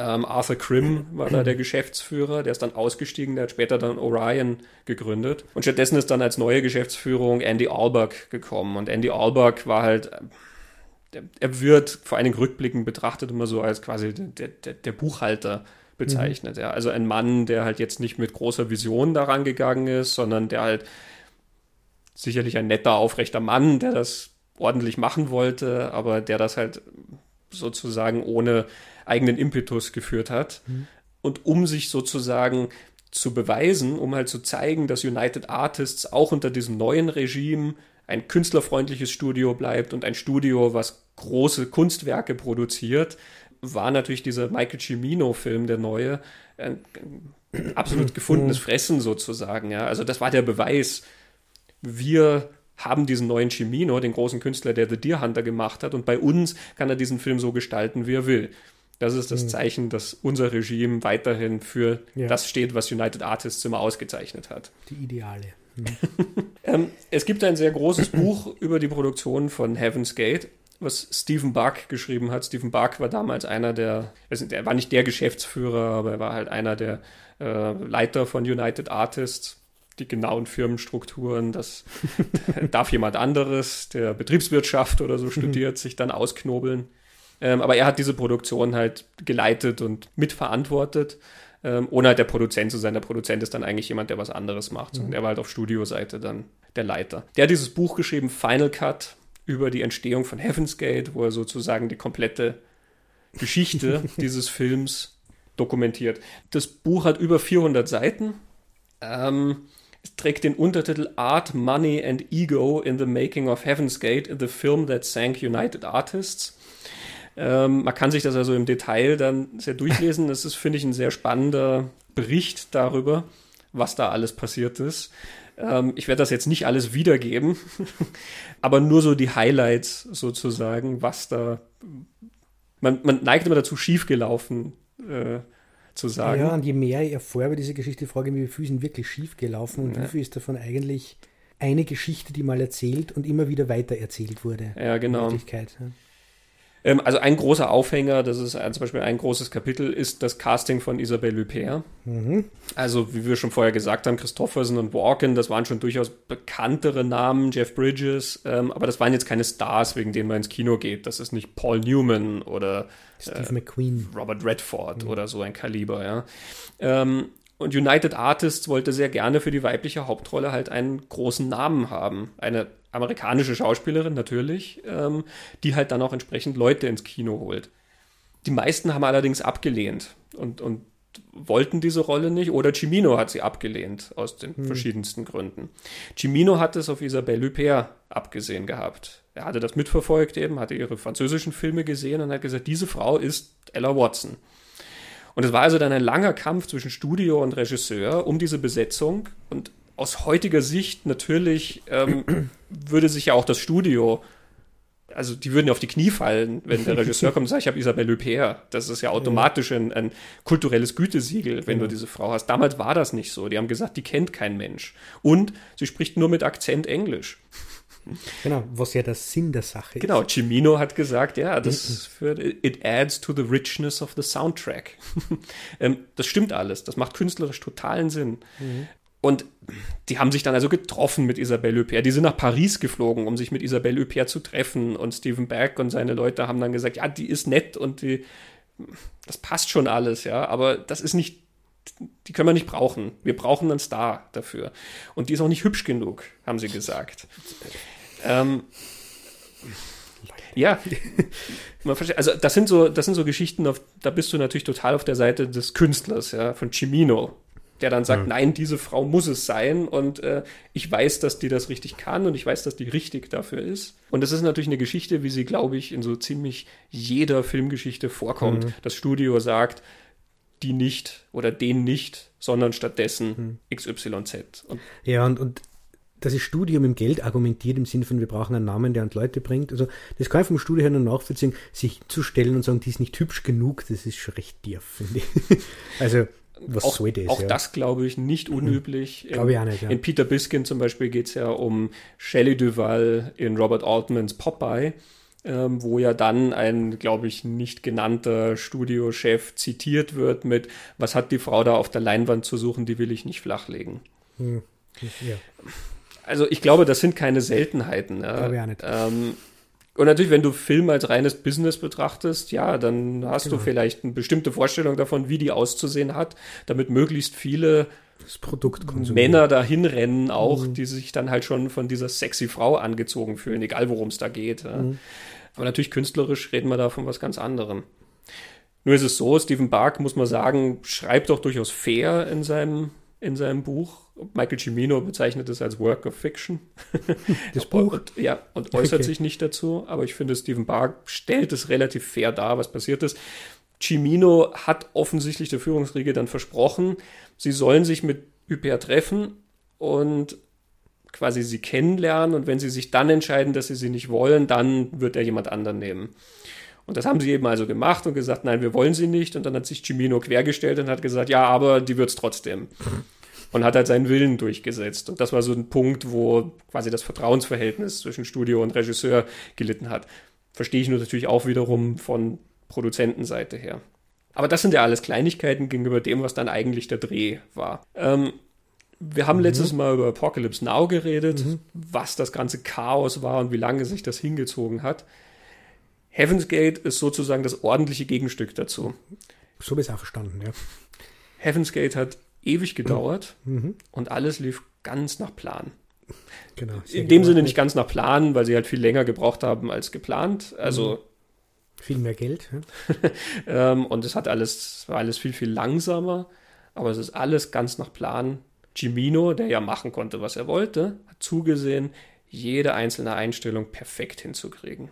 ähm, Arthur Krim war da der Geschäftsführer, der ist dann ausgestiegen, der hat später dann Orion gegründet. Und stattdessen ist dann als neue Geschäftsführung Andy Albach gekommen. Und Andy Albach war halt, er wird vor allen Dingen rückblickend betrachtet immer so als quasi der, der, der Buchhalter bezeichnet. Mhm. Ja. Also ein Mann, der halt jetzt nicht mit großer Vision daran gegangen ist, sondern der halt sicherlich ein netter, aufrechter Mann, der das ordentlich machen wollte, aber der das halt sozusagen ohne eigenen Impetus geführt hat. Mhm. Und um sich sozusagen zu beweisen, um halt zu zeigen, dass United Artists auch unter diesem neuen Regime ein künstlerfreundliches Studio bleibt und ein Studio, was große Kunstwerke produziert, war natürlich dieser Michael Cimino-Film, der neue, ein, ein absolut (clears throat) gefundenes. Fressen sozusagen. Ja. Also das war der Beweis. Wir haben diesen neuen Cimino, den großen Künstler, der The Deer Hunter gemacht hat, und bei uns kann er diesen Film so gestalten, wie er will. Das ist das mhm. Zeichen, dass unser Regime weiterhin für ja. das steht, was United Artists immer ausgezeichnet hat. Die Ideale. Mhm. (laughs) ähm, es gibt ein sehr großes (clears throat) Buch über die Produktion von Heaven's Gate, was Stephen Buck geschrieben hat. Stephen Buck war damals einer der, also er war nicht der Geschäftsführer, aber er war halt einer der äh, Leiter von United Artists die genauen Firmenstrukturen, das (laughs) darf jemand anderes, der Betriebswirtschaft oder so studiert, sich dann ausknobeln. Ähm, aber er hat diese Produktion halt geleitet und mitverantwortet, ähm, ohne halt der Produzent zu sein. Der Produzent ist dann eigentlich jemand, der was anderes macht. Mhm. Und er war halt auf Studioseite dann der Leiter. Der hat dieses Buch geschrieben, Final Cut, über die Entstehung von Heaven's Gate, wo er sozusagen die komplette Geschichte (laughs) dieses Films dokumentiert. Das Buch hat über 400 Seiten. Ähm, es trägt den Untertitel Art, Money and Ego in the Making of Heaven's Gate, the film that sank United Artists. Ähm, man kann sich das also im Detail dann sehr durchlesen. Das ist, finde ich, ein sehr spannender Bericht darüber, was da alles passiert ist. Ähm, ich werde das jetzt nicht alles wiedergeben, (laughs) aber nur so die Highlights sozusagen, was da. Man, man neigt immer dazu, schiefgelaufen äh, zu sagen. Ja, und je mehr ich erfahre über diese Geschichte, frage ich mich, wie viel sind wirklich schiefgelaufen und ja. wie viel ist davon eigentlich eine Geschichte, die mal erzählt und immer wieder weiter erzählt wurde. Ja, genau. Ja. Ähm, also ein großer Aufhänger, das ist ein, zum Beispiel ein großes Kapitel, ist das Casting von Isabelle Huppert. Mhm. Also wie wir schon vorher gesagt haben, Christofferson und Walken, das waren schon durchaus bekanntere Namen, Jeff Bridges, ähm, aber das waren jetzt keine Stars, wegen denen man ins Kino geht. Das ist nicht Paul Newman oder Steve äh, McQueen. Robert Redford mhm. oder so ein Kaliber, ja. Ähm, und United Artists wollte sehr gerne für die weibliche Hauptrolle halt einen großen Namen haben. Eine amerikanische Schauspielerin natürlich, ähm, die halt dann auch entsprechend Leute ins Kino holt. Die meisten haben allerdings abgelehnt und, und wollten diese Rolle nicht oder Cimino hat sie abgelehnt aus den hm. verschiedensten Gründen. Cimino hat es auf Isabelle Huppert abgesehen gehabt. Er hatte das mitverfolgt eben, hatte ihre französischen Filme gesehen und hat gesagt, diese Frau ist Ella Watson. Und es war also dann ein langer Kampf zwischen Studio und Regisseur um diese Besetzung und aus heutiger Sicht natürlich ähm, (clears throat) würde sich ja auch das Studio, also die würden ja auf die Knie fallen, wenn der Regisseur (laughs) kommt und sagt, ich habe Isabelle Huppert. Das ist ja automatisch ein, ein kulturelles Gütesiegel, wenn ja. du diese Frau hast. Damals war das nicht so. Die haben gesagt, die kennt kein Mensch. Und sie spricht nur mit Akzent Englisch. Genau, was ja der Sinn der Sache ist. Genau, Cimino hat gesagt, ja, das führt, it adds to the richness of the soundtrack. (laughs) Ähm, das stimmt alles, das macht künstlerisch totalen Sinn. Mhm. Und die haben sich dann also getroffen mit Isabelle Huppert. Die sind nach Paris geflogen, um sich mit Isabelle Huppert zu treffen. Und Stephen Beck und seine Leute haben dann gesagt, ja, die ist nett und die, das passt schon alles, ja. Aber das ist nicht, die können wir nicht brauchen. Wir brauchen einen Star dafür. Und die ist auch nicht hübsch genug, haben sie gesagt. Ähm, ja, man versteht. Also das sind so, das sind so Geschichten, auf, da bist du natürlich total auf der Seite des Künstlers, ja, von Cimino, der dann sagt, ja. nein, diese Frau muss es sein und äh, ich weiß, dass die das richtig kann und ich weiß, dass die richtig dafür ist. Und das ist natürlich eine Geschichte, wie sie, glaube ich, in so ziemlich jeder Filmgeschichte vorkommt. Mhm. Das Studio sagt, die nicht oder den nicht, sondern stattdessen mhm. XYZ. Und ja, und, und dass das Studium im Geld argumentiert im Sinne von, wir brauchen einen Namen, der an Leute bringt. Also das kann ich vom Studio her nur nachvollziehen, sich hinzustellen und sagen, die ist nicht hübsch genug, das ist schon recht tief, finde ich. (laughs) Also was auch, soll das? Auch ja? das, glaube ich, nicht hm. unüblich. Mhm. Glaube ich auch nicht, ja. In Peter Biskin zum Beispiel geht es ja um Shelley Duval in Robert Altmans Popeye, ähm, wo ja dann ein, glaube ich, nicht genannter Studiochef zitiert wird mit, was hat die Frau da auf der Leinwand zu suchen, die will ich nicht flachlegen. Mhm. Ja. Also ich glaube, das sind keine Seltenheiten. Ja. Glaube ich auch nicht. Ähm, und natürlich, wenn du Film als reines Business betrachtest, ja, dann hast genau. du vielleicht eine bestimmte Vorstellung davon, wie die auszusehen hat, damit möglichst viele Männer dahin rennen, auch, mhm. die sich dann halt schon von dieser sexy Frau angezogen fühlen, egal worum es da geht. Ja. Mhm. Aber natürlich künstlerisch reden wir da von was ganz anderem. Nur ist es so, Stephen Bark, muss man sagen, schreibt doch durchaus fair in seinem, in seinem Buch Michael Cimino bezeichnet es als Work of Fiction. (laughs) Das Buch? Und, ja, und äußert okay. sich nicht dazu. Aber ich finde, Stephen Barr stellt es relativ fair dar, was passiert ist. Cimino hat offensichtlich der Führungsriege dann versprochen, sie sollen sich mit UPR treffen und quasi sie kennenlernen. Und wenn sie sich dann entscheiden, dass sie sie nicht wollen, dann wird er jemand anderen nehmen. Und das haben sie eben also gemacht und gesagt, nein, wir wollen sie nicht. Und dann hat sich Cimino quergestellt und hat gesagt, ja, aber die wird es trotzdem (laughs) und hat halt seinen Willen durchgesetzt. Und das war so ein Punkt, wo quasi das Vertrauensverhältnis zwischen Studio und Regisseur gelitten hat. Verstehe ich nur natürlich auch wiederum von Produzentenseite her. Aber das sind ja alles Kleinigkeiten gegenüber dem, was dann eigentlich der Dreh war. Ähm, wir haben mhm. letztes Mal über Apocalypse Now geredet, mhm. was das ganze Chaos war und wie lange sich das hingezogen hat. Heaven's Gate ist sozusagen das ordentliche Gegenstück dazu. So habe ich es auch verstanden, ja. Heaven's Gate hat ewig gedauert mhm. und alles lief ganz nach Plan. Genau, In dem Sinne nicht ganz nach Plan, weil sie halt viel länger gebraucht haben als geplant. Also mhm. viel mehr Geld. Ja. (laughs) ähm, und es hat alles, war alles viel, viel langsamer, aber es ist alles ganz nach Plan. Jimino, der ja machen konnte, was er wollte, hat zugesehen, jede einzelne Einstellung perfekt hinzukriegen.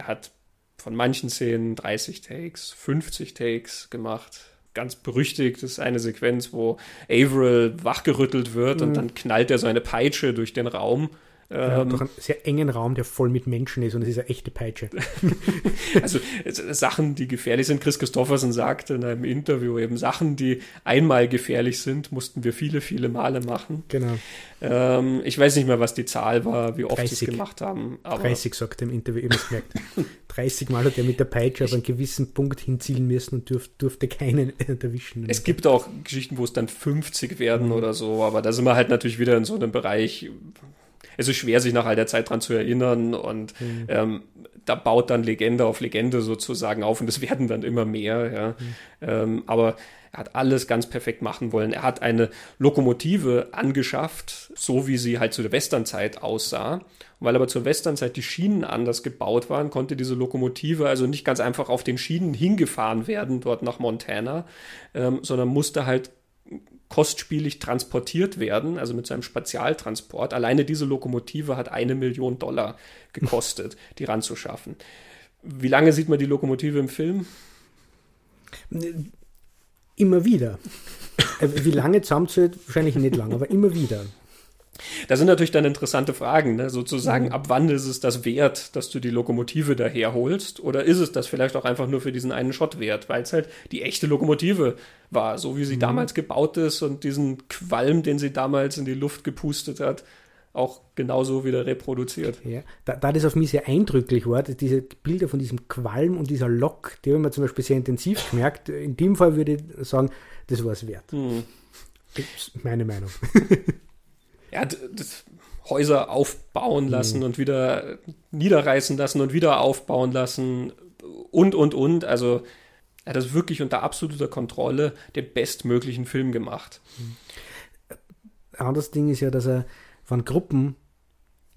Er hat von manchen Szenen 30 Takes, 50 Takes gemacht, ganz berüchtigt ist eine Sequenz, wo Averill wachgerüttelt wird mhm. und dann knallt er so eine Peitsche durch den Raum ja, ähm, durch einen sehr engen Raum, der voll mit Menschen ist und es ist eine echte Peitsche. (laughs) also Sachen, die gefährlich sind. Chris Christoffersen sagte in einem Interview eben, Sachen, die einmal gefährlich sind, mussten wir viele, viele Male machen. Genau. Ähm, ich weiß nicht mehr, was die Zahl war, wie oft sie es gemacht haben. Aber 30 sagt er im Interview, immer gemerkt. (laughs) 30 Mal hat er mit der Peitsche auf einen gewissen Punkt hinzielen müssen und durf, durfte keinen (laughs) erwischen. Es gibt auch Geschichten, wo es dann 50 werden mhm. oder so, aber da sind wir halt natürlich wieder in so einem Bereich, es ist schwer, sich nach all der Zeit dran zu erinnern und mhm. ähm, da baut dann Legende auf Legende sozusagen auf und es werden dann immer mehr. Ja. Mhm. Ähm, aber er hat alles ganz perfekt machen wollen. Er hat eine Lokomotive angeschafft, so wie sie halt zu der Westernzeit aussah. Und weil aber zur Westernzeit die Schienen anders gebaut waren, konnte diese Lokomotive also nicht ganz einfach auf den Schienen hingefahren werden, dort nach Montana, ähm, sondern musste halt kostspielig transportiert werden, also mit so einem Spezialtransport. Alleine diese Lokomotive hat eine Million Dollar gekostet, (laughs) die ranzuschaffen. Wie lange sieht man die Lokomotive im Film? Immer wieder. Äh, wie lange zusammenzählt? Wahrscheinlich nicht lange, aber immer wieder. Da sind natürlich dann interessante Fragen, ne? sozusagen, mhm. ab wann ist es das wert, dass du die Lokomotive daherholst? Oder ist es das vielleicht auch einfach nur für diesen einen Shot wert, weil es halt die echte Lokomotive war, so wie sie mhm. damals gebaut ist und diesen Qualm, den sie damals in die Luft gepustet hat, auch genauso wieder reproduziert. Ja, da, da das auf mich sehr eindrücklich war, diese Bilder von diesem Qualm und dieser Lok, die haben wir zum Beispiel sehr intensiv gemerkt. In dem Fall würde ich sagen, das war es wert. Hm. Meine Meinung. (laughs) ja, das Häuser aufbauen lassen hm. und wieder niederreißen lassen und wieder aufbauen lassen und, und, und. Also er hat das wirklich unter absoluter Kontrolle den bestmöglichen Film gemacht. Ein anderes Ding ist ja, dass er von Gruppen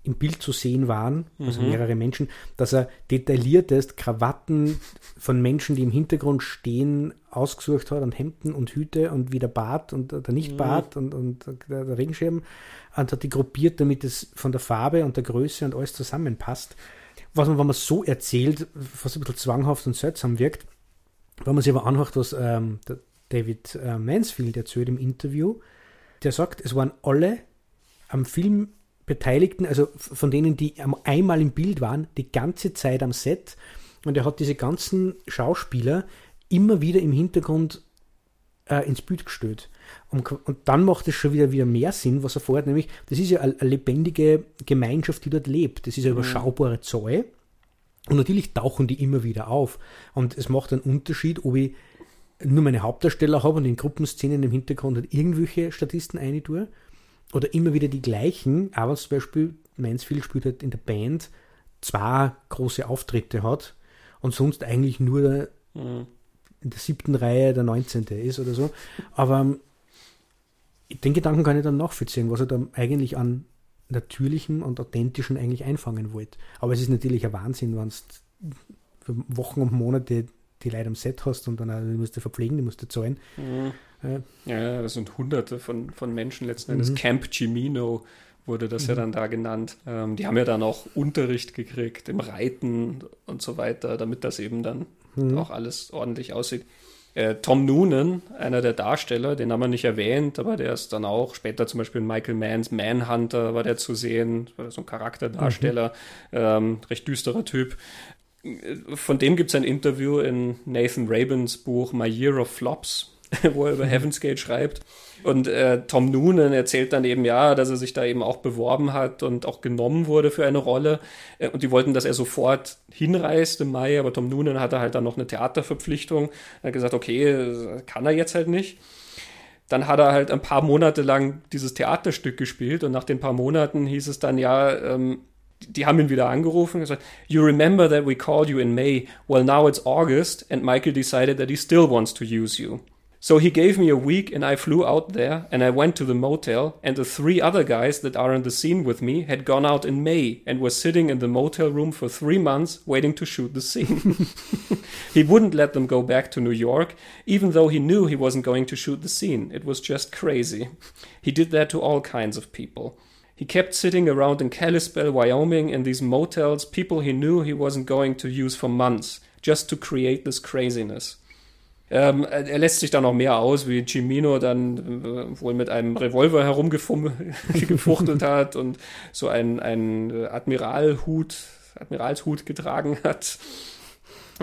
im Bild zu sehen waren, also mhm. mehrere Menschen, dass er detailliertest Krawatten von Menschen, die im Hintergrund stehen, ausgesucht hat und Hemden und Hüte und wie der Bart und der Nicht-Bart mhm. und, und der, der Regenschirm und hat die gruppiert, damit es von der Farbe und der Größe und alles zusammenpasst. Was man, wenn man so erzählt, fast ein bisschen zwanghaft und seltsam wirkt, wenn man sich aber anhört, was ähm, David äh, Mansfield erzählt im Interview, der sagt, es waren alle am Film Beteiligten, also von denen, die einmal im Bild waren, die ganze Zeit am Set. Und er hat diese ganzen Schauspieler immer wieder im Hintergrund äh, ins Bild gestellt. Und, und, dann macht es schon wieder, wieder mehr Sinn, was er vorhat, nämlich, das ist ja eine, eine lebendige Gemeinschaft, die dort lebt. Das ist ja mhm. überschaubare Zahl. Und natürlich tauchen die immer wieder auf. Und es macht einen Unterschied, ob ich nur meine Hauptdarsteller habe und in Gruppenszenen im Hintergrund halt irgendwelche Statisten eine oder immer wieder die gleichen, aber zum Beispiel Mansfield spielt halt in der Band zwei große Auftritte hat und sonst eigentlich nur der, mhm. in der siebten Reihe der 19. ist oder so. Aber ähm, den Gedanken kann ich dann nachvollziehen, was er da eigentlich an natürlichem und authentischen eigentlich einfangen wollte. Aber es ist natürlich ein Wahnsinn, wenn du Wochen und Monate die Leute am Set hast und dann musst du verpflegen, die musst du zahlen. Mhm. Ja. das sind hunderte von, von Menschen letzten Endes. Mhm. Camp Cimino wurde das mhm. ja dann da genannt. Ähm, die haben ja dann auch Unterricht gekriegt im Reiten und so weiter, damit das eben dann mhm. auch alles ordentlich aussieht. Äh, Tom Noonan, einer der Darsteller, den haben wir nicht erwähnt, aber der ist dann auch später zum Beispiel in Michael Manns Manhunter war der zu sehen, war so ein Charakterdarsteller, mhm. ähm, recht düsterer Typ. Von dem gibt es ein Interview in Nathan Rabins Buch My Year of Flops, (laughs) wo er über Heaven's Gate schreibt. Und äh, Tom Noonan erzählt dann eben ja, dass er sich da eben auch beworben hat und auch genommen wurde für eine Rolle. Äh, und die wollten, dass er sofort hinreist im Mai, aber Tom Noonan hatte halt dann noch eine Theaterverpflichtung. Er hat gesagt, okay, kann er jetzt halt nicht. Dann hat er halt ein paar Monate lang dieses Theaterstück gespielt und nach den paar Monaten hieß es dann ja, ähm, die haben ihn wieder angerufen und gesagt, You remember that we called you in May. Well, now it's August and Michael decided that he still wants to use you. So he gave me a week and I flew out there and I went to the motel and the three other guys that are in the scene with me had gone out in May and were sitting in the motel room for three months waiting to shoot the scene. (laughs) he wouldn't let them go back to New York, even though he knew he wasn't going to shoot the scene. It was just crazy. He did that to all kinds of people. He kept sitting around in Kalispell, Wyoming, in these motels, people he knew he wasn't going to use for months, just to create this craziness. Ähm, er lässt sich da noch mehr aus, wie Cimino dann äh, wohl mit einem Revolver herumgefuchtelt (laughs) hat und so einen, einen Admiralhut, Admiralshut getragen hat.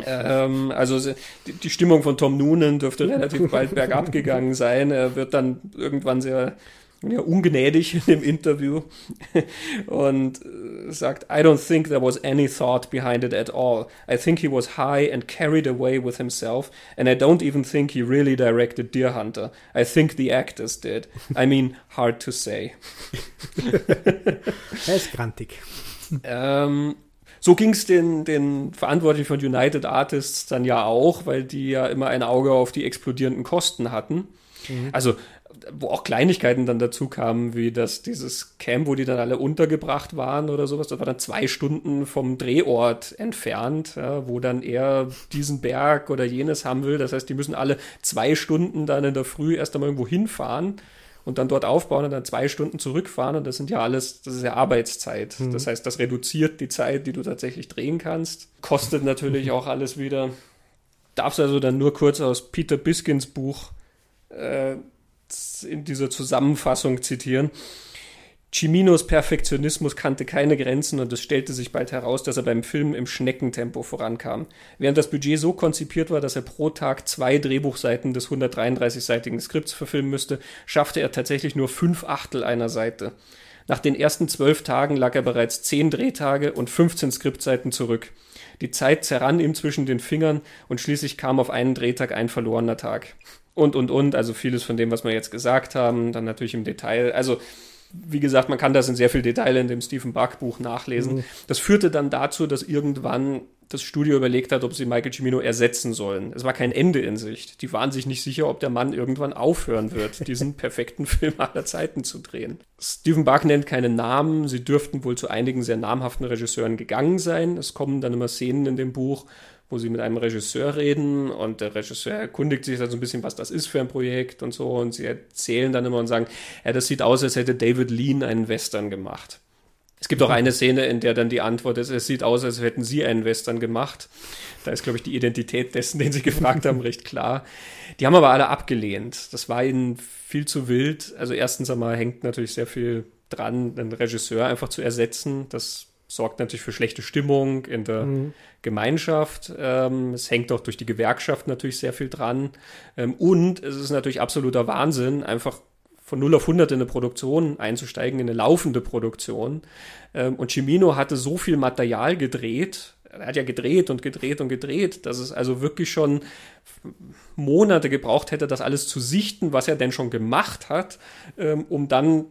Ähm, also die, die, Stimmung von Tom Noonan dürfte relativ bald bergab gegangen sein. Er wird dann irgendwann sehr ja, ungnädig in dem Interview und äh, sagt, I don't think there was any thought behind it at all. I think he was high and carried away with himself, and I don't even think he really directed Deer Hunter. I think the actors did. I mean, hard to say. (laughs) er ist grantig. Ähm, so ging es den, den Verantwortlichen von United Artists dann ja auch, weil die ja immer ein Auge auf die explodierenden Kosten hatten. Mhm. Also wo auch Kleinigkeiten dann dazu kamen, wie dass dieses Camp, wo die dann alle untergebracht waren oder sowas, das war dann zwei Stunden vom Drehort entfernt, ja, wo dann er diesen Berg oder jenes haben will. Das heißt, die müssen alle zwei Stunden dann in der Früh erst einmal irgendwo hinfahren und dann dort aufbauen und dann zwei Stunden zurückfahren. Und das sind ja alles, das ist ja Arbeitszeit. Mhm. Das heißt, das reduziert die Zeit, die du tatsächlich drehen kannst. Kostet natürlich (laughs) auch alles wieder. Darfst also dann nur kurz aus Peter Biskins Buch äh, in dieser Zusammenfassung zitieren. Ciminos Perfektionismus kannte keine Grenzen und es stellte sich bald heraus, dass er beim Film im Schneckentempo vorankam. Während das Budget so konzipiert war, dass er pro Tag zwei Drehbuchseiten des 133-seitigen Skripts verfilmen müsste, schaffte er tatsächlich nur fünf Achtel einer Seite. Nach den ersten zwölf Tagen lag er bereits zehn Drehtage und 15 Skriptseiten zurück. Die Zeit zerrann ihm zwischen den Fingern und schließlich kam auf einen Drehtag ein verlorener Tag. Und, und, und, also vieles von dem, was wir jetzt gesagt haben, dann natürlich im Detail. Also, wie gesagt, man kann das in sehr viel Detail in dem Stephen Buck Buch nachlesen. Mhm. Das führte dann dazu, dass irgendwann das Studio überlegt hat, ob sie Michael Cimino ersetzen sollen. Es war kein Ende in Sicht. Die waren sich nicht sicher, ob der Mann irgendwann aufhören wird, (laughs) diesen perfekten Film aller Zeiten zu drehen. Stephen Buck nennt keine Namen. Sie dürften wohl zu einigen sehr namhaften Regisseuren gegangen sein. Es kommen dann immer Szenen in dem Buch, wo sie mit einem Regisseur reden und der Regisseur erkundigt sich dann so ein bisschen, was das ist für ein Projekt und so und sie erzählen dann immer und sagen, ja, das sieht aus, als hätte David Lean einen Western gemacht. Es gibt auch eine Szene, in der dann die Antwort ist, es sieht aus, als hätten sie einen Western gemacht. Da ist, glaube ich, die Identität dessen, den sie (laughs) gefragt haben, recht klar. Die haben aber alle abgelehnt. Das war ihnen viel zu wild. Also erstens einmal hängt natürlich sehr viel dran, einen Regisseur einfach zu ersetzen. Das sorgt natürlich für schlechte Stimmung in der mhm. Gemeinschaft. Ähm, es hängt auch durch die Gewerkschaft natürlich sehr viel dran. Ähm, und es ist natürlich absoluter Wahnsinn, einfach von 0 auf 100 in eine Produktion einzusteigen, in eine laufende Produktion. Ähm, und Cimino hatte so viel Material gedreht, er hat ja gedreht und gedreht und gedreht, dass es also wirklich schon Monate gebraucht hätte, das alles zu sichten, was er denn schon gemacht hat, ähm, um dann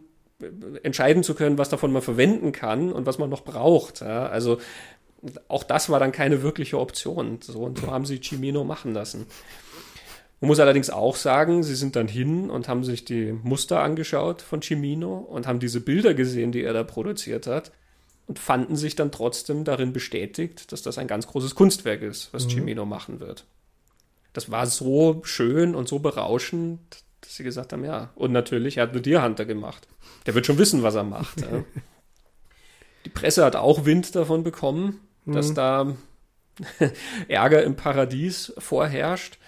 entscheiden zu können, was davon man verwenden kann und was man noch braucht. Also auch das war dann keine wirkliche Option. So und so haben sie Cimino machen lassen. Man muss allerdings auch sagen, sie sind dann hin und haben sich die Muster angeschaut von Cimino und haben diese Bilder gesehen, die er da produziert hat und fanden sich dann trotzdem darin bestätigt, dass das ein ganz großes Kunstwerk ist, was mhm. Cimino machen wird. Das war so schön und so berauschend, dass sie gesagt haben, ja, und natürlich, er hat nur Deer Hunter gemacht. Der wird schon wissen, was er macht. ja. (laughs) Die Presse hat auch Wind davon bekommen, mhm. dass da (laughs) Ärger im Paradies vorherrscht.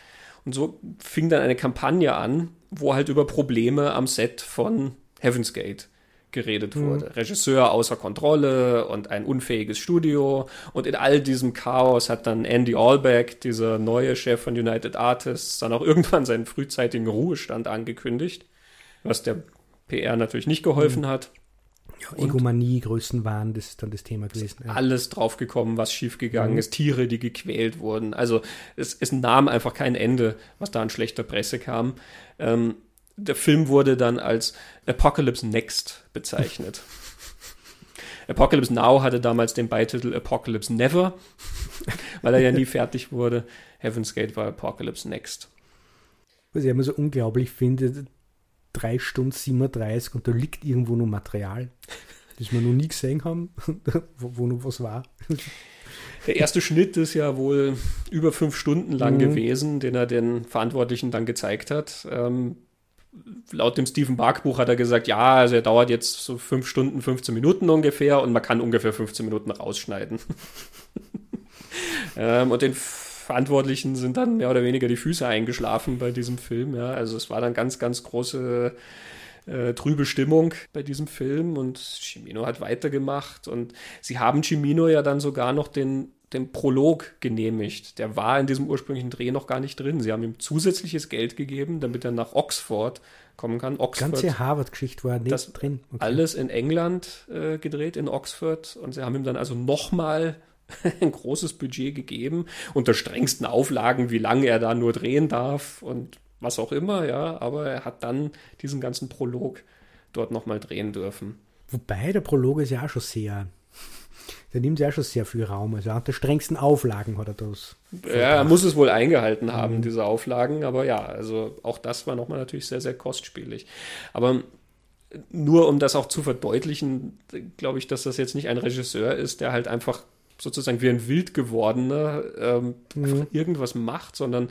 Und so fing dann eine Kampagne an, wo halt über Probleme am Set von Heaven's Gate geredet mhm. wurde. Regisseur außer Kontrolle und ein unfähiges Studio. Und in all diesem Chaos hat dann Andy Allback, dieser neue Chef von United Artists, dann auch irgendwann seinen frühzeitigen Ruhestand angekündigt, was der PR natürlich nicht geholfen mhm. hat. Ja, Egomanie, Größenwahn, das ist dann das Thema gewesen. Ja. Alles draufgekommen, was schiefgegangen mhm. ist, Tiere, die gequält wurden. Also es, es nahm einfach kein Ende, was da an schlechter Presse kam. Ähm, der Film wurde dann als Apocalypse Next bezeichnet. (laughs) Apocalypse Now hatte damals den Beititel Apocalypse Never, (laughs) weil er ja nie fertig wurde. Heaven's Gate war Apocalypse Next. Was ich immer so unglaublich finde, 3 Stunden 37 und da liegt irgendwo noch Material, das wir noch nie gesehen haben, (laughs) wo, wo noch was war. Der erste Schnitt ist ja wohl über fünf Stunden lang mhm. gewesen, den er den Verantwortlichen dann gezeigt hat. Ähm, laut dem Stephen Bark Buch hat er gesagt, ja, also er dauert jetzt so fünf Stunden, 15 Minuten ungefähr und man kann ungefähr 15 Minuten rausschneiden. (laughs) ähm, und den Verantwortlichen sind dann mehr oder weniger die Füße eingeschlafen bei diesem Film. Ja. Also es war dann ganz, ganz große äh, trübe Stimmung bei diesem Film und Cimino hat weitergemacht und sie haben Cimino ja dann sogar noch den, den Prolog genehmigt. Der war in diesem ursprünglichen Dreh noch gar nicht drin. Sie haben ihm zusätzliches Geld gegeben, damit er nach Oxford kommen kann. Oxford, ganze Harvard-Geschichte war nicht drin. Okay. Alles in England äh, gedreht, in Oxford und sie haben ihm dann also nochmal (laughs) ein großes Budget gegeben, unter strengsten Auflagen, wie lange er da nur drehen darf und was auch immer, ja, aber er hat dann diesen ganzen Prolog dort nochmal drehen dürfen. Wobei der Prolog ist ja auch schon sehr, der nimmt ja schon sehr viel Raum. Also unter strengsten Auflagen hat er das. Ja, er muss es wohl eingehalten haben, mhm. diese Auflagen, aber ja, also auch das war nochmal natürlich sehr, sehr kostspielig. Aber nur um das auch zu verdeutlichen, glaube ich, dass das jetzt nicht ein Regisseur ist, der halt einfach sozusagen wie ein wild gewordener ähm, mhm. irgendwas macht, sondern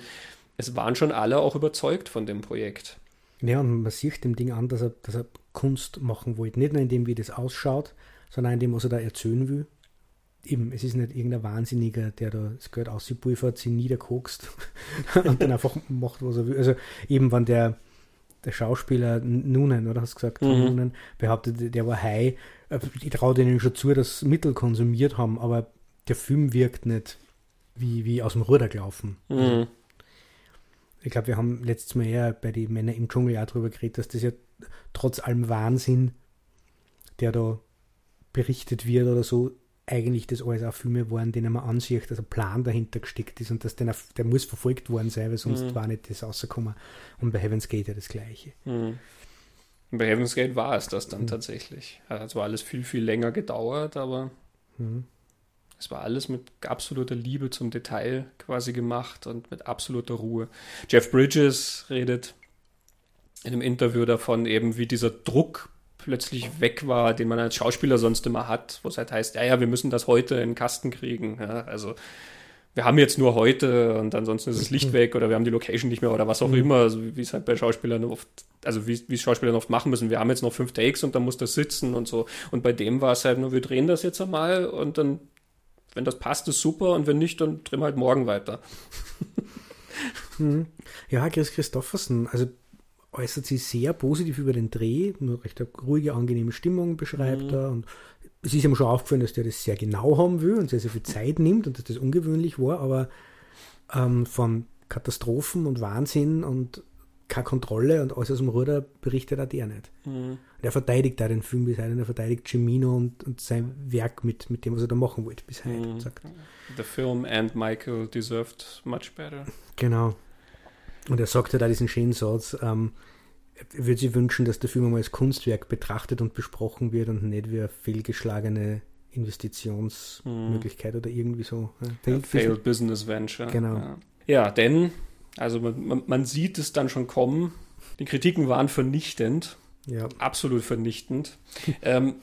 es waren schon alle auch überzeugt von dem Projekt. Ja, und man sieht dem Ding an, dass er, dass er Kunst machen wollte. Nicht nur in dem, wie das ausschaut, sondern in dem, was er da erzählen will. Eben, es ist nicht irgendein Wahnsinniger, der da das Geld auspulvert, sie niederkokst (laughs) und dann einfach macht, was er will. Also eben, wenn der, der Schauspieler Nunen, oder hast du gesagt, mhm. Nunen, behauptet, der war high. Äh, ich traue denen schon zu, dass Mittel konsumiert haben, aber der Film wirkt nicht wie, wie aus dem Ruder gelaufen. Mhm. Ich glaube, wir haben letztes Mal eher bei den Männern im Dschungel auch darüber geredet, dass das ja trotz allem Wahnsinn der da berichtet wird oder so, eigentlich das alles auch Filme waren, denen man ansieht, dass ein Plan dahinter gesteckt ist und dass der, der muss verfolgt worden sein, weil sonst mhm. war nicht das rausgekommen. Und bei Heaven's Gate ja das Gleiche. Mhm. Bei Heaven's Gate war es das dann mhm. tatsächlich. Hat zwar alles viel, viel länger gedauert, aber mhm. es war alles mit absoluter Liebe zum Detail quasi gemacht und mit absoluter Ruhe. Jeff Bridges redet in einem Interview davon eben, wie dieser Druck plötzlich weg war, den man als Schauspieler sonst immer hat, wo es halt heißt, ja, ja, wir müssen das heute in den Kasten kriegen. Ja, also wir haben jetzt nur heute und ansonsten ist das Licht mhm. weg oder wir haben die Location nicht mehr oder was auch mhm. immer, also wie es halt bei Schauspielern oft, also wie es Schauspielern oft machen müssen. Wir haben jetzt noch fünf Takes und dann muss das sitzen und so. Und bei dem war es halt nur, wir drehen das jetzt einmal und dann, wenn das passt, ist super und wenn nicht, dann drehen wir halt morgen weiter. Mhm. Ja, Chris Christoffersen, also äußert sich sehr positiv über den Dreh, nur recht eine ruhige, angenehme Stimmung beschreibt mhm. er. Und es ist ihm schon aufgefallen, dass der das sehr genau haben will und sehr, sehr viel Zeit nimmt und dass das ungewöhnlich war, aber ähm, von Katastrophen und Wahnsinn und keine Kontrolle und alles aus dem Ruder berichtet auch der nicht. Mhm. er verteidigt da den Film bis heute, er verteidigt Cimino und, und sein Werk mit, mit dem, was er da machen wollte bis heute. Mhm. The film and Michael deserved much better. Genau. Und er sagt halt auch diesen schönen Satz, ähm, er würde sich wünschen, dass der Film einmal als Kunstwerk betrachtet und besprochen wird und nicht wie eine fehlgeschlagene Investitionsmöglichkeit mhm. oder irgendwie so. Ja, failed Business Venture. Genau. Ja, ja denn, also man, man, sieht es dann schon kommen. Die Kritiken waren vernichtend. Ja. Absolut vernichtend. (laughs) ähm,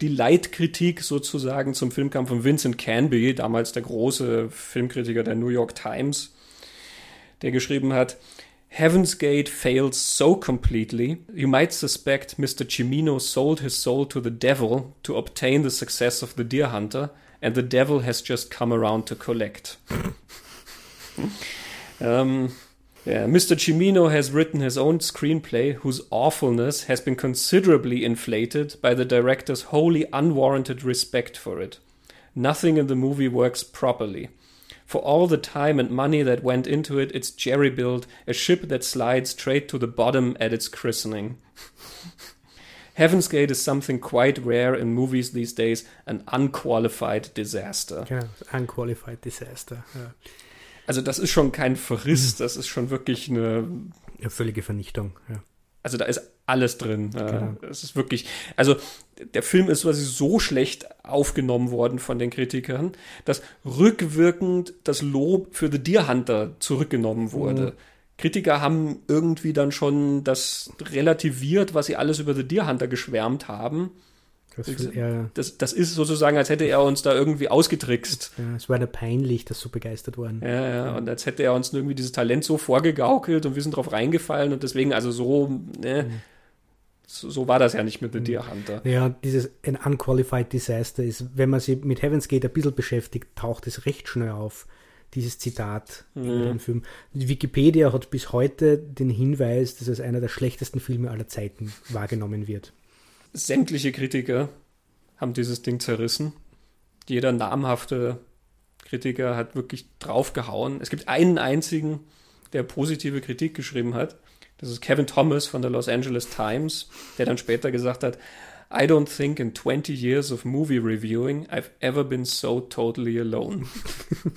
die Leitkritik sozusagen zum Film kam von Vincent Canby, damals der große Filmkritiker der New York Times der geschrieben hat, Heaven's Gate fails so completely, you might suspect Mr. Cimino sold his soul to the devil to obtain the success of the deer hunter, and the devil has just come around to collect. (laughs) um, yeah, Mr. Cimino has written his own screenplay whose awfulness has been considerably inflated by the director's wholly unwarranted respect for it. Nothing in the movie works properly. For all the time and money that went into it, it's jerry built, a ship that slides straight to the bottom at its christening. (laughs) Heaven's Gate is something quite rare in movies these days, an unqualified disaster. Ja, unqualified disaster. Ja. Also das ist schon kein Verriss, das ist schon wirklich eine... Ja, völlige Vernichtung, ja. Also da ist alles drin. Genau. Es ist wirklich, also der Film ist quasi so schlecht aufgenommen worden von den Kritikern, dass rückwirkend das Lob für The Deer Hunter zurückgenommen wurde. Mhm. Kritiker haben irgendwie dann schon das relativiert, was sie alles über The Deer Hunter geschwärmt haben. Das, das, das, ist sozusagen, als hätte er uns da irgendwie ausgetrickst. Ja, es war ja peinlich, dass so begeistert waren. Ja, ja, und als hätte er uns irgendwie dieses Talent so vorgegaukelt und wir sind drauf reingefallen und deswegen, also so, ne, mhm. So, so, war das ja nicht mit The mhm. Deer Hunter. Ja, dieses ein Unqualified Disaster ist, wenn man sich mit Heaven's Gate ein bisschen beschäftigt, taucht es recht schnell auf dieses Zitat mhm. in dem Film. Wikipedia hat bis heute den Hinweis, dass es einer der schlechtesten Filme aller Zeiten wahrgenommen wird sämtliche Kritiker haben dieses Ding zerrissen. Jeder namhafte Kritiker hat wirklich draufgehauen. Es gibt einen einzigen, der positive Kritik geschrieben hat. Das ist Kevin Thomas von der Los Angeles Times, der dann später gesagt hat, I don't think in 20 years of movie reviewing I've ever been so totally alone.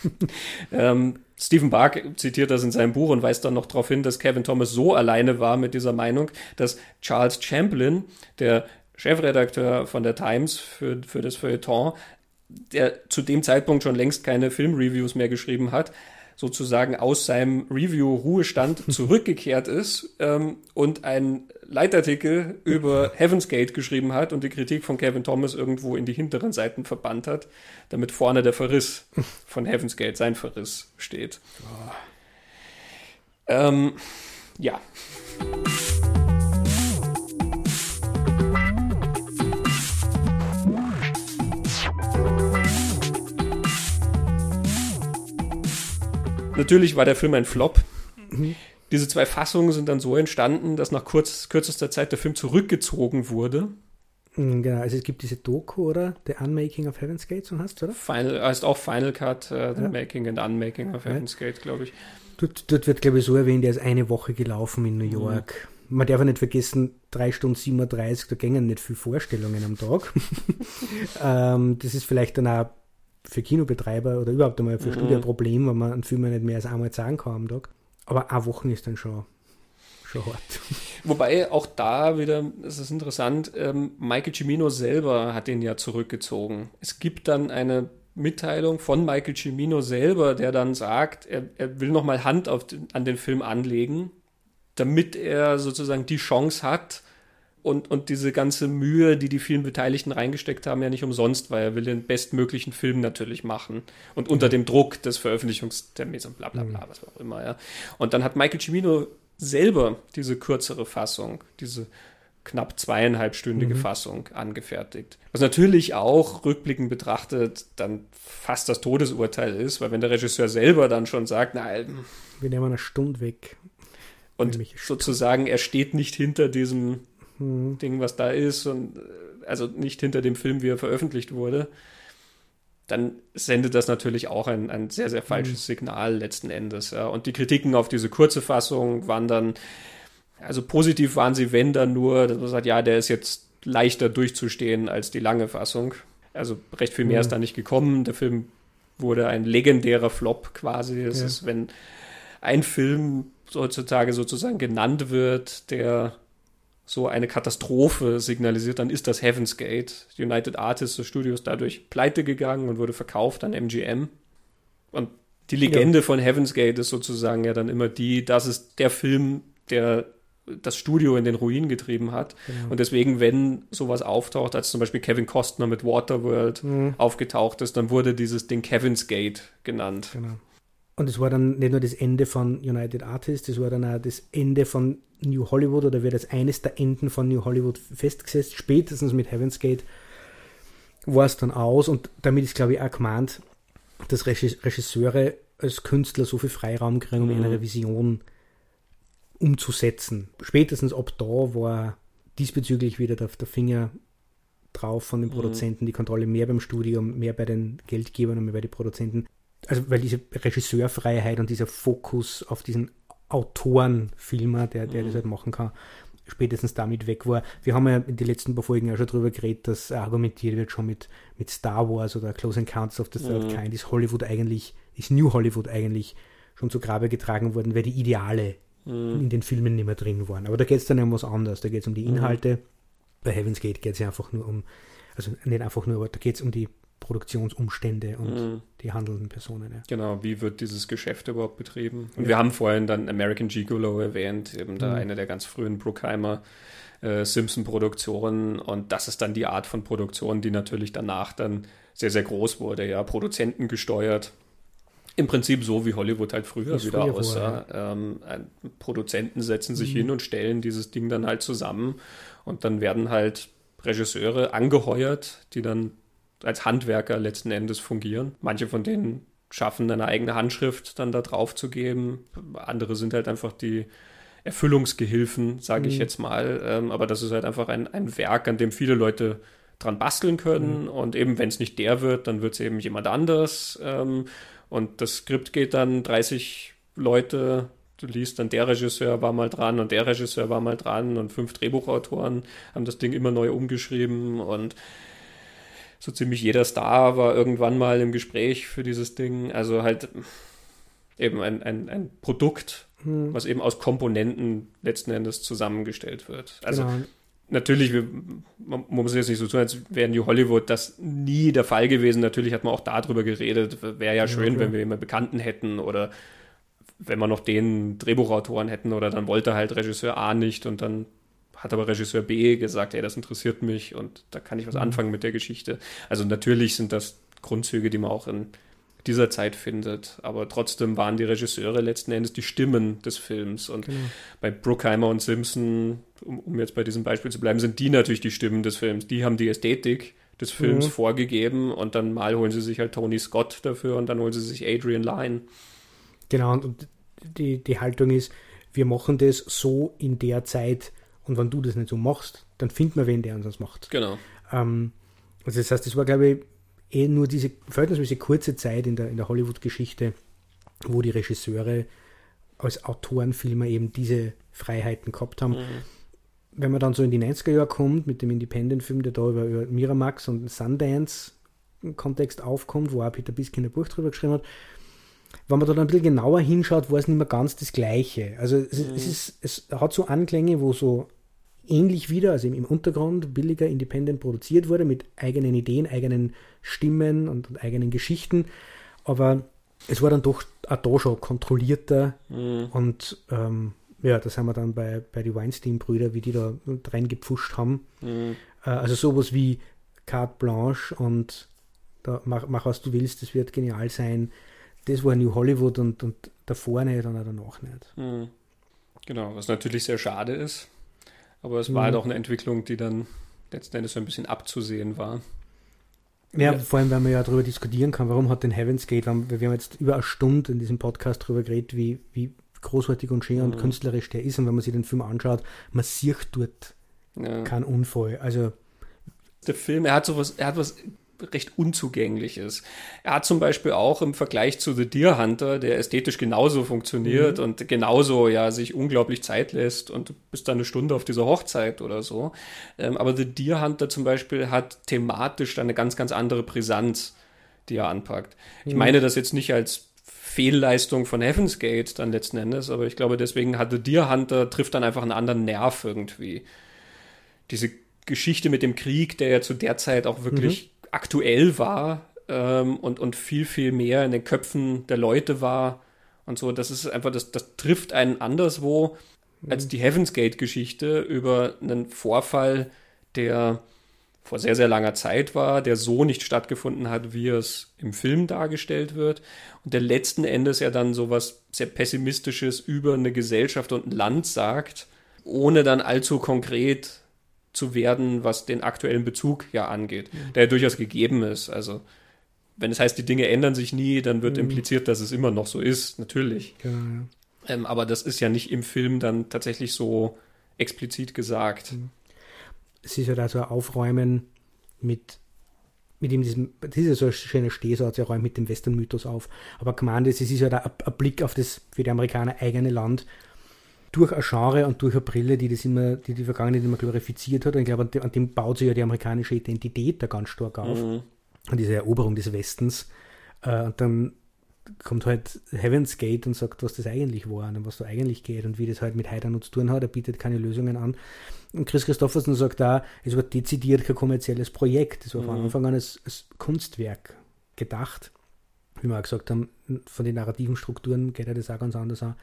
(laughs) ähm, Stephen Bark zitiert das in seinem Buch und weist dann noch darauf hin, dass Kevin Thomas so alleine war mit dieser Meinung, dass Charles Champlin, der Chefredakteur von der Times für, für das Feuilleton, der zu dem Zeitpunkt schon längst keine Filmreviews mehr geschrieben hat, sozusagen aus seinem Review-Ruhestand (laughs) zurückgekehrt ist ähm, und einen Leitartikel über Heaven's Gate geschrieben hat und die Kritik von Kevin Thomas irgendwo in die hinteren Seiten verbannt hat, damit vorne der Verriss von Heaven's Gate, sein Verriss, steht. Oh. Ähm, ja. Natürlich war der Film ein Flop. Mhm. Diese zwei Fassungen sind dann so entstanden, dass nach kurz, kürzester Zeit der Film zurückgezogen wurde. Mhm, genau, also es gibt diese Doku, oder? The Unmaking of Heaven's Gate, so heißt oder? Final, heißt auch Final Cut, uh, The ja. Making and Unmaking of Heaven's ja. Gate, glaube ich. Dort, dort wird, glaube ich, so erwähnt, er ist eine Woche gelaufen in New mhm. York. man darf ja nicht vergessen, 3 Stunden 37, da gingen nicht viele Vorstellungen am Tag. (laughs) ähm, das ist vielleicht dann auch für Kinobetreiber oder überhaupt einmal für mhm. Studio ein Problem, wenn man einen Film nicht mehr als einmal sagen kann am Tag. Aber eine Woche ist dann schon, schon hart. Wobei auch da wieder, es ist interessant, ähm, Michael Cimino selber hat den ja zurückgezogen. Es gibt dann eine Mitteilung von Michael Cimino selber, der dann sagt, er, er will nochmal Hand auf den, an den Film anlegen, damit er sozusagen die Chance hat, und, und diese ganze Mühe, die die vielen Beteiligten reingesteckt haben, ja nicht umsonst, weil er will den bestmöglichen Film natürlich machen. Und unter mhm. dem Druck des Veröffentlichungstermins und bla bla bla, mhm. was auch immer, ja. Und dann hat Michael Cimino selber diese kürzere Fassung, diese knapp zweieinhalbstündige mhm. Fassung angefertigt. Was natürlich auch rückblickend betrachtet dann fast das Todesurteil ist, weil wenn der Regisseur selber dann schon sagt, na, wir nehmen eine Stunde weg. Und sozusagen, er steht nicht hinter diesem hm. Ding, was da ist und äh, also nicht hinter dem Film, wie er veröffentlicht wurde, dann sendet das natürlich auch ein, ein sehr, sehr falsches mhm. Signal letzten Endes. Ja. Und die Kritiken auf diese kurze Fassung waren dann, also positiv waren sie, wenn dann nur, dass man sagt, ja, der ist jetzt leichter durchzustehen als die lange Fassung. Also recht viel mehr mhm. ist da nicht gekommen. Der Film wurde ein legendärer Flop quasi. Es ja. ist, wenn ein Film heutzutage sozusagen genannt wird, der so eine Katastrophe signalisiert, dann ist das Heaven's Gate. United Artists Studios dadurch pleite gegangen und wurde verkauft an MGM. Und die Legende ja. von Heaven's Gate ist sozusagen ja dann immer die, das ist der Film, der das Studio in den Ruin getrieben hat. Genau. Und deswegen, wenn sowas auftaucht, als zum Beispiel Kevin Costner mit Waterworld mhm. aufgetaucht ist, dann wurde dieses Ding Kevin's Gate genannt. Genau. Und es war dann nicht nur das Ende von United Artists, es war dann auch das Ende von New Hollywood oder wird als eines der Enden von New Hollywood festgesetzt. Spätestens mit Heaven's Gate war es dann aus und damit ist, glaube ich, auch gemeint, dass Regisseure als Künstler so viel Freiraum kriegen, um mhm. ihre Vision umzusetzen. Spätestens ab da war diesbezüglich wieder der, der Finger drauf von den mhm. Produzenten, mhm. die Kontrolle mehr beim Studium, mehr bei den Geldgebern und mehr bei den Produzenten also weil diese Regisseurfreiheit und dieser Fokus auf diesen Autorenfilmer, der, der mhm. das halt machen kann, spätestens damit weg war. Wir haben ja in den letzten paar Folgen ja schon darüber geredet, dass argumentiert wird schon mit, mit Star Wars oder Close Encounters of the Third mhm. Kind, ist Hollywood eigentlich, ist New Hollywood eigentlich schon zu Grabe getragen worden, weil die Ideale mhm. in den Filmen nicht mehr drin waren. Aber da geht es dann um was anderes. Da geht es um die mhm. Inhalte. Bei Heaven's Gate geht es ja einfach nur um, also nicht einfach nur, aber da geht es um die Produktionsumstände und mhm. die handelnden Personen. Ja. Genau, wie wird dieses Geschäft überhaupt betrieben? Und ja. wir haben vorhin dann American Gigolo erwähnt, eben da mhm. eine der ganz frühen Bruckheimer äh, Simpson-Produktionen und das ist dann die Art von Produktion, die natürlich danach dann sehr, sehr groß wurde, ja, Produzenten gesteuert. Im Prinzip so, wie Hollywood halt früher wieder früher aussah. Ja. Ähm, Produzenten setzen sich mhm. hin und stellen dieses Ding dann halt zusammen und dann werden halt Regisseure angeheuert, die dann als Handwerker letzten Endes fungieren. Manche von denen schaffen eine eigene Handschrift dann da drauf zu geben. Andere sind halt einfach die Erfüllungsgehilfen, sage ich mhm. jetzt mal. Ähm, aber das ist halt einfach ein, ein Werk, an dem viele Leute dran basteln können. Mhm. Und eben, wenn es nicht der wird, dann wird es eben jemand anders. Ähm, und das Skript geht dann 30 Leute. Du liest dann, der Regisseur war mal dran und der Regisseur war mal dran und fünf Drehbuchautoren haben das Ding immer neu umgeschrieben und so ziemlich jeder Star war irgendwann mal im Gespräch für dieses Ding. Also halt eben ein, ein, ein Produkt, hm. was eben aus Komponenten letzten Endes zusammengestellt wird. Also genau. natürlich, wir, man, man muss jetzt nicht so tun, als wäre New Hollywood das nie der Fall gewesen. Natürlich hat man auch darüber geredet. Wäre ja schön, ja, wenn wir immer Bekannten hätten oder wenn wir noch den Drehbuchautoren hätten oder dann wollte halt Regisseur A nicht und dann hat aber Regisseur B gesagt, ey, das interessiert mich und da kann ich was mhm. anfangen mit der Geschichte. Also natürlich sind das Grundzüge, die man auch in dieser Zeit findet, aber trotzdem waren die Regisseure letzten Endes die Stimmen des Films und genau. bei Bruckheimer und Simpson, um, um, jetzt bei diesem Beispiel zu bleiben, sind die natürlich die Stimmen des Films. Die haben die Ästhetik des Films mhm. vorgegeben und dann mal holen sie sich halt Tony Scott dafür und dann holen sie sich Adrian Lyne. Genau, und die, die Haltung ist, wir machen das so in der Zeit, und wenn du das nicht so machst, dann findet man wen, der uns das macht. Genau. Ähm, also das heißt, das war, glaube ich, eh nur diese verhältnismäßig kurze Zeit in der, in der Hollywood-Geschichte, wo die Regisseure als Autorenfilmer eben diese Freiheiten gehabt haben. Mhm. Wenn man dann so in die 90er Jahre kommt, mit dem Independent-Film, der da über, über Miramax und Sundance Kontext aufkommt, wo auch Peter Biskind ein Buch drüber geschrieben hat, wenn man da dann ein bisschen genauer hinschaut, war es nicht mehr ganz das Gleiche. Also es, mhm. es, ist, es hat so Anklänge, wo so ähnlich wieder, also im Untergrund billiger independent produziert wurde, mit eigenen Ideen, eigenen Stimmen und, und eigenen Geschichten. Aber es war dann doch auch da schon kontrollierter mhm. und ähm, ja, das haben wir dann bei, bei die Weinstein-Brüder, wie die da reingepfuscht haben. Mhm. Äh, also sowas wie Carte Blanche und da mach, mach was du willst, das wird genial sein. Das war New Hollywood und, und davor nicht und auch danach nicht. Mhm. Genau, was natürlich sehr schade ist. Aber es war halt mhm. auch eine Entwicklung, die dann letzten Endes so ein bisschen abzusehen war. Ja, ja, vor allem, weil man ja darüber diskutieren kann, warum hat denn Heaven's Gate, wir haben jetzt über eine Stunde in diesem Podcast darüber geredet, wie, wie großartig und schön mhm. und künstlerisch der ist. Und wenn man sich den Film anschaut, man sieht dort ja. keinen Unfall. Also der Film, er hat sowas, er hat was recht unzugängliches. Er hat zum Beispiel auch im Vergleich zu The Deer Hunter, der ästhetisch genauso funktioniert mhm. und genauso ja sich unglaublich Zeit lässt und bist dann eine Stunde auf dieser Hochzeit oder so. Ähm, aber The Deer Hunter zum Beispiel hat thematisch dann eine ganz, ganz andere Brisanz, die er anpackt. Mhm. Ich meine das jetzt nicht als Fehlleistung von Heaven's Gate dann letzten Endes, aber ich glaube, deswegen hat The Deer Hunter trifft dann einfach einen anderen Nerv irgendwie. Diese Geschichte mit dem Krieg, der ja zu der Zeit auch wirklich mhm aktuell war ähm, und, und viel, viel mehr in den Köpfen der Leute war und so. Das ist einfach, das, das trifft einen anderswo als mhm. die Heaven's Gate-Geschichte über einen Vorfall, der vor sehr, sehr langer Zeit war, der so nicht stattgefunden hat, wie es im Film dargestellt wird und der letzten Endes ja dann so was sehr Pessimistisches über eine Gesellschaft und ein Land sagt, ohne dann allzu konkret zu werden, was den aktuellen Bezug ja angeht, mhm. der ja durchaus gegeben ist. Also wenn es heißt, die Dinge ändern sich nie, dann wird mhm. impliziert, dass es immer noch so ist, natürlich. Genau, ja. ähm, aber das ist ja nicht im Film dann tatsächlich so explizit gesagt. Mhm. Es ist ja da so ein Aufräumen mit mit ihm diesem, das ist ja so ein schöner Stehsatz, er räumt mit dem Western-Mythos auf. Aber gemeint ist, es ist ja da ein, ein Blick auf das für die Amerikaner eigene Land durch ein Genre und durch eine Brille, die das immer, die die Vergangenheit immer glorifiziert hat. Und ich glaube, an dem baut sich ja die amerikanische Identität da ganz stark auf. Mhm. Und diese Eroberung des Westens. Äh, und dann kommt halt Heaven's Gate und sagt, was das eigentlich war und was da eigentlich geht und wie das halt mit Heidan zu tun hat. Er bietet keine Lösungen an. Und Chris Christofferson sagt da, es war dezidiert kein kommerzielles Projekt. Es war von mhm. Anfang an als, als Kunstwerk gedacht. Wie wir auch gesagt haben, von den narrativen Strukturen geht er das auch ganz anders an.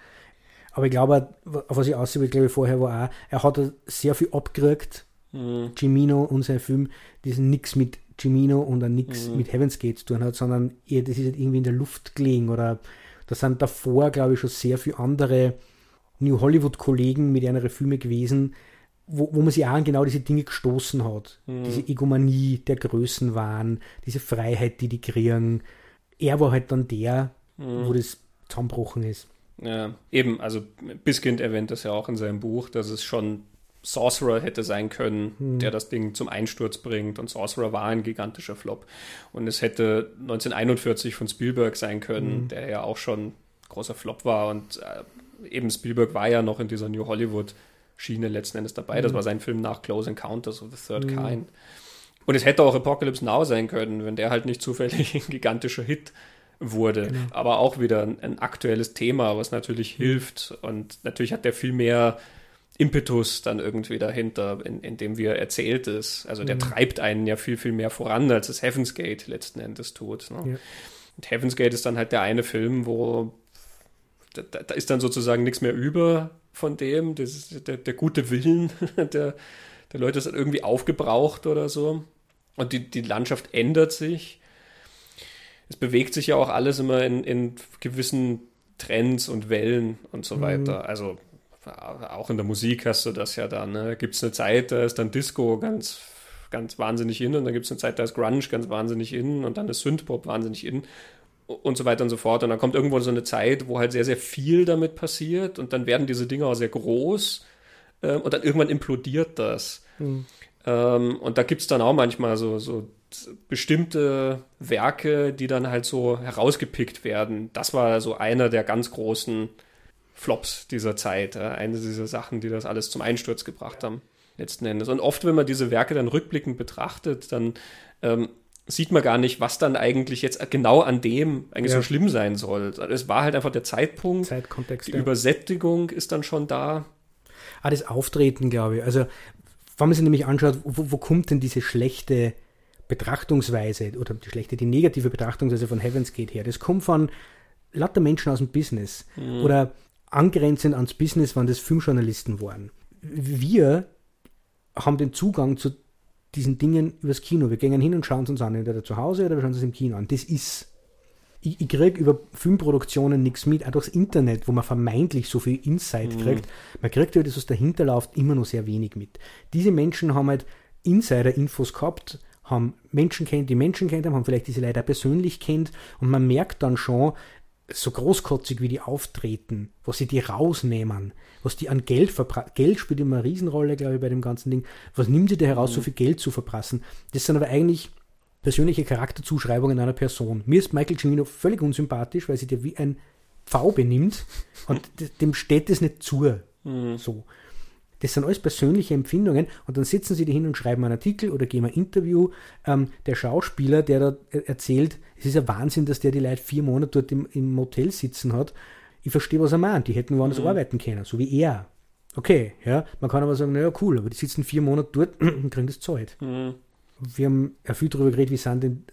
Aber ich glaube, auf was ich aussehen will, glaube ich, vorher war auch, er hat sehr viel abgerückt, mhm. Jimino und sein Film, das nichts mit Jimino und dann nichts mhm. mit Heaven's Gate zu tun hat, sondern eher, das ist halt irgendwie in der Luft gelegen oder da sind davor, glaube ich, schon sehr viele andere New Hollywood-Kollegen mit einer Filme gewesen, wo, wo man sich auch an genau diese Dinge gestoßen hat. Mhm. Diese Egomanie der Größenwahn, diese Freiheit, die die kriegen. Er war halt dann der, mhm. wo das zusammenbrochen ist. Ja, eben, also Biskind erwähnt das ja auch in seinem Buch, dass es schon Sorcerer hätte sein können, hm. der das Ding zum Einsturz bringt. Und Sorcerer war ein gigantischer Flop. Und es hätte 1941 von Spielberg sein können, hm. der ja auch schon großer Flop war. Und äh, eben Spielberg war ja noch in dieser New Hollywood-Schiene letzten Endes dabei. Hm. Das war sein Film nach Close Encounters of the Third hm. Kind. Und es hätte auch Apocalypse Now sein können, wenn der halt nicht zufällig (laughs) ein gigantischer Hit wurde. Genau. Aber auch wieder ein, ein, aktuelles Thema, was natürlich hilft. Und natürlich hat der viel mehr Impetus dann irgendwie dahinter, in, in dem wir erzählt ist. Also der mhm. treibt einen ja viel, viel mehr voran, als es Heaven's Gate letzten Endes tut. Ne? Ja. Und Heaven's Gate ist dann halt der eine Film, wo da, da ist dann sozusagen nichts mehr über von dem. Das ist der, der gute Willen (laughs) der, der Leute ist irgendwie aufgebraucht oder so. Und die, die Landschaft ändert sich es bewegt sich ja auch alles immer in, in gewissen Trends und Wellen und so mhm. weiter. Also auch in der Musik hast du das ja dann. Ne? Gibt es eine Zeit, da ist dann Disco ganz, ganz wahnsinnig in und dann gibt es eine Zeit, da ist Grunge ganz wahnsinnig in und dann ist Synthpop wahnsinnig in und so weiter und so fort. Und dann kommt irgendwo so eine Zeit, wo halt sehr, sehr viel damit passiert und dann werden diese Dinge auch sehr groß äh, und dann irgendwann implodiert das. Mhm. Ähm, und da gibt es dann auch manchmal so, so bestimmte Werke, die dann halt so herausgepickt werden. Das war so einer der ganz großen Flops dieser Zeit. Eine dieser Sachen, die das alles zum Einsturz gebracht haben, letzten Endes. Und oft, wenn man diese Werke dann rückblickend betrachtet, dann ähm, sieht man gar nicht, was dann eigentlich jetzt genau an dem eigentlich ja. so schlimm sein soll. Es war halt einfach der Zeitpunkt. Zeitkontext. Die ja. Übersättigung ist dann schon da. Ah, das Auftreten, glaube ich. Also, wenn man sich nämlich anschaut, wo, wo kommt denn diese schlechte Betrachtungsweise oder die schlechte, die negative Betrachtungsweise von Heaven's Gate her? Das kommt von lauter Menschen aus dem Business mhm. oder angrenzend ans Business, wenn das Filmjournalisten waren. Wir haben den Zugang zu diesen Dingen übers Kino. Wir gehen hin und schauen es uns an, entweder zu Hause oder wir schauen es im Kino an. Das ist. Ich, ich kriege über Filmproduktionen nichts mit, auch durchs Internet, wo man vermeintlich so viel Insight mhm. kriegt. Man kriegt ja das, was dahinter läuft, immer noch sehr wenig mit. Diese Menschen haben halt Insider-Infos gehabt, haben Menschen kennt, die Menschen kennt haben, haben vielleicht diese Leute persönlich kennt und man merkt dann schon, so großkotzig wie die auftreten, was sie die rausnehmen, was die an Geld verprassen. Geld spielt immer eine Riesenrolle, glaube ich, bei dem ganzen Ding. Was nimmt sie da heraus, mhm. so viel Geld zu verprassen? Das sind aber eigentlich persönliche Charakterzuschreibungen einer Person. Mir ist Michael Cimino völlig unsympathisch, weil sie dir wie ein Pfau benimmt und dem steht es nicht zu. Mhm. So. Das sind alles persönliche Empfindungen und dann sitzen sie da hin und schreiben einen Artikel oder geben ein Interview. Ähm, der Schauspieler, der da erzählt, es ist ja Wahnsinn, dass der die Leute vier Monate dort im, im Motel sitzen hat. Ich verstehe, was er meint. Die hätten woanders mhm. arbeiten können, so wie er. Okay, ja, man kann aber sagen, naja, cool, aber die sitzen vier Monate dort (clears throat) und kriegen das Zeit. Mhm. Wir haben ja viel darüber geredet, wie sind denn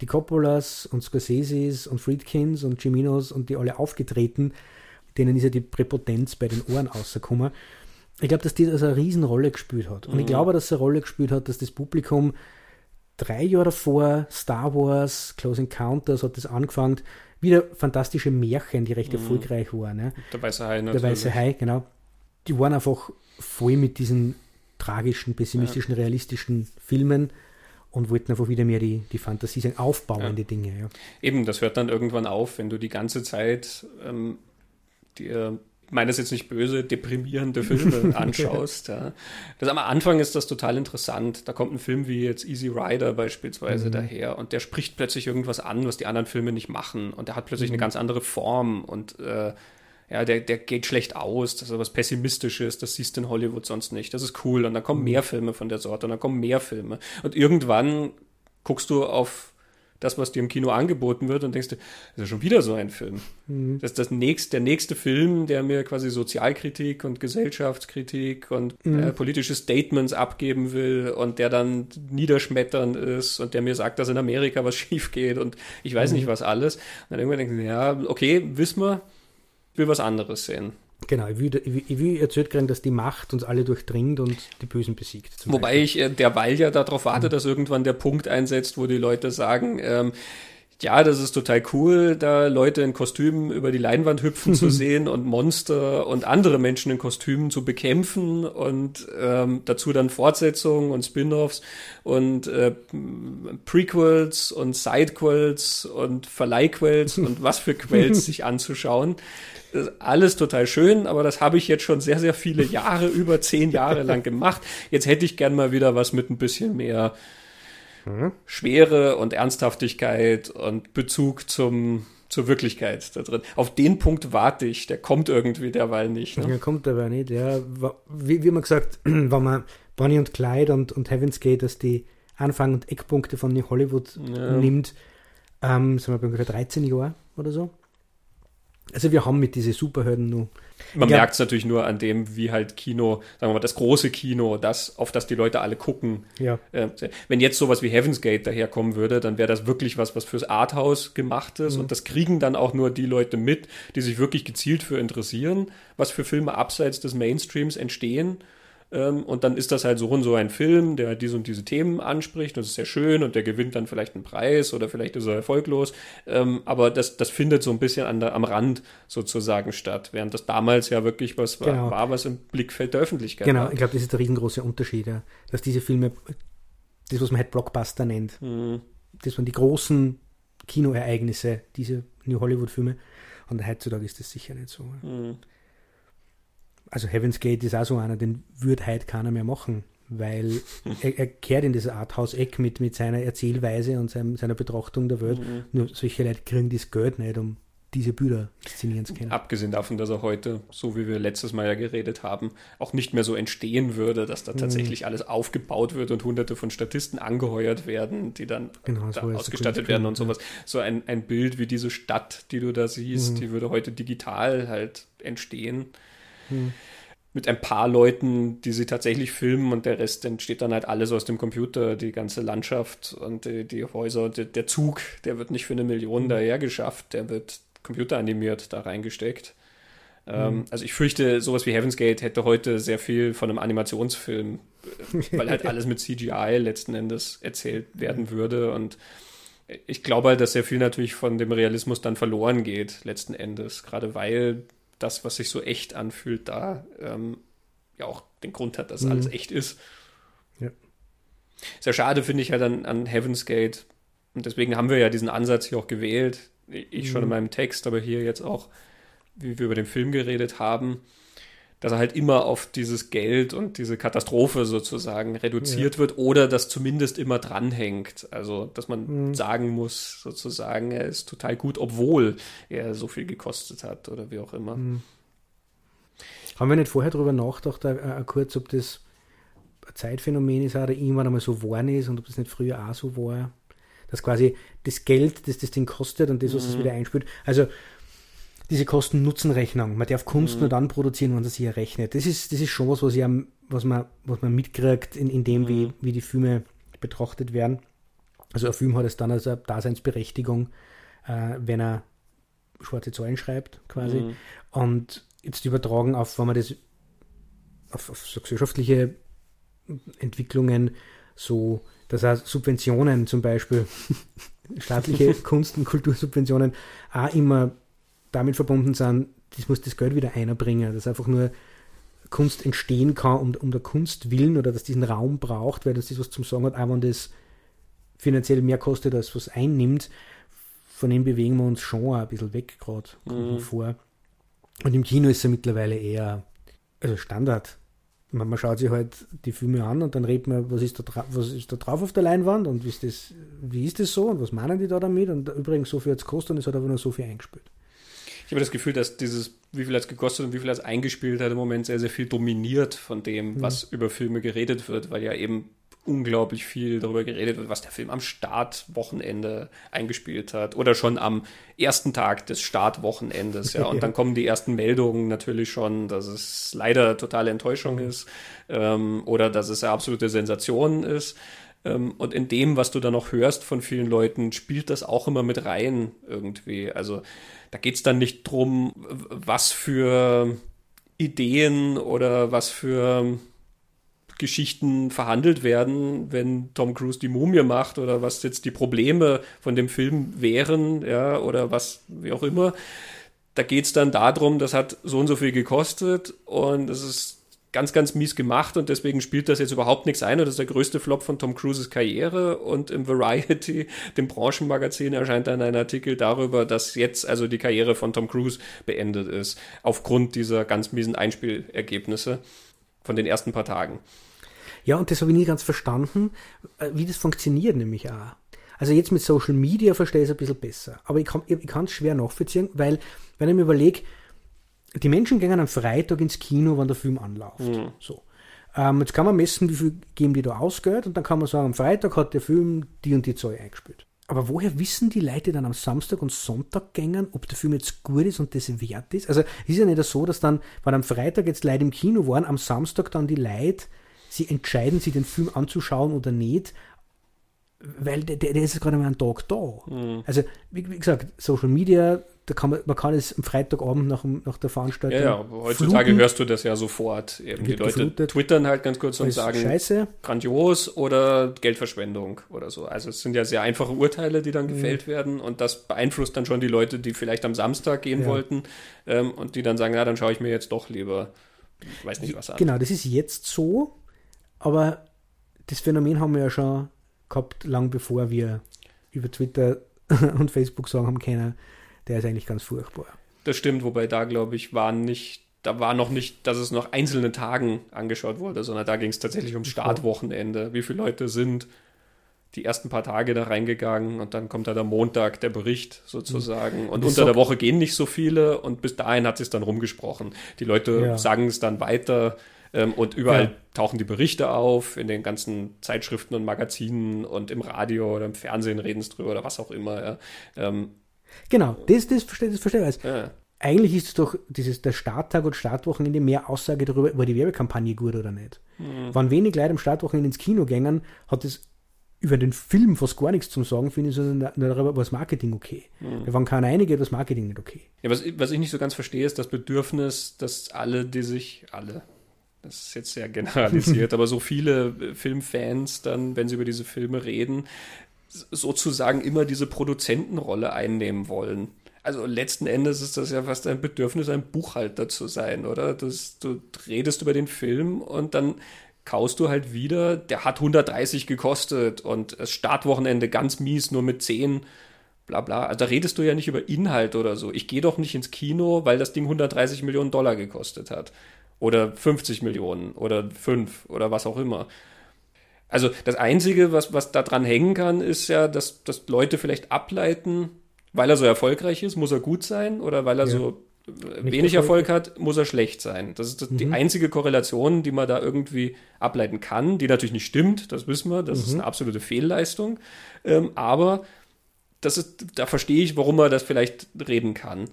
die Coppolas und Scorseses und Friedkins und Ciminos und die alle aufgetreten. Denen ist ja die Präpotenz bei den Ohren rausgekommen ich glaube, dass die das eine Riesenrolle gespielt hat. Und mhm. ich glaube, dass es eine Rolle gespielt hat, dass das Publikum drei Jahre davor, Star Wars, Close Encounters hat das angefangen, wieder fantastische Märchen, die recht mhm. erfolgreich waren. Ne? Der Weiße Hai natürlich. Der Weiße Hai, genau. Die waren einfach voll mit diesen tragischen, pessimistischen, ja. realistischen Filmen und wollten einfach wieder mehr die, die Fantasie sein, aufbauende ja. Dinge. Ja. Eben, das hört dann irgendwann auf, wenn du die ganze Zeit ähm, dir meine es jetzt nicht böse, deprimierende (laughs) Filme anschaust. ja. Das am Anfang ist das total interessant. Da kommt ein Film wie jetzt Easy Rider beispielsweise mhm. daher und der spricht plötzlich irgendwas an, was die anderen Filme nicht machen. Und der hat plötzlich mhm. eine ganz andere Form und äh, ja, der, der geht schlecht aus, das ist was Pessimistisches, das siehst du in Hollywood sonst nicht. Das ist cool. Und dann kommen mhm. mehr Filme von der Sorte und dann kommen mehr Filme. Und irgendwann guckst du auf das, was dir im Kino angeboten wird und denkst du, das ist schon wieder so ein Film. Mhm. Das ist das nächste, der nächste Film, der mir quasi Sozialkritik und Gesellschaftskritik und mhm. äh, politische Statements abgeben will und der dann niederschmetternd ist und der mir sagt, dass in Amerika was (laughs) schief geht und ich weiß mhm. nicht was alles. Und dann irgendwann denkst du, ja, okay, wissen wir, will was anderes sehen. Genau, ich will, ich will erzählt kriegen, dass die Macht uns alle durchdringt und die Bösen besiegt. Wobei Beispiel. ich äh, derweil ja darauf warte, dass irgendwann der Punkt einsetzt, wo die Leute sagen, ähm, ja, das ist total cool, da Leute in Kostümen über die Leinwand hüpfen zu (laughs) sehen und Monster und andere Menschen in Kostümen zu bekämpfen und ähm, dazu dann Fortsetzungen und Spin-offs und äh, Prequels und Sidequels und Verleihquels und was für Quells (laughs) sich anzuschauen. Alles total schön, aber das habe ich jetzt schon sehr, sehr viele Jahre, über zehn Jahre lang gemacht. Jetzt hätte ich gern mal wieder was mit ein bisschen mehr mhm. Schwere und Ernsthaftigkeit und Bezug zum, zur Wirklichkeit da drin. Auf den Punkt warte ich, der kommt irgendwie derweil nicht. Ne? Der kommt dabei nicht, ja. Wie, wie man gesagt, (clears throat) wenn man Bonnie und Clyde und, und Heaven's Gate als die Anfang- und Eckpunkte von New Hollywood ja. nimmt, ähm, sind wir bei ungefähr 13 Jahren oder so. Also wir haben mit diesen Superhelden nur. Man merkt es natürlich nur an dem, wie halt Kino, sagen wir mal, das große Kino, das, auf das die Leute alle gucken. Ja. Äh, wenn jetzt sowas wie Heaven's Gate daherkommen würde, dann wäre das wirklich was, was fürs Arthouse gemacht ist. Mhm. Und das kriegen dann auch nur die Leute mit, die sich wirklich gezielt für interessieren, was für Filme abseits des Mainstreams entstehen. Ähm, und dann ist das halt so und so ein Film, der diese und diese Themen anspricht. Das ist sehr schön und der gewinnt dann vielleicht einen Preis oder vielleicht ist er erfolglos. Ähm, aber das, das findet so ein bisschen an der, am Rand sozusagen statt, während das damals ja wirklich was war, genau. war was im Blickfeld der Öffentlichkeit Genau, war. ich glaube, das ist der riesengroße Unterschied, ja. dass diese Filme, das, was man halt Blockbuster nennt, mhm. das waren die großen Kinoereignisse, diese New Hollywood-Filme. Und heutzutage ist das sicher nicht so. Mhm also Heaven's Gate ist auch so einer, den würde heute keiner mehr machen, weil (laughs) er, er kehrt in das Arthouse-Eck mit, mit seiner Erzählweise und seinem, seiner Betrachtung der Welt. Mhm. Nur solche Leute kriegen das Geld nicht, um diese Bilder inszenieren zu können. Abgesehen davon, dass er heute, so wie wir letztes Mal ja geredet haben, auch nicht mehr so entstehen würde, dass da Mhm. tatsächlich alles aufgebaut wird und hunderte von Statisten angeheuert werden, die dann Genau, da so ausgestattet es, werden und sowas. So ein, ein Bild wie diese Stadt, die du da siehst, Mhm. die würde heute digital halt entstehen. Mhm. Mit ein paar Leuten, die sie tatsächlich filmen und der Rest entsteht dann halt alles aus dem Computer, die ganze Landschaft und die, die Häuser und der, der Zug, der wird nicht für eine Million Mhm. daher geschafft, der wird computeranimiert da reingesteckt. Mhm. Ähm, also ich fürchte, sowas wie Heaven's Gate hätte heute sehr viel von einem Animationsfilm, äh, weil halt (laughs) alles mit CGI letzten Endes erzählt werden würde und ich glaube halt, dass sehr viel natürlich von dem Realismus dann verloren geht, letzten Endes. Gerade weil das, was sich so echt anfühlt, da ähm, ja auch den Grund hat, dass Mhm. alles echt ist. Ja. Sehr schade finde ich halt an, an Heaven's Gate. Und deswegen haben wir ja diesen Ansatz hier auch gewählt. Ich schon in Mhm. meinem Text, aber hier jetzt auch, wie wir über den Film geredet haben, dass er halt immer auf dieses Geld und diese Katastrophe sozusagen reduziert wird oder das zumindest immer dranhängt. Also, dass man Mhm. sagen muss, sozusagen, er ist total gut, obwohl er so viel gekostet hat oder wie auch immer. Mhm. Haben wir nicht vorher darüber nachgedacht, äh, äh, kurz, ob das ein Zeitphänomen ist oder irgendwann einmal so geworden ist und ob das nicht früher auch so war? Dass quasi das Geld, das das Ding kostet und das, was es Mhm. wieder einspielt. Also diese Kosten-Nutzen-Rechnung. Man darf Kunst Mhm. nur dann produzieren, wenn es sich errechnet. Das ist, das ist schon was, was, ich was, man, was man mitkriegt, in, in dem, wie, Mhm. wie die Filme betrachtet werden. Also ein Film hat es dann als eine Daseinsberechtigung, äh, wenn er schwarze Zahlen schreibt, quasi. Mhm. Und jetzt übertragen auf, wenn man das auf, auf so gesellschaftliche Entwicklungen, so, dass auch Subventionen zum Beispiel, (laughs) staatliche Kunst- und Kultursubventionen auch immer damit verbunden sind, das muss das Geld wieder einbringen, dass einfach nur Kunst entstehen kann um, um der Kunst willen oder dass diesen Raum braucht, weil das ist was zum Sagen hat, auch wenn das finanziell mehr kostet, als was einnimmt, von dem bewegen wir uns schon ein bisschen weg gerade, Mhm. vor. Und im Kino ist er mittlerweile eher also Standard. Man, man schaut sich halt die Filme an und dann redet man, was ist, da was ist da drauf auf der Leinwand und wie ist, das, wie ist das so und was meinen die da damit und übrigens so viel hat es gekostet und es hat aber nur so viel eingespielt. Ich habe das Gefühl, dass dieses, wie viel hat es gekostet und wie viel hat es eingespielt hat, im Moment sehr, sehr viel dominiert von dem, Mhm. was über Filme geredet wird, weil ja eben unglaublich viel darüber geredet wird, was der Film am Startwochenende eingespielt hat oder schon am ersten Tag des Startwochenendes. Ja, (laughs) und Ja. dann kommen die ersten Meldungen natürlich schon, dass es leider totale Enttäuschung ist ähm, oder dass es eine absolute Sensation ist. Ähm, und in dem, was du da noch hörst von vielen Leuten, spielt das auch immer mit rein irgendwie. Also da geht es dann nicht drum, was für Ideen oder was für Geschichten verhandelt werden, wenn Tom Cruise die Mumie macht oder was jetzt die Probleme von dem Film wären, ja, oder was, wie auch immer. Da geht es dann darum, das hat so und so viel gekostet und es ist ganz, ganz mies gemacht und deswegen spielt das jetzt überhaupt nichts ein und das ist der größte Flop von Tom Cruises Karriere und im Variety, dem Branchenmagazin, erscheint dann ein Artikel darüber, dass jetzt also die Karriere von Tom Cruise beendet ist, aufgrund dieser ganz miesen Einspielergebnisse von den ersten paar Tagen. Ja, und das habe ich nie ganz verstanden, äh, wie das funktioniert nämlich auch. Also jetzt mit Social Media verstehe ich es ein bisschen besser. Aber ich kann es schwer nachvollziehen, weil, wenn ich mir überlege, die Menschen gehen am Freitag ins Kino, wenn der Film anläuft. Mhm. So. Ähm, jetzt kann man messen, wie viel geben die da Ausgeld und dann kann man sagen, am Freitag hat der Film die und die Zahl eingespielt. Aber woher wissen die Leute dann am Samstag und Sonntag gängen, ob der Film jetzt gut ist und das wert ist? Also es ist ja nicht so, dass dann, wenn am Freitag jetzt Leute im Kino waren, am Samstag dann die Leute, sie entscheiden, sich den Film anzuschauen oder nicht, weil der, der ist gerade mal einen Tag da. Mhm. Also wie, wie gesagt, Social Media, da kann man, man kann es am Freitagabend nach, nach der Veranstaltung Ja, ja, heutzutage fluten. hörst du das ja sofort. Eben die Leute geflutet. twittern halt ganz kurz und sagen, Scheiße. grandios oder Geldverschwendung oder so. Also es sind ja sehr einfache Urteile, die Mhm. dann gefällt werden und das beeinflusst dann schon die Leute, die vielleicht am Samstag gehen Ja. wollten ähm, und die dann sagen, na, dann schaue ich mir jetzt doch lieber, ich weiß nicht was an. Genau, das ist jetzt so, aber das Phänomen haben wir ja schon gehabt, lang bevor wir über Twitter (laughs) und Facebook sagen haben können, der ist eigentlich ganz furchtbar. Das stimmt, wobei da, glaube ich, war nicht, da war noch nicht, dass es noch einzelne Tagen angeschaut wurde, sondern da ging es tatsächlich ums Startwochenende. Wie viele Leute sind die ersten paar Tage da reingegangen und dann kommt da der Montag, der Bericht sozusagen. Und Das unter der Woche gehen nicht so viele und bis dahin hat es dann rumgesprochen. Die Leute Ja. sagen es dann weiter ähm, und überall Ja. tauchen die Berichte auf, in den ganzen Zeitschriften und Magazinen und im Radio oder im Fernsehen reden es drüber oder was auch immer. Ja. Ähm, Genau, das, das verstehe das verstehe ich. ja. Eigentlich ist es doch dieses, der Starttag und Startwochenende mehr Aussage darüber, war die Werbekampagne gut oder nicht. Mhm. Wenn wenig Leute am Startwochenende ins Kino gängen, hat es über den Film fast gar nichts zu sagen, finde ich, sondern darüber war das Marketing okay. Mhm. Wenn keiner einige, das Marketing nicht okay. Ja, was, was ich nicht so ganz verstehe, ist das Bedürfnis, dass alle, die sich, alle, das ist jetzt sehr generalisiert, (laughs) aber so viele äh, Filmfans dann, wenn sie über diese Filme reden, sozusagen immer diese Produzentenrolle einnehmen wollen. Also letzten Endes ist das ja fast ein Bedürfnis, ein Buchhalter zu sein, oder? Das, du redest über den Film und dann kaust du halt wieder, der hat 130 gekostet und das Startwochenende ganz mies, nur mit 10 bla bla. Also da redest du ja nicht über Inhalt oder so. Ich gehe doch nicht ins Kino, weil das Ding 130 Millionen Dollar gekostet hat. Oder 50 Millionen oder 5 oder was auch immer. Also das Einzige, was, was da dran hängen kann, ist ja, dass, dass Leute vielleicht ableiten, weil er so erfolgreich ist, muss er gut sein oder weil er Ja. so äh, Nicht wenig Erfolg hat, muss er schlecht sein. Das ist das, die Mhm. einzige Korrelation, die man da irgendwie ableiten kann, die natürlich nicht stimmt, das wissen wir, das ist Mhm. eine absolute Fehlleistung. Ähm, aber das ist, da verstehe ich, warum man das vielleicht reden kann.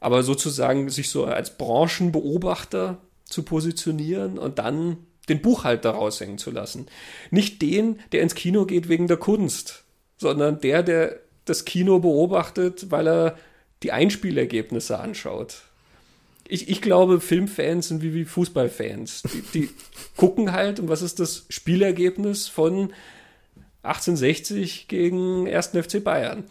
Aber sozusagen sich so als Branchenbeobachter zu positionieren und dann den Buchhalter raushängen zu lassen. Nicht den, der ins Kino geht wegen der Kunst, sondern der, der das Kino beobachtet, weil er die Einspielergebnisse anschaut. Ich, ich glaube, Filmfans sind wie, wie Fußballfans. Die, die (laughs) gucken halt, und was ist das Spielergebnis von 1860 gegen 1. FC Bayern?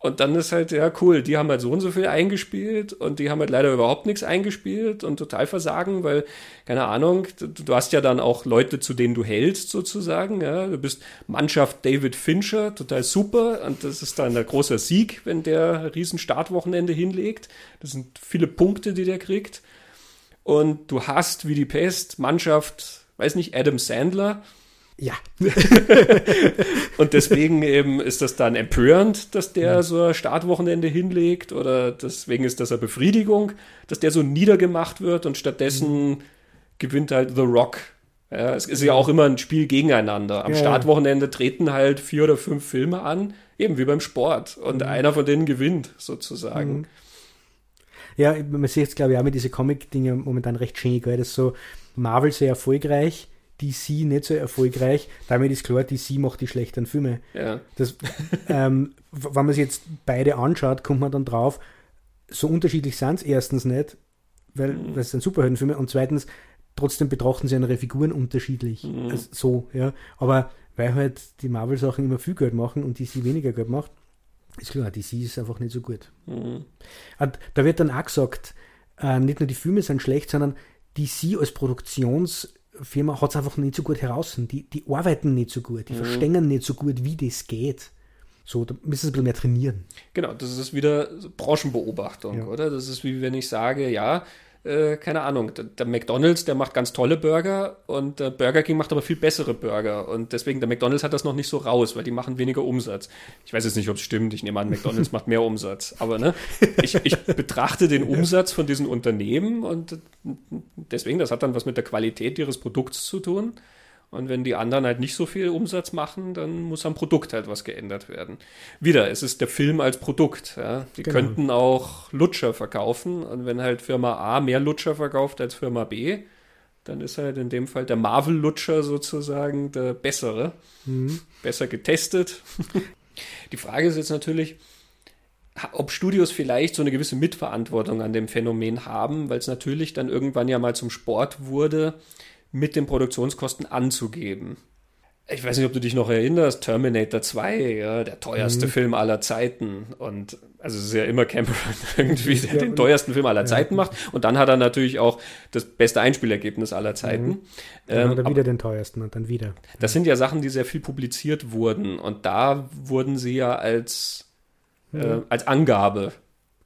Und dann ist halt, ja, cool, die haben halt so und so viel eingespielt und die haben halt leider überhaupt nichts eingespielt und total versagen, weil, keine Ahnung, du, du hast ja dann auch Leute, zu denen du hältst, sozusagen. Ja, du bist Mannschaft David Fincher, total super. Und das ist dann der große Sieg, wenn der ein riesen Startwochenende hinlegt. Das sind viele Punkte, die der kriegt. Und du hast wie die Pest Mannschaft, weiß nicht, Adam Sandler. Ja, (laughs) Und deswegen eben ist das dann empörend, dass der so ein Startwochenende hinlegt oder deswegen ist das eine Befriedigung, dass der so niedergemacht wird und stattdessen gewinnt halt The Rock. Ja, es ist ja auch immer ein Spiel gegeneinander. Am Ja, ja. Startwochenende treten halt vier oder fünf Filme an, eben wie beim Sport. Und einer von denen gewinnt sozusagen. ja, man sieht jetzt, glaube ich, auch mit diesen Comic-Dinge momentan recht schön, gell? Das ist so Marvel sehr erfolgreich, DC nicht so erfolgreich. Damit ist klar, DC macht die schlechteren Filme. Ja. Das, ähm, wenn man sich jetzt beide anschaut, kommt man dann drauf, so unterschiedlich sind es erstens nicht, weil Mhm. weil es sind Superheldenfilme und zweitens, trotzdem betrachten sie ihre Figuren unterschiedlich. Mhm. Also so, ja. Aber weil halt die Marvel-Sachen immer viel Geld machen und DC weniger Geld macht, ist klar, DC ist einfach nicht so gut. Mhm. Und da wird dann auch gesagt, äh, nicht nur die Filme sind schlecht, sondern DC als Produktionsfirma hat es einfach nicht so gut heraus. Die, die arbeiten nicht so gut, die verstehen nicht so gut, wie das geht. So, da müssen sie ein bisschen mehr trainieren. Genau, das ist wieder Branchenbeobachtung, Ja. oder? Das ist wie wenn ich sage, ja, äh, keine Ahnung, der, der McDonalds, der macht ganz tolle Burger und der Burger King macht aber viel bessere Burger und deswegen, der McDonalds hat das noch nicht so raus, weil die machen weniger Umsatz. Ich weiß jetzt nicht, ob es stimmt, ich nehme an, McDonalds macht mehr Umsatz, aber ne, ich, ich betrachte den Umsatz von diesen Unternehmen und deswegen, das hat dann was mit der Qualität ihres Produkts zu tun. Und wenn die anderen halt nicht so viel Umsatz machen, dann muss am Produkt halt was geändert werden. Wieder, es ist der Film als Produkt. Ja. Die Genau. könnten auch Lutscher verkaufen. Und wenn halt Firma A mehr Lutscher verkauft als Firma B, dann ist halt in dem Fall der Marvel-Lutscher sozusagen der bessere. Besser getestet. (laughs) Die Frage ist jetzt natürlich, ob Studios vielleicht so eine gewisse Mitverantwortung an dem Phänomen haben, weil es natürlich dann irgendwann ja mal zum Sport wurde, mit den Produktionskosten anzugeben. Ich weiß nicht, ob du dich noch erinnerst, Terminator 2, ja, der teuerste Film aller Zeiten. Und also es ist ja immer Cameron (laughs) irgendwie, der Ja, den teuersten Film aller Zeiten macht. Und dann hat er natürlich auch das beste Einspielergebnis aller Zeiten. Dann Ähm, er wieder den teuersten und dann wieder. das sind ja Sachen, die sehr viel publiziert wurden. Und da wurden sie ja als, äh, als Angabe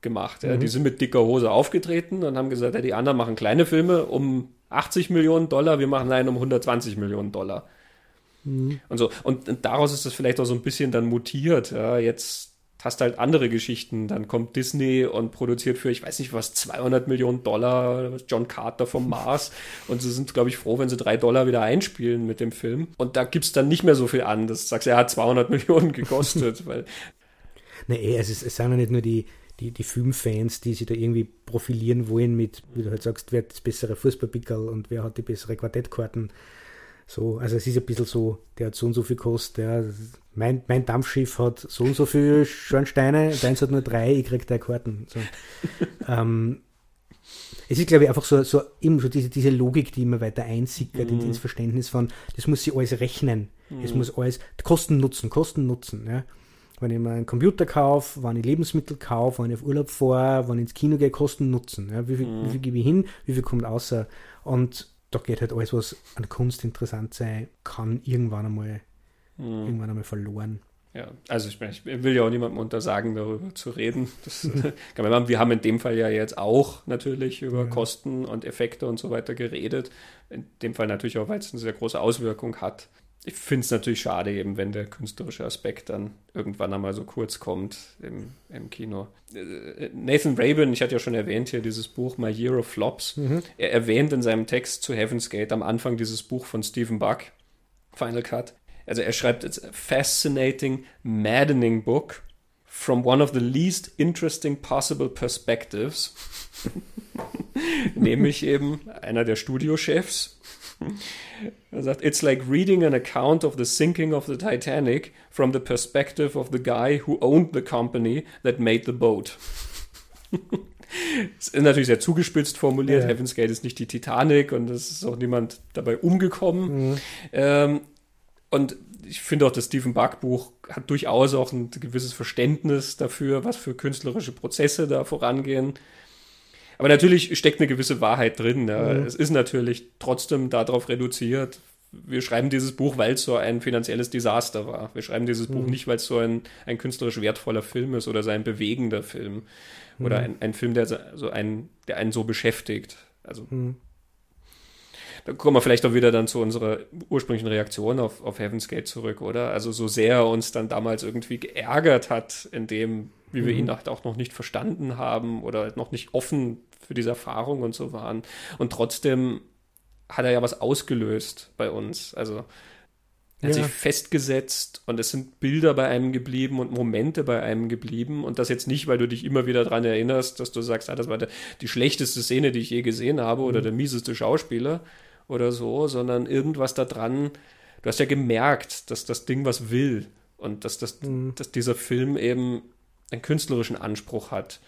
gemacht. Ja. Die sind mit dicker Hose aufgetreten und haben gesagt, ja, die anderen machen kleine Filme um 80 Millionen Dollar, wir machen einen um 120 Millionen Dollar. Mhm. Und so. Und, und, daraus ist das vielleicht auch so ein bisschen dann mutiert. Ja, jetzt hast halt andere Geschichten. Dann kommt Disney und produziert für, ich weiß nicht was, 200 Millionen Dollar John Carter vom Mars. (laughs) Und sie sind, glaube ich, froh, wenn sie drei Dollar wieder einspielen mit dem Film. Und da gibt es dann nicht mehr so viel an. Das sagst, er hat 200 (laughs) Millionen gekostet. weil nee, es, ist, es sind ja nicht nur die, die, die Filmfans, die sich da irgendwie profilieren wollen mit, wie du halt sagst, wer hat das bessere Fußballpickel und wer hat die bessere Quartettkarten. So, also es ist ein bisschen so, der hat so und so viel kostet, ja, mein, mein Dampfschiff hat so und so viele Schornsteine, deins hat nur drei, ich krieg drei Karten. So. (laughs) ähm, es ist, glaube ich, einfach so, so, eben so diese, diese Logik, die immer weiter einsickert mhm. in das Verständnis von, das muss sich alles rechnen. Mhm. Es muss alles Kosten nutzen, Kosten nutzen. Ja. Wenn ich mir einen Computer kaufe, wann ich Lebensmittel kaufe, wann ich auf Urlaub fahre, wann ich ins Kino gehe, Kosten nutzen. Ja. Wie, viel, mhm. wie viel gebe ich hin, wie viel kommt außer? Und da geht halt alles, was an Kunst interessant sein kann, irgendwann einmal, mhm. irgendwann einmal verloren. Ja, also ich, ich will ja auch niemandem untersagen, darüber zu reden. Das (laughs) kann man machen. Wir haben in dem Fall ja jetzt auch natürlich über ja. Kosten und Effekte und so weiter geredet. In dem Fall natürlich auch, weil es eine sehr große Auswirkung hat ich finde es natürlich schade, eben wenn der künstlerische Aspekt dann irgendwann einmal so kurz kommt im, im Kino. Äh, Nathan Rabin, ich hatte ja schon erwähnt hier dieses Buch My Year of Flops. Mhm. Er erwähnt in seinem Text zu Heaven's Gate am Anfang dieses Buch von Stephen Buck, Final Cut. Also er schreibt, a fascinating, maddening book from one of the least interesting possible perspectives. (laughs) Nämlich eben einer der Studiochefs er sagt, it's like reading an account of the sinking of the Titanic from the perspective of the guy who owned the company that made the boat. (laughs) Das ist natürlich sehr zugespitzt formuliert. Ja. Heaven's Gate ist nicht die Titanic und es ist auch niemand dabei umgekommen. Mhm. Ähm, und ich finde auch, das Stephen Buck Buch hat durchaus auch ein gewisses Verständnis dafür, was für künstlerische Prozesse da vorangehen. Aber natürlich steckt eine gewisse Wahrheit drin. Ja. Mhm. Es ist natürlich trotzdem darauf reduziert. Wir schreiben dieses Buch, weil es so ein finanzielles Desaster war. Wir schreiben dieses mhm. Buch nicht, weil es so ein, ein künstlerisch wertvoller Film ist oder so ein bewegender Film. Mhm. Oder ein, ein Film, der, so ein, der einen so beschäftigt. Also mhm. Da kommen wir vielleicht auch wieder dann zu unserer ursprünglichen Reaktion auf, auf Heaven's Gate zurück, oder? Also so sehr er uns dann damals irgendwie geärgert hat, in dem, wie wir mhm. ihn auch noch nicht verstanden haben oder noch nicht offen für diese Erfahrung und so waren. Und trotzdem hat er ja was ausgelöst bei uns. Also er hat ja. sich festgesetzt und es sind Bilder bei einem geblieben und Momente bei einem geblieben. Und das jetzt nicht, weil du dich immer wieder daran erinnerst, dass du sagst, ah, das war der, die schlechteste Szene, die ich je gesehen habe oder mhm. der mieseste Schauspieler oder so, sondern irgendwas da dran. Du hast ja gemerkt, dass das Ding was will und dass, das, mhm. dass dieser Film eben einen künstlerischen Anspruch hat.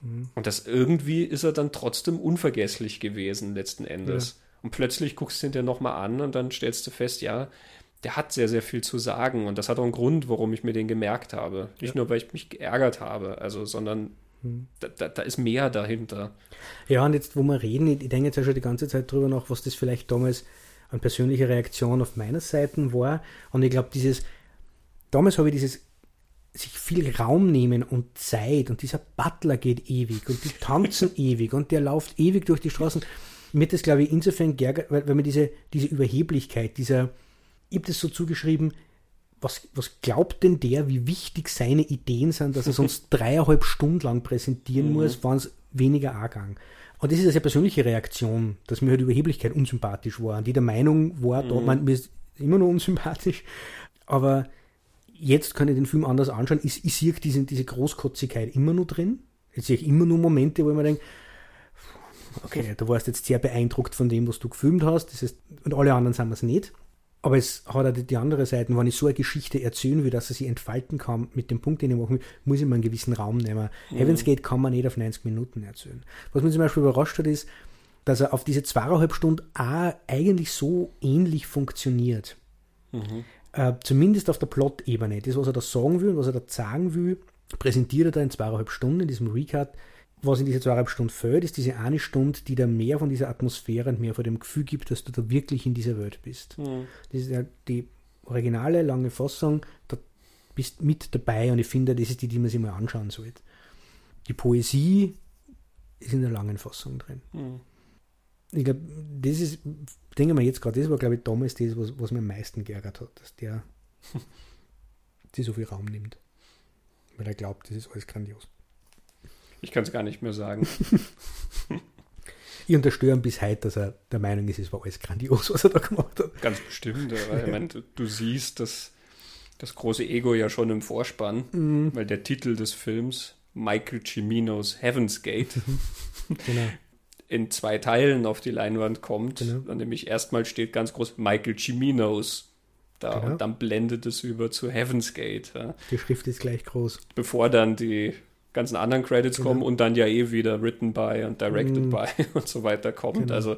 Mhm. Und das irgendwie ist er dann trotzdem unvergesslich gewesen, letzten Endes. Ja. Und plötzlich guckst du ihn dir nochmal an und dann stellst du fest, ja, der hat sehr, sehr viel zu sagen. Und das hat auch einen Grund, warum ich mir den gemerkt habe. Nicht ja. nur, weil ich mich geärgert habe, also, sondern. Da, da, da, ist mehr dahinter. Ja, und jetzt, wo wir reden, ich, ich denke jetzt ja schon die ganze Zeit drüber nach, was das vielleicht damals eine persönliche Reaktion auf meiner Seite war. Und ich glaube, dieses, damals habe ich dieses sich viel Raum nehmen und Zeit und dieser Butler geht ewig und die (laughs) tanzen ewig und der läuft ewig durch die Straßen. Mir hat das, glaube ich, insofern geärgert, weil, weil mir diese, diese Überheblichkeit, dieser, ich habe das so zugeschrieben, was, was glaubt denn der, wie wichtig seine Ideen sind, dass er sonst (laughs) dreieinhalb Stunden lang präsentieren mhm. muss, wenn es weniger angang. Und das ist eine sehr persönliche Reaktion, dass mir halt Überheblichkeit unsympathisch war. Und die der Meinung war, mhm. da, man, mir ist immer noch unsympathisch, aber jetzt kann ich den Film anders anschauen. Ich, ich sehe diese, diese Großkotzigkeit immer nur drin. Jetzt sehe ich immer nur Momente, wo ich mir denke, okay, du warst jetzt sehr beeindruckt von dem, was du gefilmt hast. Das ist, und alle anderen sind es nicht. Aber es hat auch die andere Seite, wenn ich so eine Geschichte erzählen will, dass er sich entfalten kann mit dem Punkt, den ich machen will, muss ich mir einen gewissen Raum nehmen. Mhm. Heaven's Gate kann man nicht auf 90 Minuten erzählen. Was mich zum Beispiel überrascht hat, ist, dass er auf diese zweieinhalb Stunden auch eigentlich so ähnlich funktioniert. Mhm. Äh, zumindest auf der Plot-Ebene. Das, was er da sagen will, was er da sagen will, präsentiert er da in zweieinhalb Stunden in diesem Recap. Was in dieser zweieinhalb Stunden fehlt, ist diese eine Stunde, die da mehr von dieser Atmosphäre und mehr von dem Gefühl gibt, dass du da wirklich in dieser Welt bist. Mhm. Das ist ja die originale, lange Fassung, da bist mit dabei und ich finde, das ist die, die man sich mal anschauen sollte. Die Poesie ist in der langen Fassung drin. Mhm. ich glaube, das ist, denke mal jetzt gerade, das war, glaube ich, damals das, was, was mir am meisten geärgert hat, dass der (laughs) die so viel Raum nimmt. Weil er glaubt, das ist alles grandios. Ich kann es gar nicht mehr sagen. (laughs) ich unterstöre ihn bis heute, dass er der Meinung ist, es war alles grandios, was er da gemacht hat. Ganz bestimmt, weil ich (laughs) meine, du, siehst das, das große Ego ja schon im Vorspann, Mhm. weil der Titel des Films, Michael Ciminos Heaven's Gate, (laughs) Genau. in zwei Teilen auf die Leinwand kommt. Genau. Nämlich erstmal steht ganz groß Michael Ciminos da Genau. und dann blendet es über zu Heaven's Gate, ja, Die Schrift ist gleich groß. bevor dann die ganzen anderen Credits Genau. kommen und dann ja eh wieder written by und directed Mhm. by (laughs) und so weiter kommt. Genau. Also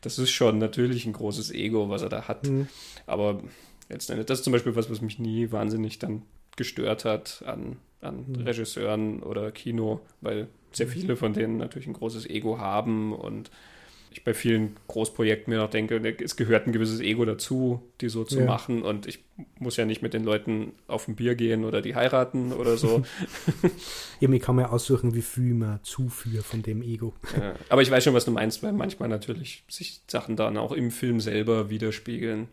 das ist schon natürlich ein großes Ego, was er da hat. Mhm. Aber letzten Endes, das ist zum Beispiel was, was mich nie wahnsinnig dann gestört hat an, an Mhm. Regisseuren oder Kino, weil sehr viele von denen natürlich ein großes Ego haben und ich bei vielen Großprojekten mir noch denke, es gehört ein gewisses Ego dazu, die so zu Ja. machen und ich muss ja nicht mit den Leuten auf ein Bier gehen oder die heiraten oder so. (laughs) (laughs) Ja, ich kann mir aussuchen, wie viel man zuführt von dem Ego. Ja, aber ich weiß schon, was du meinst, weil manchmal natürlich sich Sachen dann auch im Film selber widerspiegeln.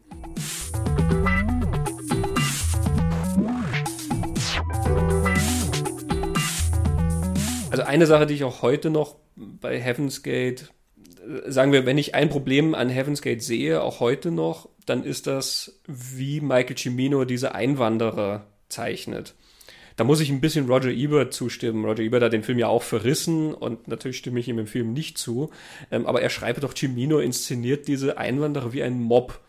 Also eine Sache, die ich auch heute noch bei Heaven's Gate, sagen wir, wenn ich ein Problem an Heaven's Gate sehe, auch heute noch, dann ist das, wie Michael Cimino diese Einwanderer zeichnet. Da muss ich ein bisschen Roger Ebert zustimmen. Roger Ebert hat den Film ja auch verrissen und natürlich stimme ich ihm im Film nicht zu. Ähm, aber er schreibt doch, Cimino inszeniert diese Einwanderer wie ein Mob.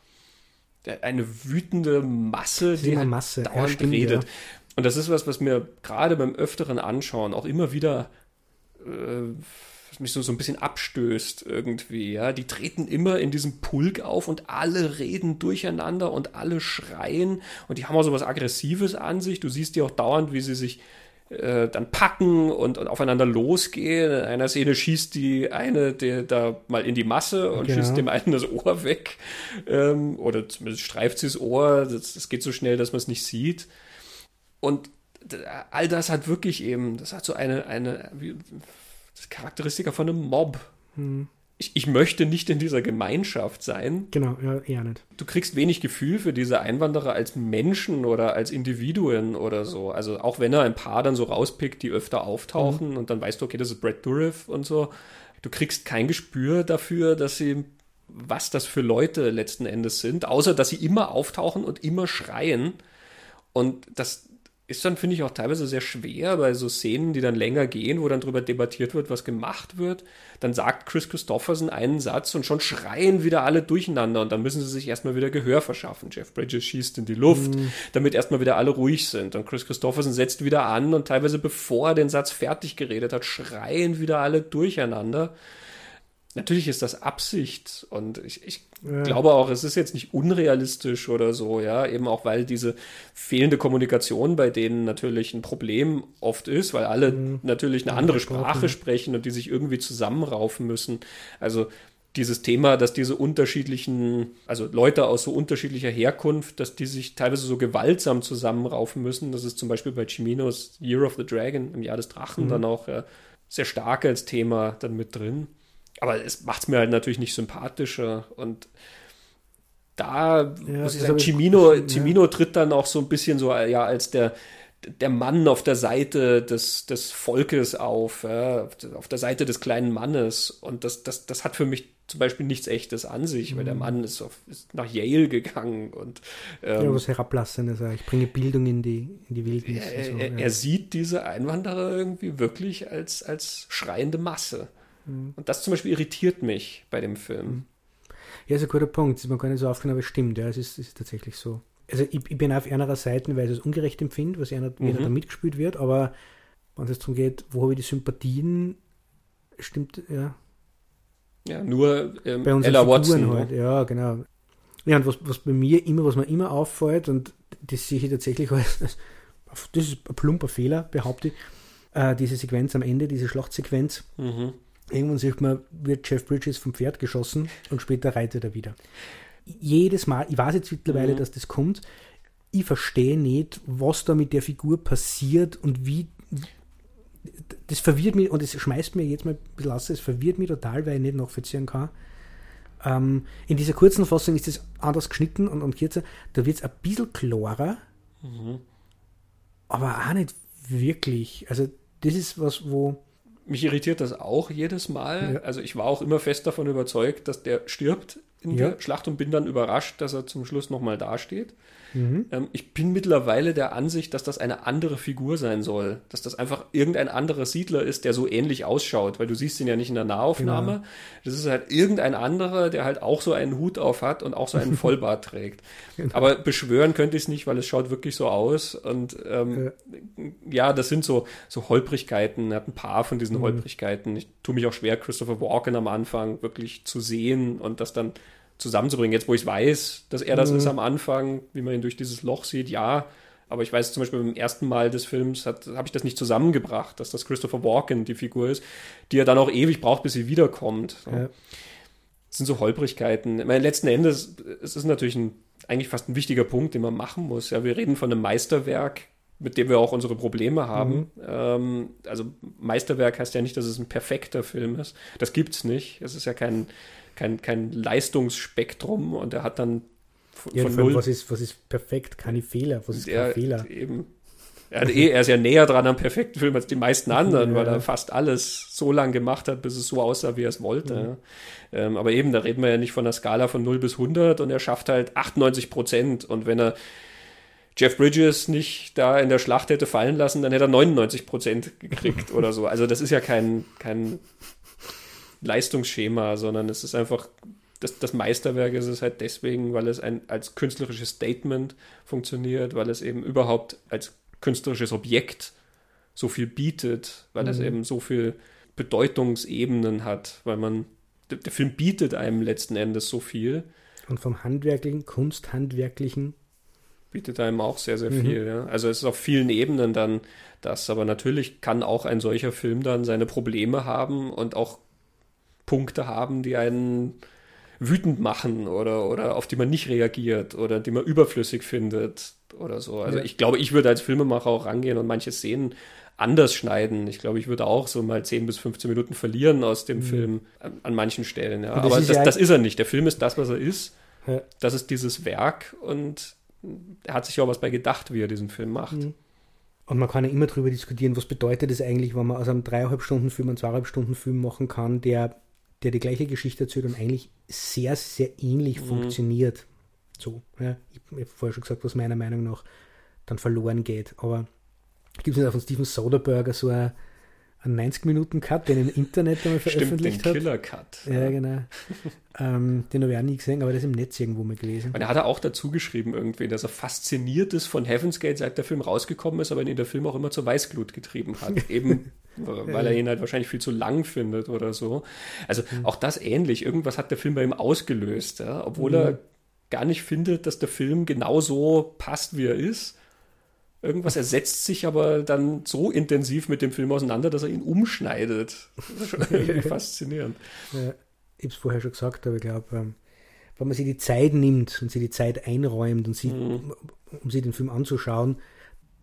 Der- Eine wütende Masse, die halt Masse. Ja, dauernd stimmt, redet. ja. Und das ist was, was mir gerade beim öfteren Anschauen auch immer wieder äh, was mich so, so ein bisschen abstößt irgendwie, ja. Die treten immer in diesem Pulk auf und alle reden durcheinander und alle schreien und die haben auch so was Aggressives an sich. Du siehst die auch dauernd, wie sie sich äh, dann packen und, und aufeinander losgehen. In einer Szene schießt die eine der da mal in die Masse und Genau. schießt dem einen das Ohr weg. Ähm, oder zumindest streift sie das Ohr. Das, das geht so schnell, dass man es nicht sieht. Und all das hat wirklich eben, das hat so eine, eine wie, das ist Charakteristika von einem Mob. Ich, ich möchte nicht in dieser Gemeinschaft sein. Genau, ja, eher nicht. Du kriegst wenig Gefühl für diese Einwanderer als Menschen oder als Individuen oder so. Also auch wenn er ein paar dann so rauspickt, die öfter auftauchen und dann weißt du, okay, das ist Brad Dourif und so. Du kriegst kein Gespür dafür, dass sie, was das für Leute letzten Endes sind, außer dass sie immer auftauchen und immer schreien. Und das ist dann, finde ich, auch teilweise sehr schwer bei so Szenen, die dann länger gehen, wo dann darüber debattiert wird, was gemacht wird. Dann sagt Chris Christopherson einen Satz und schon schreien wieder alle durcheinander und dann müssen sie sich erstmal wieder Gehör verschaffen. Jeff Bridges schießt in die Luft, damit erstmal wieder alle ruhig sind. Und Chris Christopherson setzt wieder an und teilweise bevor er den Satz fertig geredet hat, schreien wieder alle durcheinander. Natürlich ist das Absicht und ich, ich Ja. glaube auch, es ist jetzt nicht unrealistisch oder so, ja, eben auch weil diese fehlende Kommunikation bei denen natürlich ein Problem oft ist, weil alle natürlich eine andere Sprache, ja. sprechen und die sich irgendwie zusammenraufen müssen. Also dieses Thema, dass diese unterschiedlichen, also Leute aus so unterschiedlicher Herkunft, dass die sich teilweise so gewaltsam zusammenraufen müssen. Das ist zum Beispiel bei Chiminos Year of the Dragon, im Jahr des Drachen, Mhm. dann auch äh, sehr stark als Thema dann mit drin. Aber es macht es mir halt natürlich nicht sympathischer. Und da Ja, muss ich sagen, ich Cimino, ja. Cimino tritt dann auch so ein bisschen so ja als der der Mann auf der Seite des, des Volkes auf, ja, auf der- Seite des kleinen Mannes. Und das, das, das hat für mich zum Beispiel nichts Echtes an sich, weil der Mhm. Mann ist, auf, ist nach Yale gegangen und Ja, ähm, was Herablassendes. auch. Ich bringe Bildung in die, in die Wildnis. er, so, er, ja. er sieht diese Einwanderer irgendwie wirklich als, als schreiende Masse. Mhm. Und das zum Beispiel irritiert mich bei dem Film. Ja, ist ein guter Punkt. Mir gar nicht so aufgenommen, aber es stimmt. Ja, es ist, ist tatsächlich so. Also ich, ich bin auf einer Seite, weil ich es ungerecht empfinde, was einer, Mhm. da mitgespielt wird, aber wenn es darum geht, wo habe ich die Sympathien, stimmt, ja. Ja, nur ähm, Bei unseren Ella Figuren Watson. halt, ne? ja, genau. Ja, und was, was bei mir immer, was mir immer auffällt, und das sehe ich tatsächlich als, als das ist ein plumper Fehler, behaupte ich, äh, diese Sequenz am Ende, diese Schlachtsequenz, Mhm. Irgendwann sieht man, wird Jeff Bridges vom Pferd geschossen und später reitet er wieder. Jedes Mal, ich weiß jetzt mittlerweile, Mhm. dass das kommt, ich verstehe nicht, was da mit der Figur passiert und wie. Das verwirrt mich und es schmeißt mir jetzt mal ein bisschen aus, es verwirrt mich total, weil ich nicht nachvollziehen kann, Ähm, in dieser kurzen Fassung ist es anders geschnitten und, und kürzer. Da wird es ein bisschen klarer, mhm. aber auch nicht wirklich. Also, das ist was, wo. Mich irritiert das auch jedes Mal. Ja. Also, ich war auch immer fest davon überzeugt, dass der stirbt in ja. der Schlacht und bin dann überrascht, dass er zum Schluss nochmal dasteht. Mhm. Ähm, ich bin mittlerweile der Ansicht, dass das eine andere Figur sein soll. Dass das einfach irgendein anderer Siedler ist, der so ähnlich ausschaut, weil du siehst ihn ja nicht in der Nahaufnahme. Genau. Das ist halt irgendein anderer, der halt auch so einen Hut auf hat und auch so einen (laughs) Vollbart trägt. Genau. Aber beschwören könnte ich es nicht, weil es schaut wirklich so aus. Und ähm, ja. ja. das sind so, so Holprigkeiten. Er hat ein paar von diesen mhm. Holprigkeiten. Ich tue mich auch schwer, Christopher Walken am Anfang wirklich zu sehen und das dann zusammenzubringen. Jetzt, wo ich weiß, dass er das mhm. ist am Anfang, wie man ihn durch dieses Loch sieht, ja. Aber ich weiß zum Beispiel beim ersten Mal des Films habe ich das nicht zusammengebracht, dass das Christopher Walken die Figur ist, die er dann auch ewig braucht, bis sie wiederkommt. So. Ja. Das sind so Holprigkeiten. Ich meine, letzten Endes, es ist natürlich ein, eigentlich fast ein wichtiger Punkt, den man machen muss. Ja, wir reden von einem Meisterwerk, mit dem wir auch unsere Probleme haben. Mhm. Ähm, also Meisterwerk heißt ja nicht, dass es ein perfekter Film ist. Das gibt es nicht. Es ist ja kein kein, kein Leistungsspektrum und er hat dann von, ja, von null. Was ist, was ist perfekt? Keine Fehler. Was ist kein Fehler? Eben. Er, hat eh, er ist ja näher dran am perfekten Film als die meisten anderen, (laughs) ja. weil er fast alles so lang gemacht hat, bis es so aussah, wie er es wollte. Mhm. Ähm, aber eben, da reden wir ja nicht von einer Skala von 0 bis 100 und er schafft halt 98 Prozent. Und wenn er Jeff Bridges nicht da in der Schlacht hätte fallen lassen, dann hätte er 99 Prozent gekriegt oder so. Also das ist ja kein, kein Leistungsschema, sondern es ist einfach, das, das Meisterwerk ist es halt deswegen, weil es ein, als künstlerisches Statement funktioniert, weil es eben überhaupt als künstlerisches Objekt so viel bietet, weil mhm. es eben so viel Bedeutungsebenen hat, weil man, der, der Film bietet einem letzten Endes so viel. Und vom handwerklichen, kunsthandwerklichen bietet einem auch sehr, sehr mhm. viel. Ja. Also es ist auf vielen Ebenen dann das, aber natürlich kann auch ein solcher Film dann seine Probleme haben und auch Punkte haben, die einen wütend machen oder, oder auf die man nicht reagiert oder die man überflüssig findet oder so. Also ja. ich glaube, ich würde als Filmemacher auch rangehen und manche Szenen anders schneiden. Ich glaube, ich würde auch so mal 10 bis 15 Minuten verlieren aus dem mhm. Film an, an, manchen Stellen. Ja. Aber das, ja das, ist er nicht. Der Film ist das, was er ist. Das ist dieses Werk und er hat sich ja auch was bei gedacht, wie er diesen Film macht. Mhm. Und man kann ja immer darüber diskutieren, was bedeutet es eigentlich, wenn man aus einem dreieinhalb Stunden Film einen zweieinhalb Stunden Film machen kann, der der die gleiche Geschichte erzählt und eigentlich sehr, sehr ähnlich mhm. funktioniert. So, ja, ich habe vorher schon gesagt, was meiner Meinung nach dann verloren geht. Aber gibt es auch von Steven Soderbergh so ein einen 90-Minuten-Cut, den im Internet einmal (laughs) veröffentlicht Stimmt, den Killer-Cut. Ja, genau. (laughs) ähm, den habe ich auch nie gesehen, aber das im Netz irgendwo mal gelesen. Und er hat er auch dazu geschrieben irgendwie, dass er fasziniert ist von Heaven's Gate, seit der Film rausgekommen ist, aber ihn der Film auch immer zur Weißglut getrieben hat. (laughs) Eben, weil er ihn halt wahrscheinlich viel zu lang findet oder so. Also mhm. auch das ähnlich. Irgendwas hat der Film bei ihm ausgelöst, ja? obwohl mhm. er gar nicht findet, dass der Film genau so passt, wie er ist Irgendwas ersetzt sich aber dann so intensiv mit dem Film auseinander, dass er ihn umschneidet. Das ist schon (laughs) irgendwie faszinierend. Ja, ich habe es vorher schon gesagt, aber ich glaube, ähm, wenn man sich die Zeit nimmt und sich die Zeit einräumt und sie, mhm. um sich den Film anzuschauen,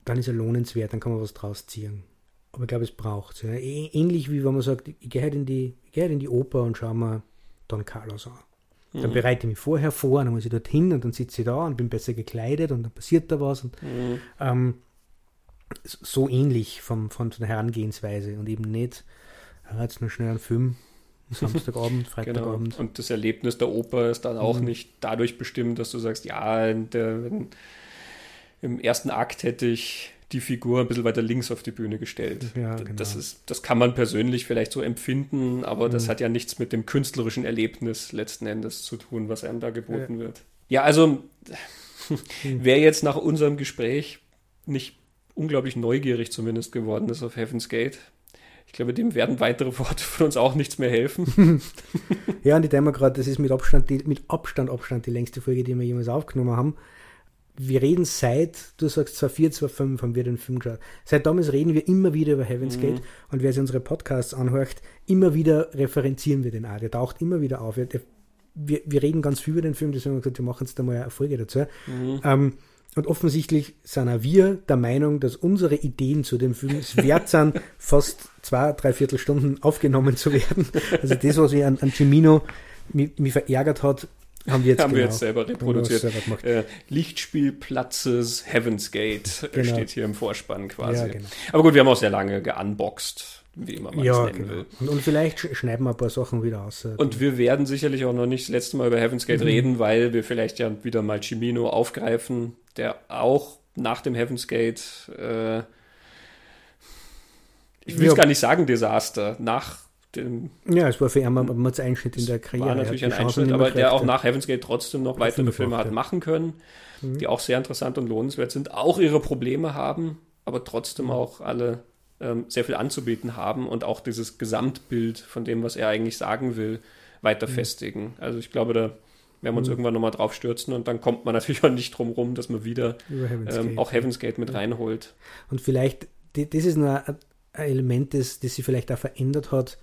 dann ist er lohnenswert, dann kann man was draus ziehen. Aber ich glaube, es braucht es. Ja. Ähnlich wie wenn man sagt, ich gehe halt in die, geh halt in die Oper und schaue mir Don Carlos an. Dann mhm. bereite ich mich vorher vor, dann muss ich dorthin und dann sitze ich da und bin besser gekleidet und dann passiert da was. Und, mhm. ähm, so ähnlich vom, von der Herangehensweise und eben nicht, ja, jetzt nur schnell einen Film, Samstagabend, (laughs) Freitagabend. Genau. Und das Erlebnis der Oper ist dann auch mhm. nicht dadurch bestimmt, dass du sagst, ja, der, im ersten Akt hätte ich die Figur ein bisschen weiter links auf die Bühne gestellt. Ja, genau. das, ist, das kann man persönlich vielleicht so empfinden, aber mhm. das hat ja nichts mit dem künstlerischen Erlebnis letzten Endes zu tun, was einem da geboten ja. wird. Ja, also (laughs) wer jetzt nach unserem Gespräch nicht unglaublich neugierig zumindest geworden ist auf Heaven's Gate, ich glaube, dem werden weitere (laughs) Worte von uns auch nichts mehr helfen. (laughs) ja, und ich denke mir gerade, das ist mit Abstand, die, mit Abstand, Abstand die längste Folge, die wir jemals aufgenommen haben wir reden seit, du sagst 2004, 2005 haben wir den Film geschaut. Seit damals reden wir immer wieder über Heaven's mhm. Gate und wer sich unsere Podcasts anhört, immer wieder referenzieren wir den auch. Der taucht immer wieder auf. Wir, wir, wir reden ganz viel über den Film, deswegen haben wir gesagt, wir machen jetzt da mal eine Folge dazu. Mhm. Ähm, und offensichtlich sind auch wir der Meinung, dass unsere Ideen zu dem Film es wert sind, (laughs) fast zwei, drei Viertelstunden aufgenommen zu werden. Also das, was wir an, an Cimino mich, mich verärgert hat, haben wir jetzt, (laughs) haben genau, wir jetzt selber reproduziert. selber. Äh, Lichtspielplatzes Heaven's Gate äh, Genau. steht hier im Vorspann quasi. Ja, genau. Aber gut, wir haben auch sehr lange geunboxed, wie immer man es Ja, nennen genau. will. Und, und vielleicht sch- schneiden wir ein paar Sachen wieder aus. äh, Und wir werden sicherlich auch noch nicht das letzte Mal über Heaven's Mhm. Gate reden, weil wir vielleicht ja wieder mal Chimino aufgreifen, der auch nach dem Heaven's Gate, äh, ich will es Ja. gar nicht sagen Desaster, nach dem ja, es war für ihn ein ein Einschnitt in der Karriere. war natürlich ein Einschnitt, aber der auch nach Heaven's Gate trotzdem noch weitere Filme hat ja. machen können, Mhm. die auch sehr interessant und lohnenswert sind, auch ihre Probleme haben, aber Mhm. trotzdem auch alle ähm, sehr viel anzubieten haben und auch dieses Gesamtbild von dem, was er eigentlich sagen will, weiter Mhm. festigen. Also ich glaube, da werden wir uns irgendwann nochmal drauf stürzen und dann kommt man (laughs) natürlich auch nicht drum rum, dass man wieder Heaven's ähm, auch Heaven's Gate mit reinholt. Und vielleicht, das ist ein Element, das, das sich vielleicht auch verändert hat,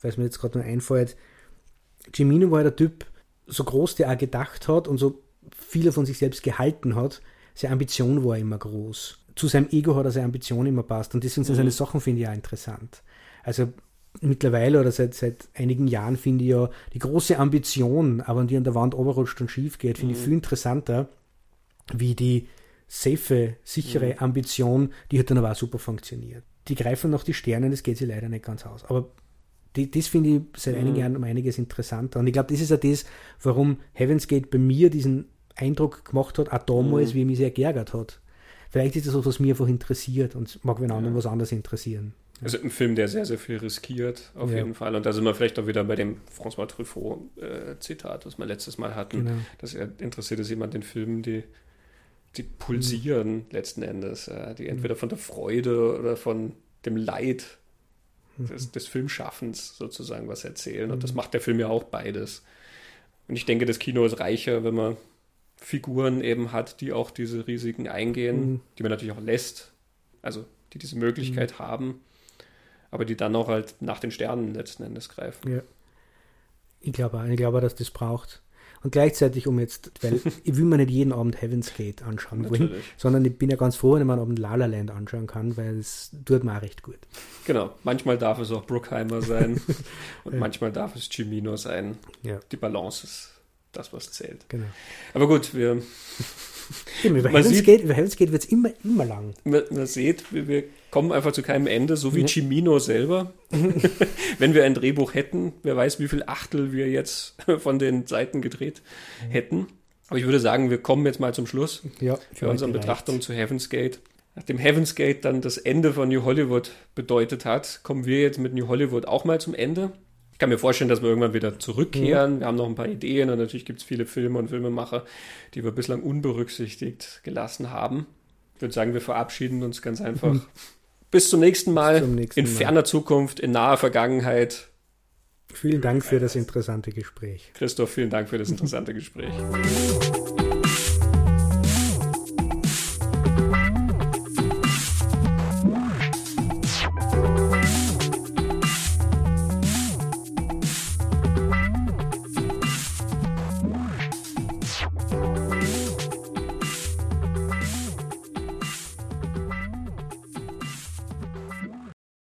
weil es mir jetzt gerade nur einfällt. Cimino war der Typ, so groß der auch gedacht hat und so viel er von sich selbst gehalten hat, seine Ambition war immer groß. Zu seinem Ego hat er seine Ambition immer passt und deswegen sind seine Sachen, finde ich, auch interessant. Also mittlerweile oder seit, seit einigen Jahren finde ich ja die große Ambition, aber die an der Wand overrutscht und schief geht, finde ich viel interessanter, wie die safe, sichere Ambition, die hat dann aber auch super funktioniert. Die greifen nach die Sterne, das geht sie leider nicht ganz aus. Aber die, das finde ich seit einigen Jahren um einiges interessanter. Und ich glaube, das ist ja das, warum Heaven's Gate bei mir diesen Eindruck gemacht hat, auch damals, wie er mich sehr geärgert hat. Vielleicht ist das was, was mich einfach interessiert und mag wen anderen was anderes interessieren. Also ein Film, der sehr, sehr viel riskiert, auf Ja. jeden Fall. Und da sind wir vielleicht auch wieder bei dem François Truffaut-Zitat, was wir letztes Mal hatten. Genau. dass er interessiert ist jemand den Filmen, die, die pulsieren letzten Endes, ja, die entweder von der Freude oder von dem Leid des, des Filmschaffens sozusagen was erzählen. Und das macht der Film ja auch beides. Und ich denke, das Kino ist reicher, wenn man Figuren eben hat, die auch diese Risiken eingehen, Mhm. die man natürlich auch lässt, also die diese Möglichkeit haben, aber die dann auch halt nach den Sternen letzten Endes greifen. Ja. Ich glaube ich glaube dass das braucht. Und gleichzeitig, um jetzt, weil (laughs) ich will mir nicht jeden Abend Heaven's Gate anschauen wollen, sondern ich bin ja ganz froh, wenn man einen Abend La La Land anschauen kann, weil es tut mir auch recht gut. Genau, manchmal darf es auch Bruckheimer sein (laughs) und manchmal darf es Cimino sein. Ja, Die Balance ist das, was zählt. genau. Aber gut, wir, Eben, über Heaven's sieht- Gate, über Heaven's Gate wird es immer, immer lang. man, man seht, wir, wir kommen einfach zu keinem Ende, so wie Ja. Cimino selber. (laughs) Wenn wir ein Drehbuch hätten, wer weiß, wie viel Achtel wir jetzt (laughs) von den Seiten gedreht hätten. Aber ich würde sagen, wir kommen jetzt mal zum Schluss. Ja, für unsere Betrachtung zu Heaven's Gate. Nachdem Heaven's Gate dann das Ende von New Hollywood bedeutet hat, kommen wir jetzt mit New Hollywood auch mal zum Ende. Ich kann mir vorstellen, dass wir irgendwann wieder zurückkehren. Wir haben noch ein paar Ideen und natürlich gibt es viele Filme und Filmemacher, die wir bislang unberücksichtigt gelassen haben. Ich würde sagen, wir verabschieden uns ganz einfach. (laughs) Bis zum nächsten Mal. zum nächsten in Mal. ferner Zukunft, in naher Vergangenheit. Vielen Dank für das interessante Gespräch. Christoph, vielen Dank für das interessante Gespräch.